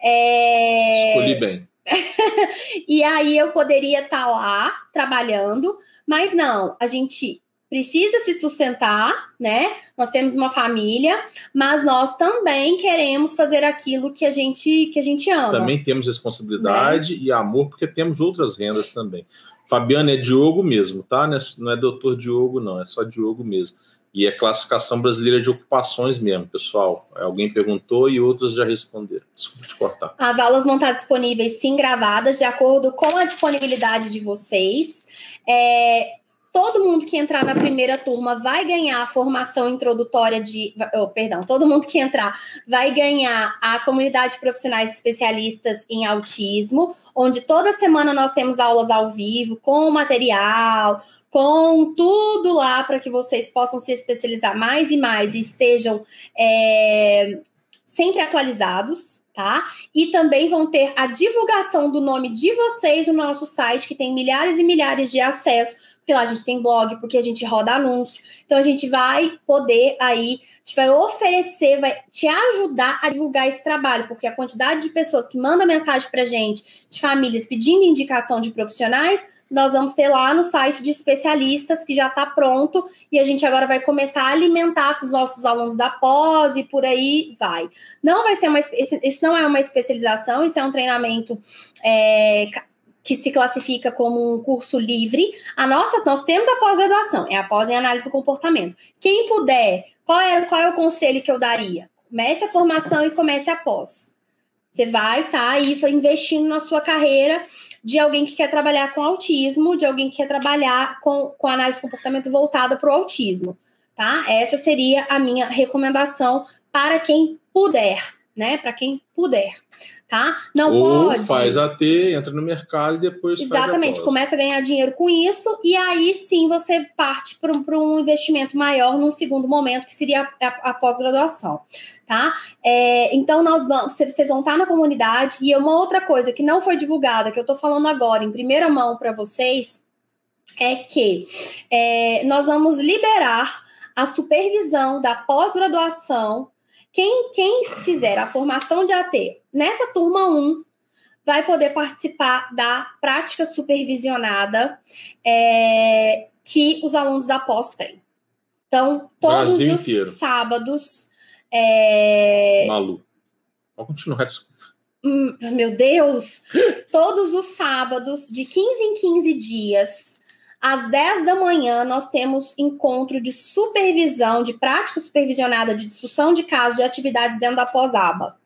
É... Escolhi bem. e aí eu poderia estar tá lá trabalhando, mas não, a gente precisa se sustentar, né? Nós temos uma família, mas nós também queremos fazer aquilo que a gente que a gente ama. Também temos responsabilidade né? e amor, porque temos outras rendas também. Fabiana é Diogo mesmo, tá? Não é, é doutor Diogo, não, é só Diogo mesmo. E é classificação brasileira de ocupações mesmo, pessoal. Alguém perguntou e outros já responderam. Desculpa te cortar. As aulas vão estar disponíveis, sim, gravadas, de acordo com a disponibilidade de vocês. É, todo mundo que entrar na primeira turma vai ganhar a formação introdutória de. Oh, perdão, todo mundo que entrar vai ganhar a comunidade de profissionais especialistas em autismo, onde toda semana nós temos aulas ao vivo, com material, com tudo lá para que vocês possam se especializar mais e mais e estejam é, sempre atualizados. Tá? E também vão ter a divulgação do nome de vocês no nosso site, que tem milhares e milhares de acessos porque lá a gente tem blog, porque a gente roda anúncio. Então a gente vai poder aí, a gente vai oferecer, vai te ajudar a divulgar esse trabalho, porque a quantidade de pessoas que mandam mensagem pra gente, de famílias pedindo indicação de profissionais, nós vamos ter lá no site de especialistas que já está pronto e a gente agora vai começar a alimentar com os nossos alunos da pós e por aí vai. Não vai ser uma isso não é uma especialização, isso é um treinamento é, que se classifica como um curso livre. A nossa, nós temos a pós-graduação, é a pós em análise do comportamento. Quem puder, qual é, qual é o conselho que eu daria? Comece a formação e comece a pós. Você vai estar tá aí investindo na sua carreira de alguém que quer trabalhar com autismo, de alguém que quer trabalhar com, com análise de comportamento voltada para o autismo, tá? Essa seria a minha recomendação para quem puder, né? Para quem puder tá? Não Ou pode. faz AT, entra no mercado e depois Exatamente, começa a ganhar dinheiro com isso e aí sim você parte para um, um investimento maior num segundo momento, que seria a, a, a pós-graduação, tá? É, então nós vamos, vocês vão estar na comunidade e uma outra coisa que não foi divulgada, que eu tô falando agora em primeira mão para vocês, é que é, nós vamos liberar a supervisão da pós-graduação quem, quem fizer a formação de AT nessa turma 1 vai poder participar da prática supervisionada é, que os alunos da pós têm. Então, todos Brasil os inteiro. sábados. É... Malu. Pode continuar, desculpa. Hum, meu Deus! todos os sábados, de 15 em 15 dias, às 10 da manhã, nós temos encontro de supervisão, de prática supervisionada de discussão de casos de atividades dentro da pós-aba.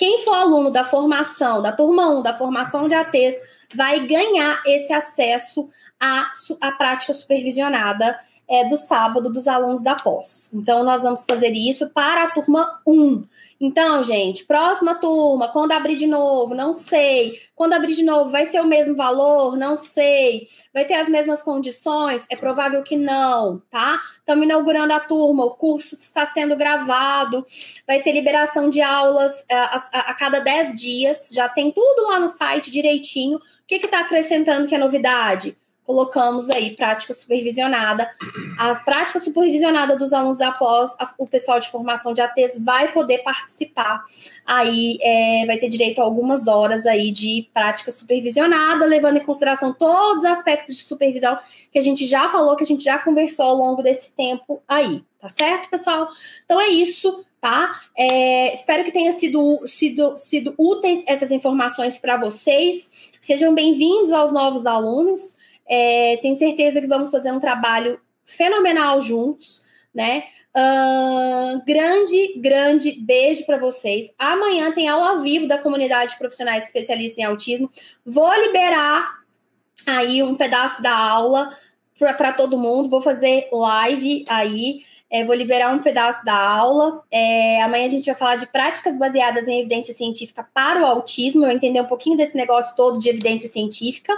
Quem for aluno da formação, da turma 1, da formação de ATs, vai ganhar esse acesso à, à prática supervisionada é, do sábado dos alunos da pós. Então, nós vamos fazer isso para a turma 1. Então, gente, próxima turma, quando abrir de novo, não sei. Quando abrir de novo, vai ser o mesmo valor? Não sei. Vai ter as mesmas condições? É provável que não, tá? Estamos inaugurando a turma, o curso está sendo gravado, vai ter liberação de aulas a, é, a, a cada 10 dias, já tem tudo lá no site direitinho. O que está acrescentando que é novidade? Colocamos aí prática supervisionada. A prática supervisionada dos alunos da pós, o pessoal de formação de ATs vai poder participar. Aí é, vai ter direito a algumas horas aí de prática supervisionada, levando em consideração todos os aspectos de supervisão que a gente já falou, que a gente já conversou ao longo desse tempo aí. Tá certo, pessoal? Então é isso tá? É, espero que tenha sido, sido, sido úteis essas informações para vocês. Sejam bem-vindos aos novos alunos. É, tenho certeza que vamos fazer um trabalho fenomenal juntos, né? Uh, grande, grande beijo para vocês. Amanhã tem aula ao vivo da comunidade de profissionais especialistas em autismo. Vou liberar aí um pedaço da aula para todo mundo. Vou fazer live aí. É, vou liberar um pedaço da aula. É, amanhã a gente vai falar de práticas baseadas em evidência científica para o autismo. Eu entender um pouquinho desse negócio todo de evidência científica.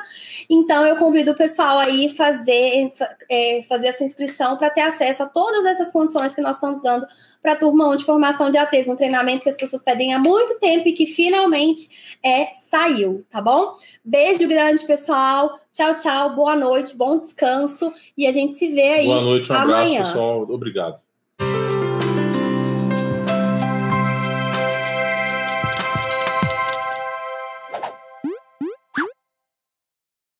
Então, eu convido o pessoal aí fazer, é, fazer a sua inscrição para ter acesso a todas essas condições que nós estamos dando para a turma 1 de formação de ATs, um treinamento que as pessoas pedem há muito tempo e que finalmente é saiu, tá bom? Beijo grande, pessoal. Tchau, tchau. Boa noite, bom descanso e a gente se vê aí. Boa noite, um amanhã. abraço, pessoal. Obrigado.